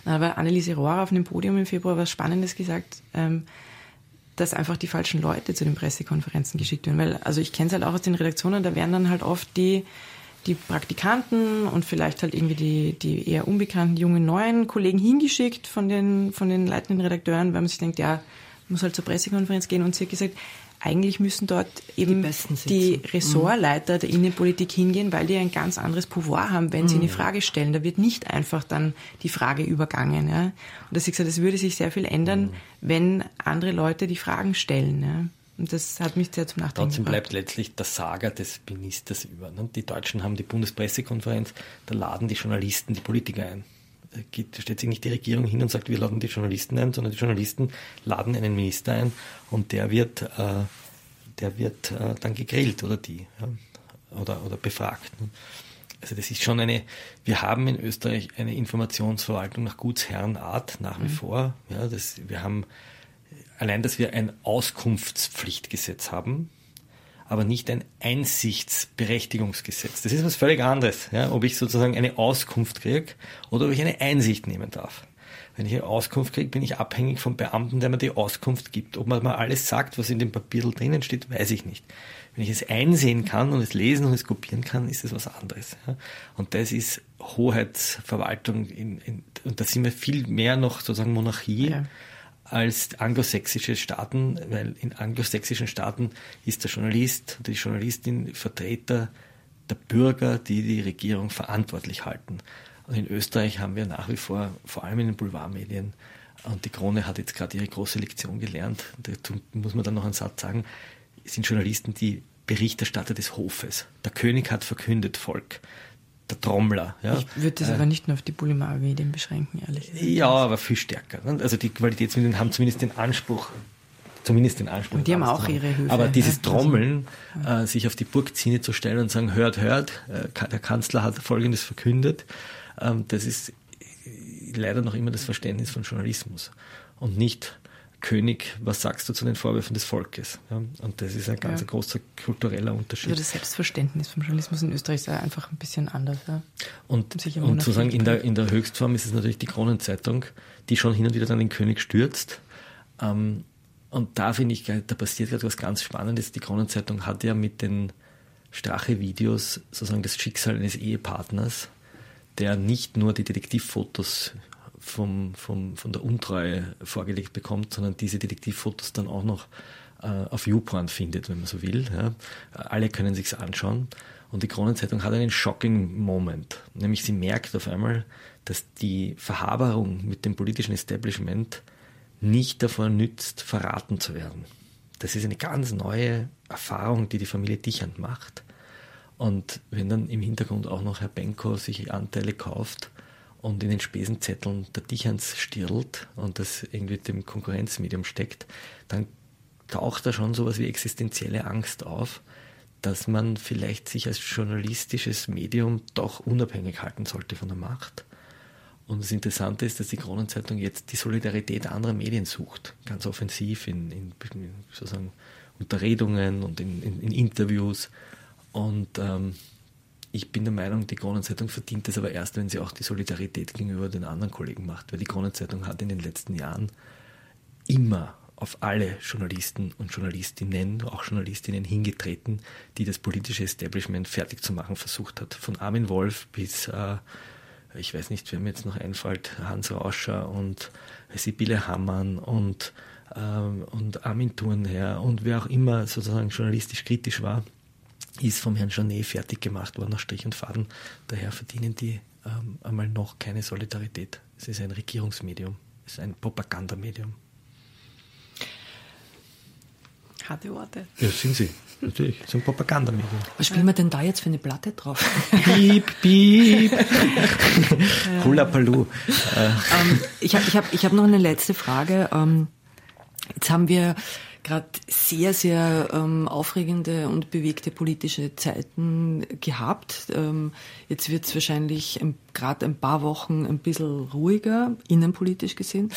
Dann hat aber Anneliese Rohr auf dem Podium im Februar was Spannendes gesagt, ähm, dass einfach die falschen Leute zu den Pressekonferenzen geschickt werden. Weil, also ich kenne es halt auch aus den Redaktionen, da werden dann halt oft die, die Praktikanten und vielleicht halt irgendwie die, die eher unbekannten jungen neuen Kollegen hingeschickt von den, von den leitenden Redakteuren, weil man sich denkt, ja, muss halt zur Pressekonferenz gehen und sie hat gesagt, eigentlich müssen dort eben die, die Ressortleiter der Innenpolitik hingehen, weil die ein ganz anderes Pouvoir haben, wenn sie eine mhm. Frage stellen. Da wird nicht einfach dann die Frage übergangen. Ja. Und dass ich gesagt, es würde sich sehr viel ändern, mhm. wenn andere Leute die Fragen stellen. Ja. Und das hat mich sehr zum Nachdenken Trotzdem bleibt letztlich der Sager des Ministers über. Ne? Die Deutschen haben die Bundespressekonferenz, da laden die Journalisten die Politiker ein geht, stellt sich nicht die Regierung hin und sagt, wir laden die Journalisten ein, sondern die Journalisten laden einen Minister ein und der wird, äh, der wird äh, dann gegrillt oder die ja, oder, oder befragt. Ne? Also das ist schon eine, wir haben in Österreich eine Informationsverwaltung nach Gutsherrenart nach wie mhm. vor. Ja, das, wir haben allein, dass wir ein Auskunftspflichtgesetz haben, aber nicht ein Einsichtsberechtigungsgesetz. Das ist was völlig anderes, ja, ob ich sozusagen eine Auskunft kriege oder ob ich eine Einsicht nehmen darf. Wenn ich eine Auskunft kriege, bin ich abhängig vom Beamten, der mir die Auskunft gibt. Ob man mal alles sagt, was in dem Papier drinnen steht, weiß ich nicht. Wenn ich es einsehen kann und es lesen und es kopieren kann, ist es was anderes. Ja. Und das ist Hoheitsverwaltung in, in, und da sind wir viel mehr noch sozusagen Monarchie. Ja als anglosächsische Staaten, weil in anglosächsischen Staaten ist der Journalist, die Journalistin Vertreter der Bürger, die die Regierung verantwortlich halten. Und in Österreich haben wir nach wie vor, vor allem in den Boulevardmedien, und die Krone hat jetzt gerade ihre große Lektion gelernt, da muss man dann noch einen Satz sagen, sind Journalisten die Berichterstatter des Hofes. Der König hat verkündet, Volk der Trommler. Ja. Ich würde das äh, aber nicht nur auf die Boulevardmedien beschränken, ehrlich gesagt. Ja, aber viel stärker. Also die Qualitätsmedien haben zumindest den Anspruch, zumindest den Anspruch. Und die haben auch ihre Höfe. Aber dieses ja, Trommeln, ja. äh, sich auf die Burgzine zu stellen und sagen, hört, hört, äh, der Kanzler hat Folgendes verkündet, ähm, das ist leider noch immer das Verständnis von Journalismus und nicht König, was sagst du zu den Vorwürfen des Volkes? Ja, und das ist ein ganz ja. großer kultureller Unterschied. Also das Selbstverständnis vom Journalismus in Österreich ist einfach ein bisschen anders. Ja. Und, und sozusagen in der, in der Höchstform ist es natürlich die Kronenzeitung, die schon hin und wieder dann den König stürzt. Ähm, und da finde ich, da passiert gerade was ganz Spannendes. Die Kronenzeitung hat ja mit den Strache-Videos sozusagen das Schicksal eines Ehepartners, der nicht nur die Detektivfotos vom, vom, von der Untreue vorgelegt bekommt, sondern diese Detektivfotos dann auch noch äh, auf YouPorn findet, wenn man so will. Ja. Alle können sich's anschauen. Und die Kronenzeitung hat einen shocking Moment. Nämlich sie merkt auf einmal, dass die Verhaberung mit dem politischen Establishment nicht davor nützt, verraten zu werden. Das ist eine ganz neue Erfahrung, die die Familie Dichand macht. Und wenn dann im Hintergrund auch noch Herr Benko sich Anteile kauft, und in den Spesenzetteln der Dichans stirlt und das irgendwie dem Konkurrenzmedium steckt, dann taucht da schon sowas wie existenzielle Angst auf, dass man vielleicht sich als journalistisches Medium doch unabhängig halten sollte von der Macht. Und das Interessante ist, dass die Kronenzeitung jetzt die Solidarität anderer Medien sucht, ganz offensiv in, in, in sozusagen Unterredungen und in, in Interviews. Und ähm, ich bin der Meinung, die Kronenzeitung verdient es aber erst, wenn sie auch die Solidarität gegenüber den anderen Kollegen macht, weil die Kronenzeitung hat in den letzten Jahren immer auf alle Journalisten und Journalistinnen, auch Journalistinnen hingetreten, die das politische Establishment fertig zu machen versucht hat. Von Armin Wolf bis, äh, ich weiß nicht, wer mir jetzt noch einfällt, Hans Rauscher und Sibylle Hammann und, äh, und Armin Thurnherr und wer auch immer sozusagen journalistisch kritisch war ist vom Herrn Janet fertig gemacht worden nach Strich und Faden. Daher verdienen die ähm, einmal noch keine Solidarität. Es ist ein Regierungsmedium, es ist ein Propagandamedium. Harte Worte. Ja, sind sie. Natürlich, so ein Propagandamedium. Was spielen wir denn da jetzt für eine Platte drauf? Piep, piep. [LAUGHS] Hula Palu. Ähm, ich habe ich hab, ich hab noch eine letzte Frage. Ähm, jetzt haben wir gerade sehr, sehr ähm, aufregende und bewegte politische Zeiten gehabt. Ähm, jetzt wird es wahrscheinlich gerade ein paar Wochen ein bisschen ruhiger, innenpolitisch gesehen.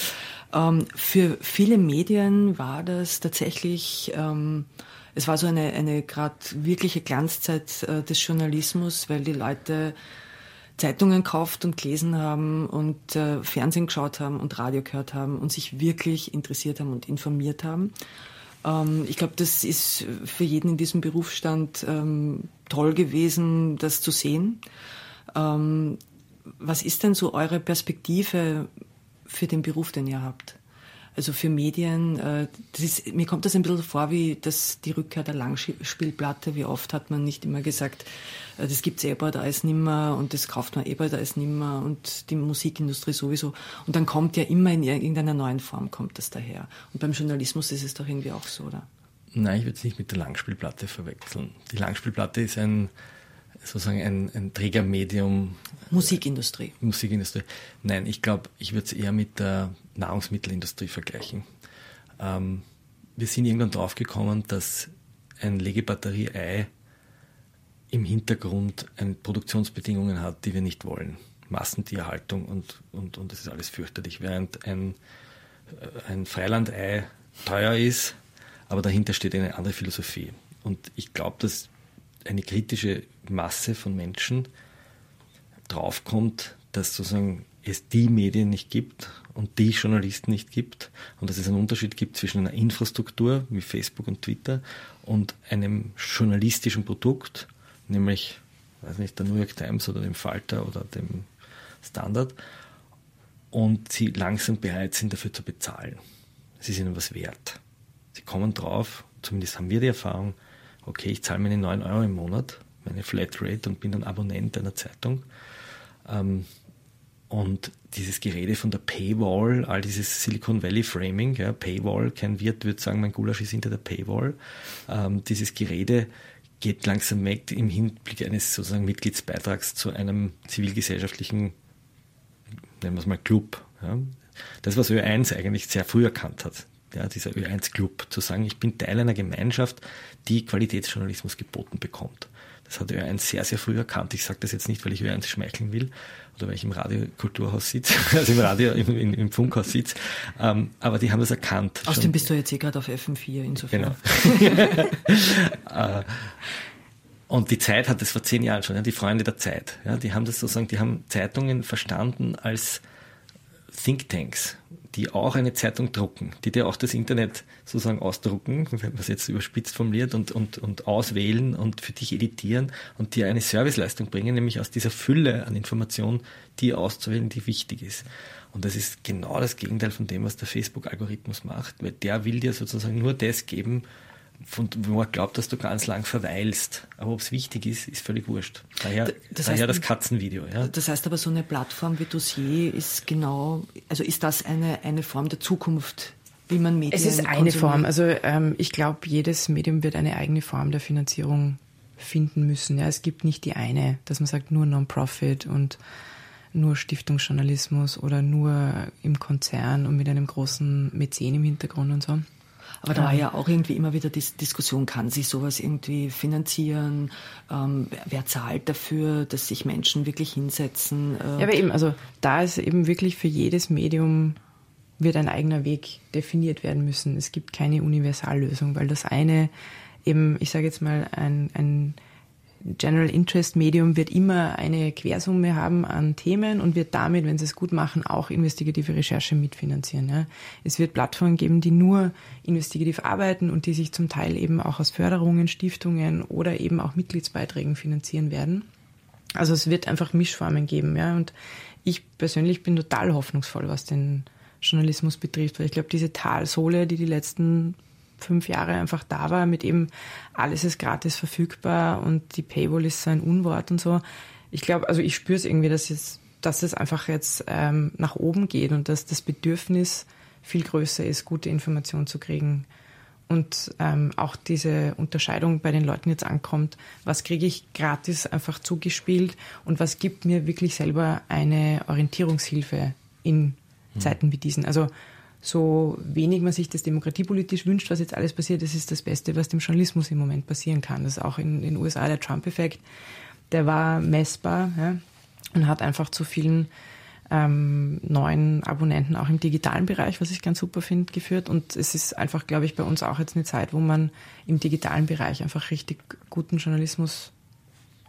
Ähm, für viele Medien war das tatsächlich, ähm, es war so eine, eine gerade wirkliche Glanzzeit äh, des Journalismus, weil die Leute Zeitungen gekauft und gelesen haben und äh, Fernsehen geschaut haben und Radio gehört haben und sich wirklich interessiert haben und informiert haben. Ähm, ich glaube, das ist für jeden in diesem Berufsstand ähm, toll gewesen, das zu sehen. Ähm, was ist denn so eure Perspektive für den Beruf, den ihr habt? Also für Medien, äh, ist, mir kommt das ein bisschen vor wie das, die Rückkehr der Langspielplatte. Wie oft hat man nicht immer gesagt, äh, das gibt's eh bald alles nimmer und das kauft man eh bald alles nimmer und die Musikindustrie sowieso. Und dann kommt ja immer in irgendeiner neuen Form kommt das daher. Und beim Journalismus ist es doch irgendwie auch so, oder? Nein, ich würde es nicht mit der Langspielplatte verwechseln. Die Langspielplatte ist ein, sozusagen ein, ein Trägermedium. Musikindustrie. Musikindustrie. Nein, ich glaube, ich würde es eher mit der Nahrungsmittelindustrie vergleichen. Ähm, wir sind irgendwann draufgekommen, dass ein Legebatterie-Ei im Hintergrund Produktionsbedingungen hat, die wir nicht wollen. Massentierhaltung und, und, und das ist alles fürchterlich. Während ein, äh, ein Freilandei teuer ist, aber dahinter steht eine andere Philosophie. Und ich glaube, dass eine kritische Masse von Menschen draufkommt, dass sozusagen es die Medien nicht gibt und die Journalisten nicht gibt und dass es einen Unterschied gibt zwischen einer Infrastruktur wie Facebook und Twitter und einem journalistischen Produkt, nämlich weiß nicht, der New York Times oder dem Falter oder dem Standard und sie langsam bereit sind dafür zu bezahlen. Es ist ihnen was wert. Sie kommen drauf, zumindest haben wir die Erfahrung, okay, ich zahle meine 9 Euro im Monat, meine Flatrate und bin dann Abonnent einer Zeitung. Ähm, und dieses Gerede von der Paywall, all dieses Silicon Valley Framing, ja, Paywall, kein Wirt würde sagen, mein Gulasch ist hinter der Paywall. Ähm, dieses Gerede geht langsam weg im Hinblick eines sozusagen Mitgliedsbeitrags zu einem zivilgesellschaftlichen, nennen wir es mal Club. Ja. Das, was Ö1 eigentlich sehr früh erkannt hat ja, dieser Ö1-Club, zu sagen, ich bin Teil einer Gemeinschaft, die Qualitätsjournalismus geboten bekommt. Das hat Ö1 sehr, sehr früh erkannt. Ich sage das jetzt nicht, weil ich Ö1 schmeicheln will oder weil ich im Radiokulturhaus sitze, [LAUGHS] also im Radio, im, im, im Funkhaus sitze. Ähm, aber die haben das erkannt. Außerdem bist du jetzt eh gerade auf FM4 insofern. Genau. [LAUGHS] äh, und die Zeit hat das vor zehn Jahren schon, ja, die Freunde der Zeit. Ja, die haben das sozusagen, die haben Zeitungen verstanden als Thinktanks, die auch eine Zeitung drucken, die dir auch das Internet sozusagen ausdrucken, wenn man es jetzt überspitzt formuliert, und, und, und auswählen und für dich editieren und dir eine Serviceleistung bringen, nämlich aus dieser Fülle an Informationen, die auszuwählen, die wichtig ist. Und das ist genau das Gegenteil von dem, was der Facebook-Algorithmus macht, weil der will dir sozusagen nur das geben, von wo man glaubt, dass du ganz lang verweilst. Aber ob es wichtig ist, ist völlig wurscht. Daher das, daher das Katzenvideo. Ja. Das heißt aber, so eine Plattform wie Dossier ist genau, also ist das eine, eine Form der Zukunft, wie man Medien Es ist eine konsumiert? Form. Also ähm, ich glaube, jedes Medium wird eine eigene Form der Finanzierung finden müssen. Ja, es gibt nicht die eine, dass man sagt, nur Non-Profit und nur Stiftungsjournalismus oder nur im Konzern und mit einem großen Mäzen im Hintergrund und so. Aber da war ja auch irgendwie immer wieder die Diskussion, kann sich sowas irgendwie finanzieren? Ähm, wer zahlt dafür, dass sich Menschen wirklich hinsetzen? Äh ja, aber eben, also da ist eben wirklich für jedes Medium wird ein eigener Weg definiert werden müssen. Es gibt keine Universallösung, weil das eine eben, ich sage jetzt mal, ein, ein General Interest Medium wird immer eine Quersumme haben an Themen und wird damit, wenn sie es gut machen, auch investigative Recherche mitfinanzieren. Ja. Es wird Plattformen geben, die nur investigativ arbeiten und die sich zum Teil eben auch aus Förderungen, Stiftungen oder eben auch Mitgliedsbeiträgen finanzieren werden. Also es wird einfach Mischformen geben. Ja. Und ich persönlich bin total hoffnungsvoll, was den Journalismus betrifft, weil ich glaube, diese Talsohle, die die letzten fünf Jahre einfach da war, mit eben alles ist gratis verfügbar und die Paywall ist so ein Unwort und so. Ich glaube, also ich spüre es irgendwie, dass es, dass es einfach jetzt ähm, nach oben geht und dass das Bedürfnis viel größer ist, gute Informationen zu kriegen. Und ähm, auch diese Unterscheidung bei den Leuten jetzt ankommt, was kriege ich gratis einfach zugespielt und was gibt mir wirklich selber eine Orientierungshilfe in hm. Zeiten wie diesen. Also so wenig man sich das demokratiepolitisch wünscht, was jetzt alles passiert, das ist das Beste, was dem Journalismus im Moment passieren kann. Das ist auch in den USA der Trump-Effekt, der war messbar ja, und hat einfach zu vielen ähm, neuen Abonnenten auch im digitalen Bereich, was ich ganz super finde, geführt. Und es ist einfach, glaube ich, bei uns auch jetzt eine Zeit, wo man im digitalen Bereich einfach richtig guten Journalismus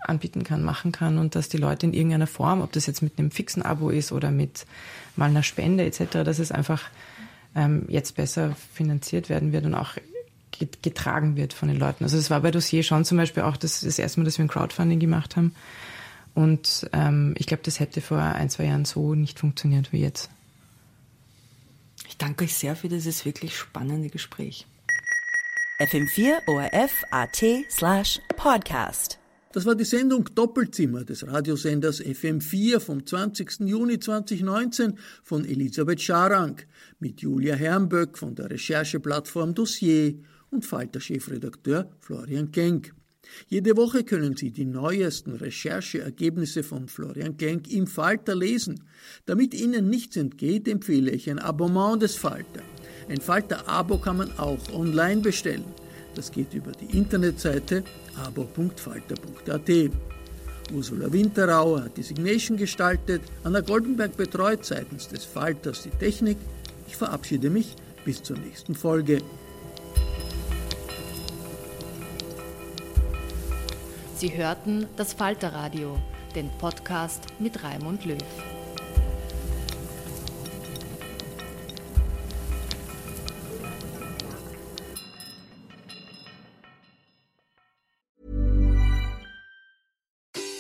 anbieten kann, machen kann und dass die Leute in irgendeiner Form, ob das jetzt mit einem fixen Abo ist oder mit mal einer Spende etc., dass es einfach ähm, jetzt besser finanziert werden wird und auch getragen wird von den Leuten. Also das war bei Dossier schon zum Beispiel auch das, das erste Mal, dass wir ein Crowdfunding gemacht haben. Und ähm, ich glaube, das hätte vor ein, zwei Jahren so nicht funktioniert wie jetzt. Ich danke euch sehr für dieses wirklich spannende Gespräch. FM4 ORF AT slash Podcast. Das war die Sendung Doppelzimmer des Radiosenders FM4 vom 20. Juni 2019 von Elisabeth Scharang mit Julia Hermböck von der Rechercheplattform Dossier und Falter-Chefredakteur Florian Genk. Jede Woche können Sie die neuesten Rechercheergebnisse von Florian Genk im Falter lesen. Damit Ihnen nichts entgeht, empfehle ich ein Abonnement des Falter. Ein Falter-Abo kann man auch online bestellen. Das geht über die Internetseite abo.falter.at. Ursula Winterauer hat die Signation gestaltet, Anna Goldenberg betreut seitens des Falters die Technik. Ich verabschiede mich bis zur nächsten Folge. Sie hörten das Falterradio, den Podcast mit Raimund Löw.